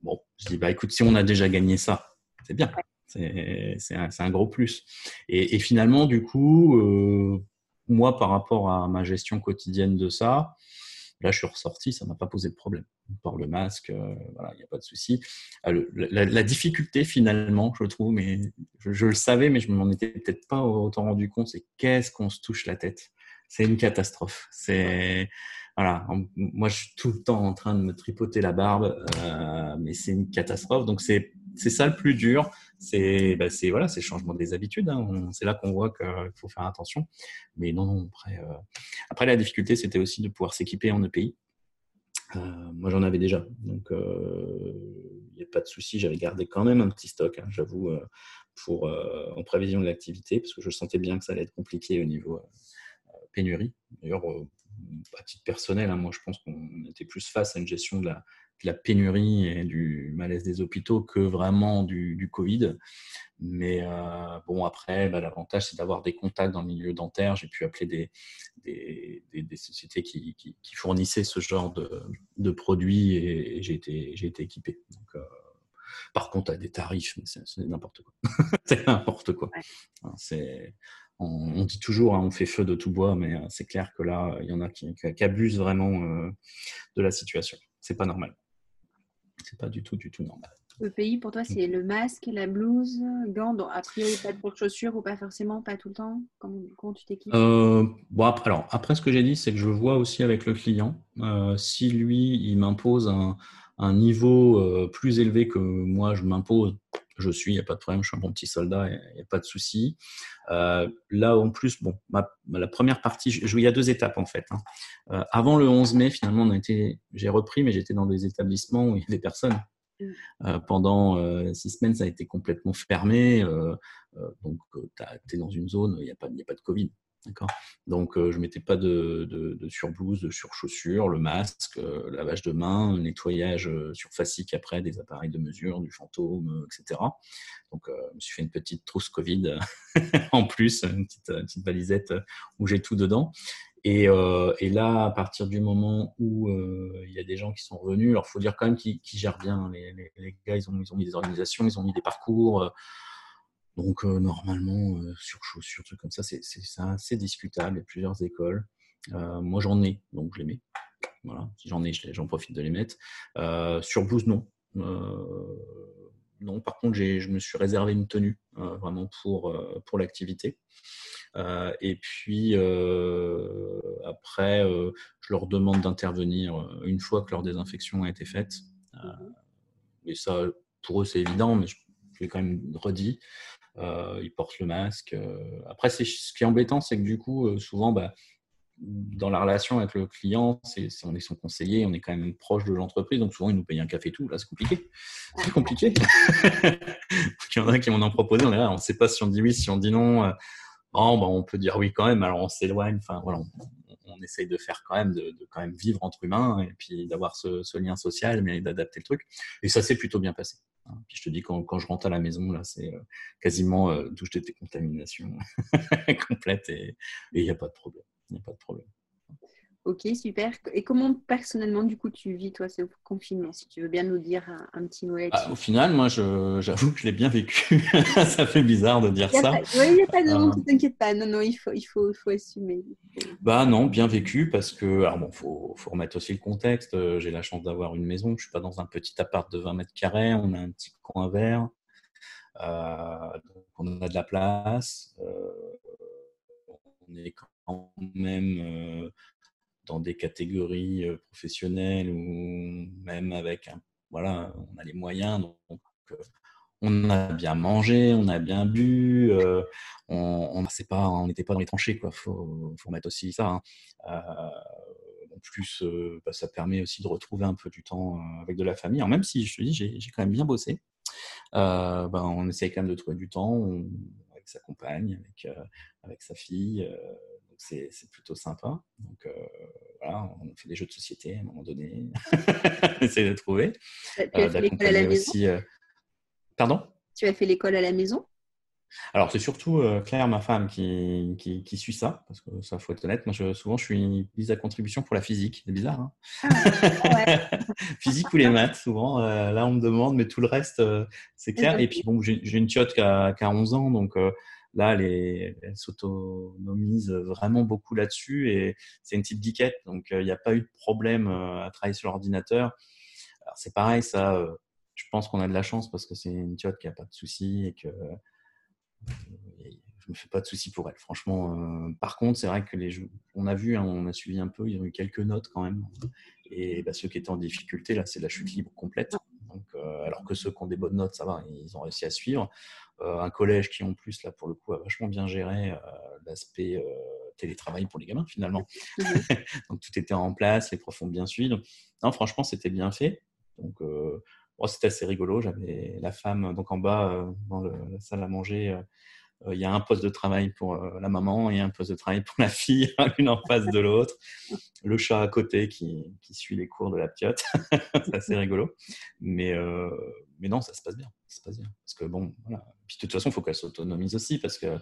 bon, je dis bah écoute, si on a déjà gagné ça, c'est bien, c'est un, un, gros plus. Et, et finalement, du coup, euh, moi par rapport à ma gestion quotidienne de ça, là je suis ressorti, ça m'a pas posé de problème. On porte le masque, euh, voilà, il n'y a pas de souci. Ah, la, la, difficulté finalement, je trouve, mais je, je le savais, mais je m'en étais peut-être pas autant rendu compte, c'est qu'est-ce qu'on se touche la tête c'est une catastrophe. C'est voilà, moi je suis tout le temps en train de me tripoter la barbe, euh, mais c'est une catastrophe. Donc c'est c'est ça le plus dur. C'est bah, voilà, c'est changement des habitudes. Hein. C'est là qu'on voit qu'il faut faire attention. Mais non, non après euh, après la difficulté c'était aussi de pouvoir s'équiper en EPI. Euh, moi j'en avais déjà, donc il n'y a pas de souci. J'avais gardé quand même un petit stock, hein, j'avoue, pour en prévision de l'activité, parce que je sentais bien que ça allait être compliqué au niveau pénurie. D'ailleurs, euh, à titre personnel, hein, moi je pense qu'on était plus face à une gestion de la, la pénurie et du malaise des hôpitaux que vraiment du, Covid. Mais euh, bon, après, bah, l'avantage, c'est d'avoir des contacts dans le milieu dentaire. J'ai pu appeler des, des, sociétés qui, fournissaient ce genre de, produits et, j'ai été, été, équipé. Euh, par contre, à des tarifs, c'est n'importe quoi. c'est n'importe quoi. C'est on, dit toujours, hein, on fait feu de tout bois, mais euh, c'est clair que là, il y en a qui, abusent vraiment de la situation. C'est pas normal c'est pas du tout, du tout normal. Le pays, pour toi, c'est le masque, la blouse, gants, donc a priori pas de chaussures ou pas forcément, pas tout le temps? Comment, tu t'équipes? Euh, bon, après, alors, après, ce que j'ai dit, c'est que je vois aussi avec le client. Euh, si lui, il m'impose un, un niveau euh, plus élevé que moi, je m'impose, je suis, il n'y a pas de problème, je suis un bon petit soldat, il n'y a, pas de souci. Euh, là, en plus, bon, la première partie, je, il y a deux étapes en fait. Hein. Euh, avant le 11 mai, finalement, j'ai repris, mais j'étais dans des établissements où il y avait personne. Mm. Euh, pendant six semaines, ça a été complètement fermé. donc, tu es dans une zone, il n'y a, pas, a pas de Covid. Donc, euh, je ne mettais pas de, surblouse, de surchaussures, le masque, euh, lavage de mains, nettoyage euh, surfacique après des appareils de mesure, du fantôme, etc. Donc, je me suis fait une petite trousse Covid en plus, une petite, petite, valisette où j'ai tout dedans. Et, là, à partir du moment où il y a des gens qui sont revenus, alors il faut dire quand même qu'ils gèrent bien. Hein, les, gars, ils ont mis des organisations, ils ont mis des parcours. Donc, normalement, sur chaussures, trucs comme ça, c'est assez discutable. Il y a plusieurs écoles. Moi, j'en ai, donc je les mets. Voilà. Si j'en ai, j'en profite de les mettre. sur blouse, non. non, par contre, je me suis réservé une tenue vraiment pour, pour l'activité. et puis, après, je leur demande d'intervenir une fois que leur désinfection a été faite. et ça, pour eux, c'est évident, mais je, je l'ai quand même redit. Euh, ils portent le masque. Euh. Après, ce qui est embêtant, c'est que du coup, euh, souvent, bah, dans la relation avec le client, on est son conseiller, on est quand même proche de l'entreprise, donc souvent ils nous payent un café et tout. Là, c'est compliqué. C'est compliqué. Il y en a qui m'en ont proposé, on ne sait pas si on dit oui, si on dit non. Oh, bah, on peut dire oui quand même, alors on s'éloigne. Enfin, voilà, on, essaye de faire quand même, de, quand même vivre entre humains et puis d'avoir ce, lien social, mais d'adapter le truc. Et ça s'est plutôt bien passé. Hein. Puis je te dis, quand, quand, je rentre à la maison, là, c'est euh, quasiment euh, touche de décontamination complète et il n'y a pas de problème. Il n'y a pas de problème. Ok, super. Et comment personnellement, du coup, tu vis, toi, ce confinement Si tu veux bien nous dire un, petit mot ah, Au final, moi, j'avoue que je l'ai bien vécu. ça fait bizarre de dire ça. Oui, il n'y a pas de nom, euh... t'inquiète pas. Non, non, il faut, il faut, il faut assumer. Bah non, bien vécu parce que, alors bon, faut, faut remettre aussi le contexte. Euh, j'ai la chance d'avoir une maison. Je ne suis pas dans un petit appart de 20 mètres carrés. On a un petit coin vert. Euh, on a de la place. Euh, on est quand même dans des catégories euh, professionnelles ou même avec voilà, on a les moyens. Donc, euh, on a bien mangé, on a bien bu, euh, on n'était pas, on pas dans les tranchées, quoi. Faut, faut remettre aussi ça. Hein. en plus, bah, ça permet aussi de retrouver un peu du temps avec de la famille. Même si je te dis, j'ai quand même bien bossé, ben, on essaye quand même de trouver du temps avec sa compagne, avec sa fille c'est plutôt sympa. Donc euh, voilà, on fait des jeux de société à un moment donné. on essaie de trouver. Tu as fait l'école à la maison? aussi, euh, Pardon? Tu as fait l'école à la maison? Alors, c'est surtout euh, Claire, ma femme, qui, qui, suit ça, parce que ça, faut être honnête. Moi, je, souvent, je suis mise à contribution pour la physique. C'est bizarre, hein? Ah, Physique ou les maths, souvent. là, on me demande, mais tout le reste, c'est clair. Et puis, bon, j'ai une tiote qui a, qui a, 11 ans, donc Là, elle, s'autonomise vraiment beaucoup là-dessus et c'est une petite geekette, donc euh, il n'y a pas eu de problème euh, à travailler sur l'ordinateur. c'est pareil, ça, euh, je pense qu'on a de la chance parce que c'est une tiote qui n'a pas de soucis et que je me fais pas de soucis pour elle. Franchement, par contre, c'est vrai que les on a vu, hein, on a suivi un peu, ils ont eu quelques notes quand même. Et bah, ceux qui étaient en difficulté, là, c'est la chute libre complète. Donc, alors que ceux qui ont des bonnes notes, ça va, ils ont réussi à suivre. Euh, un collège qui en plus là pour le coup a vachement bien géré euh, l'aspect euh, télétravail pour les gamins finalement. Mhm. donc tout était en place, les profs ont bien suivi. non, franchement, c'était bien fait. Donc c'était assez rigolo. J'avais la femme donc en bas dans la salle à manger euh, il y a un poste de travail pour euh, la maman et un poste de travail pour la fille, l'une en face de l'autre. Le chat à côté qui, qui, suit les cours de la piote. c'est assez rigolo. Mais, euh, mais non, ça se passe bien. Ça se passe bien. Parce que bon, voilà. Puis de toute façon, il faut qu'elle s'autonomise aussi. Parce que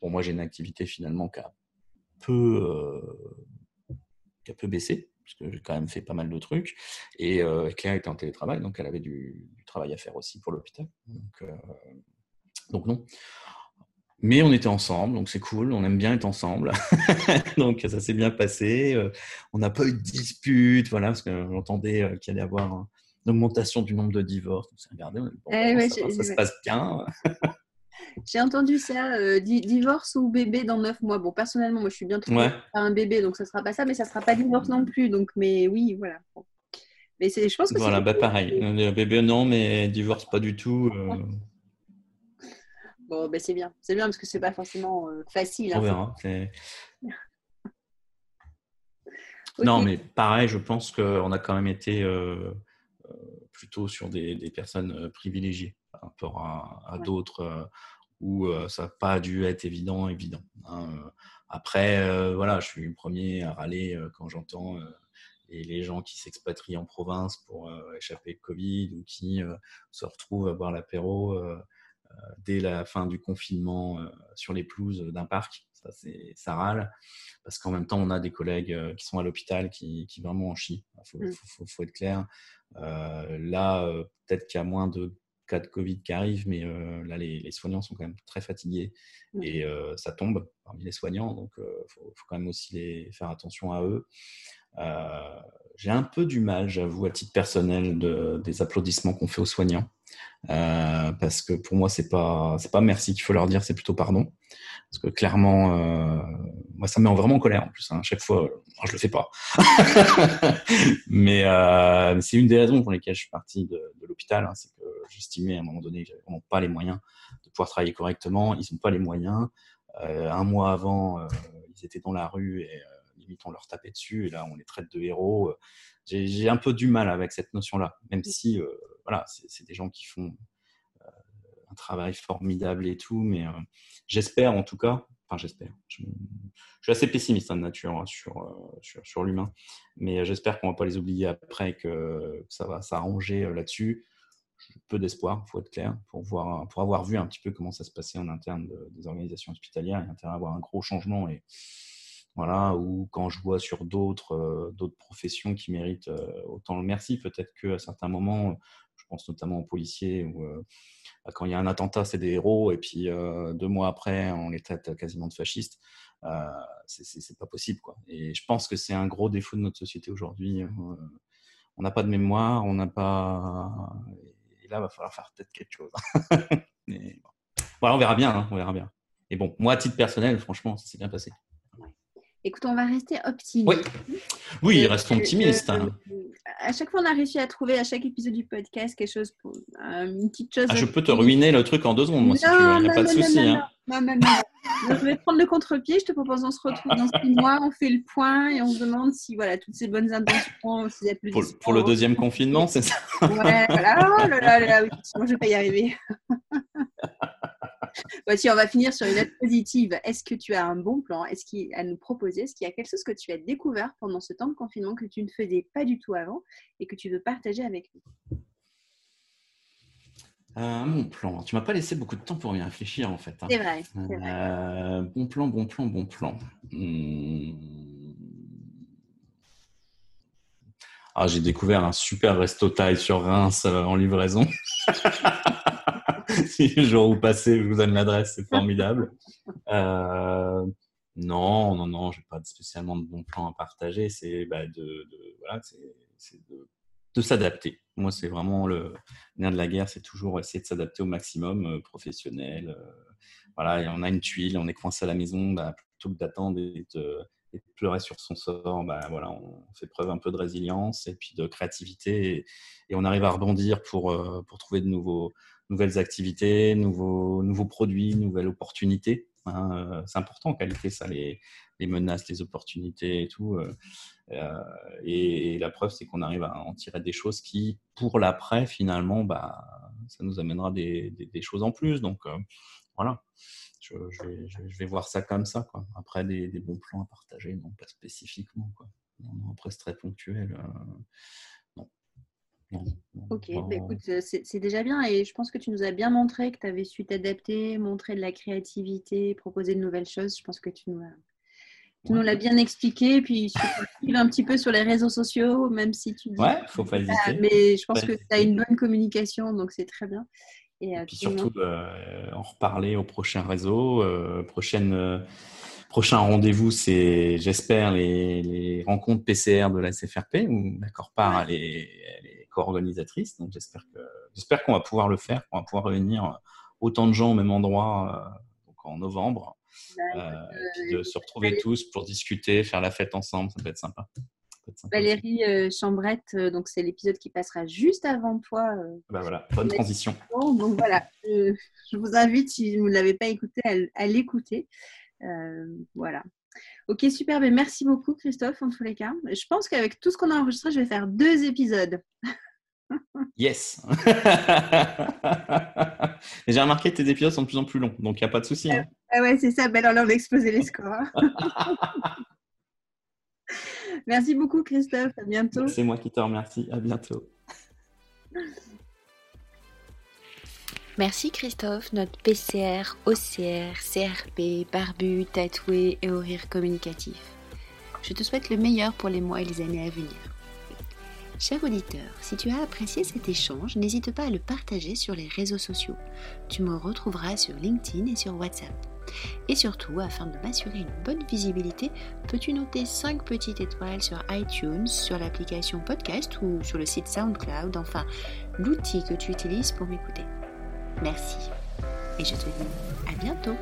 bon, moi, j'ai une activité finalement qui a peu, qui a peu baissé. Parce que j'ai quand même fait pas mal de trucs. Et Claire était en télétravail, donc elle avait du, du travail à faire aussi pour l'hôpital. Donc, donc non. Mais on était ensemble, donc c'est cool, on aime bien être ensemble. donc ça s'est bien passé. Euh, on n'a pas eu de dispute, voilà, parce que j'entendais euh, qu'il allait y avoir une augmentation du nombre de divorces. Donc, regardé, eh ça, se passe bien. J'ai entendu ça, euh, divorce ou bébé dans neuf mois. Bon, personnellement, moi je suis bien trop ouais. un bébé, donc ça sera pas ça, mais ça sera pas divorce non plus. Donc, mais oui, voilà. Mais c'est, je pense que voilà, bah pareil. Bébé non, mais divorce pas du tout. Bon, ben c'est bien. C'est bien parce que c'est pas forcément euh, facile. On hein, verra. Non, mais pareil, je pense qu'on a quand même été euh, euh, plutôt sur des, personnes privilégiées par rapport à, d'autres où ça n'a pas dû être évident, évident. Hein. Après, voilà, je suis le premier à râler quand j'entends les gens qui s'expatrient en province pour échapper au Covid ou qui se retrouvent à boire l'apéro euh, dès la fin du confinement euh, sur les pelouses d'un parc. Ça, c'est, ça râle. Parce qu'en même temps, on a des collègues euh, qui sont à l'hôpital qui, qui vraiment en chient. Il mm. faut, être clair. là, peut-être qu'il y a moins de cas de Covid qui arrivent, mais là, les, soignants sont quand même très fatigués mm. et ça tombe parmi les soignants, donc il faut, quand même aussi les, faire attention à eux. j'ai un peu du mal, j'avoue, à titre personnel, de, des applaudissements qu'on fait aux soignants. Euh, parce que pour moi, c'est pas c'est pas merci qu'il faut leur dire, c'est plutôt pardon. Parce que clairement, euh, moi, ça me met vraiment en colère en plus. Hein. À chaque fois, moi, je le fais pas. mais euh, c'est une des raisons pour lesquelles je suis parti de, l'hôpital. Hein. c'est que j'estimais à un moment donné que j'avais vraiment pas les moyens de pouvoir travailler correctement. Ils n'ont pas les moyens. Euh, un mois avant, euh, ils étaient dans la rue et limite on leur tapait dessus. Et là, on les traite de héros. J'ai un peu du mal avec cette notion-là, même si voilà, c'est des gens qui font euh, un travail formidable et tout, mais euh, j'espère en tout cas, enfin j'espère, je, suis assez pessimiste hein, de nature hein, euh, sur, sur, l'humain, mais j'espère qu'on ne va pas les oublier après, que, ça va s'arranger là-dessus. Peu d'espoir, il faut être clair, pour, voir, pour avoir vu un petit peu comment ça se passait en interne des organisations hospitalières, il y a intérêt à avoir un gros changement et voilà, ou quand je vois sur d'autres d'autres professions qui méritent autant le merci, peut-être qu'à certains moments, pense notamment aux policiers, où euh, quand il y a un attentat, c'est des héros, et puis euh, deux mois après, on les traite quasiment de fascistes. Euh, c'est pas possible. Quoi. Et je pense que c'est un gros défaut de notre société aujourd'hui. on n'a pas de mémoire, on n'a pas. Et là, il va falloir faire peut-être quelque chose. Mais, voilà, on verra bien. Hein, on verra bien. Et bon, moi, à titre personnel, franchement, ça s'est bien passé. Écoute, on va rester optimiste. Oui, oui restons optimistes. Hein. À chaque fois, on a réussi à trouver à chaque épisode du podcast quelque chose, pour, euh, une petite chose. Ah, je peux te ruiner le truc en deux secondes, moi, si tu veux. Il n'y a pas de souci. Hein. Non, non, non. je vais prendre le contre-pied. Je te propose qu'on se retrouve dans six mois, on fait le point et on se demande si voilà, toutes ces bonnes intentions, si pour, pour, le deuxième confinement, c'est ça? Ouais, voilà. Oh là là, là, oui, moi, je ne vais pas y arriver. Voici, on va finir sur une note positive. Est-ce que tu as un bon plan? Est-ce qu'il à nous proposer Est-ce qu'il y a quelque chose que tu as découvert pendant ce temps de confinement que tu ne faisais pas du tout avant et que tu veux partager avec nous? Un bon plan. Tu m'as pas laissé beaucoup de temps pour y réfléchir en fait. Hein. C'est vrai. Euh, bon plan, bon plan, bon plan. Hmm. Ah, j'ai découvert un super resto taille sur Reims euh, en livraison. si le jour où passez, je vous donne l'adresse, c'est formidable. Euh, non, non, non, j'ai pas spécialement de bons plans à partager. C'est bah, de, voilà, de, de s'adapter. Moi, c'est vraiment le nerf de la guerre, c'est toujours essayer de s'adapter au maximum euh, professionnel. Euh, voilà, on a une tuile, on est coincé à la maison, bah, plutôt que d'attendre et de, pleurer sur son sort, bah, voilà, on fait preuve un peu de résilience et puis de créativité et, et on arrive à rebondir pour, pour trouver de nouveaux, nouvelles activités, nouveaux, nouveaux produits, nouvelles opportunités. Hein, euh, c'est important en qualité, ça, les, les, menaces, les opportunités et tout. Euh, euh, et, la preuve, c'est qu'on arrive à en tirer des choses qui, pour l'après, finalement, bah, ça nous amènera des, des, choses en plus. Donc, voilà. je, vais, voir ça comme ça. Quoi. Après, des, bons plans à partager, non, pas spécifiquement. Quoi. après, c'est très ponctuel. non. Ok, bah, écoute, c'est déjà bien et je pense que tu nous as bien montré que tu avais su t'adapter, montrer de la créativité, proposer de nouvelles choses. Je pense que tu nous as tu nous l'as bien expliqué, puis suivre un petit peu sur les réseaux sociaux, même si tu dis. Ouais, faut pas hésiter. Mais je pense que tu as une bonne communication, donc c'est très bien. Et, euh, puis surtout, euh, en reparler au prochain réseau. Euh, prochaine, prochain rendez-vous, c'est, j'espère, les, les, rencontres PCR de la SFRP, où la Corpar elle est, co-organisatrice. Donc j'espère, que, j'espère qu'on va pouvoir le faire, qu'on va pouvoir réunir autant de gens au même endroit donc en novembre. Bah, de se retrouver tous pour discuter, faire la fête ensemble, ça peut être sympa. Valérie euh, Chambrette, euh, donc c'est l'épisode qui passera juste avant toi. Euh, bah voilà, bonne transition. Donc voilà, je, vous invite, si vous ne l'avez pas écouté, à, l'écouter. voilà. Ok, super. Mais merci beaucoup, Christophe, en tous les cas. Je pense qu'avec tout ce qu'on a enregistré, je vais faire deux épisodes. Yes. J'ai remarqué que tes épisodes sont de plus en plus longs, donc il n'y a pas de souci. Hein. Ah ouais, c'est ça. Ben alors là, on va exploser les scores. Merci beaucoup, Christophe. À bientôt. C'est moi qui te remercie. À bientôt. Merci Christophe, notre PCR, OCR, CRP, barbu, tatoué et au rire communicatif. Je te souhaite le meilleur pour les mois et les années à venir. Cher auditeur, si tu as apprécié cet échange, n'hésite pas à le partager sur les réseaux sociaux. Tu me retrouveras sur LinkedIn et sur WhatsApp. Et surtout, afin de m'assurer une bonne visibilité, peux-tu noter 5 petites étoiles sur iTunes, sur l'application podcast ou sur le site SoundCloud, enfin l'outil que tu utilises pour m'écouter? Merci. Et je te dis à bientôt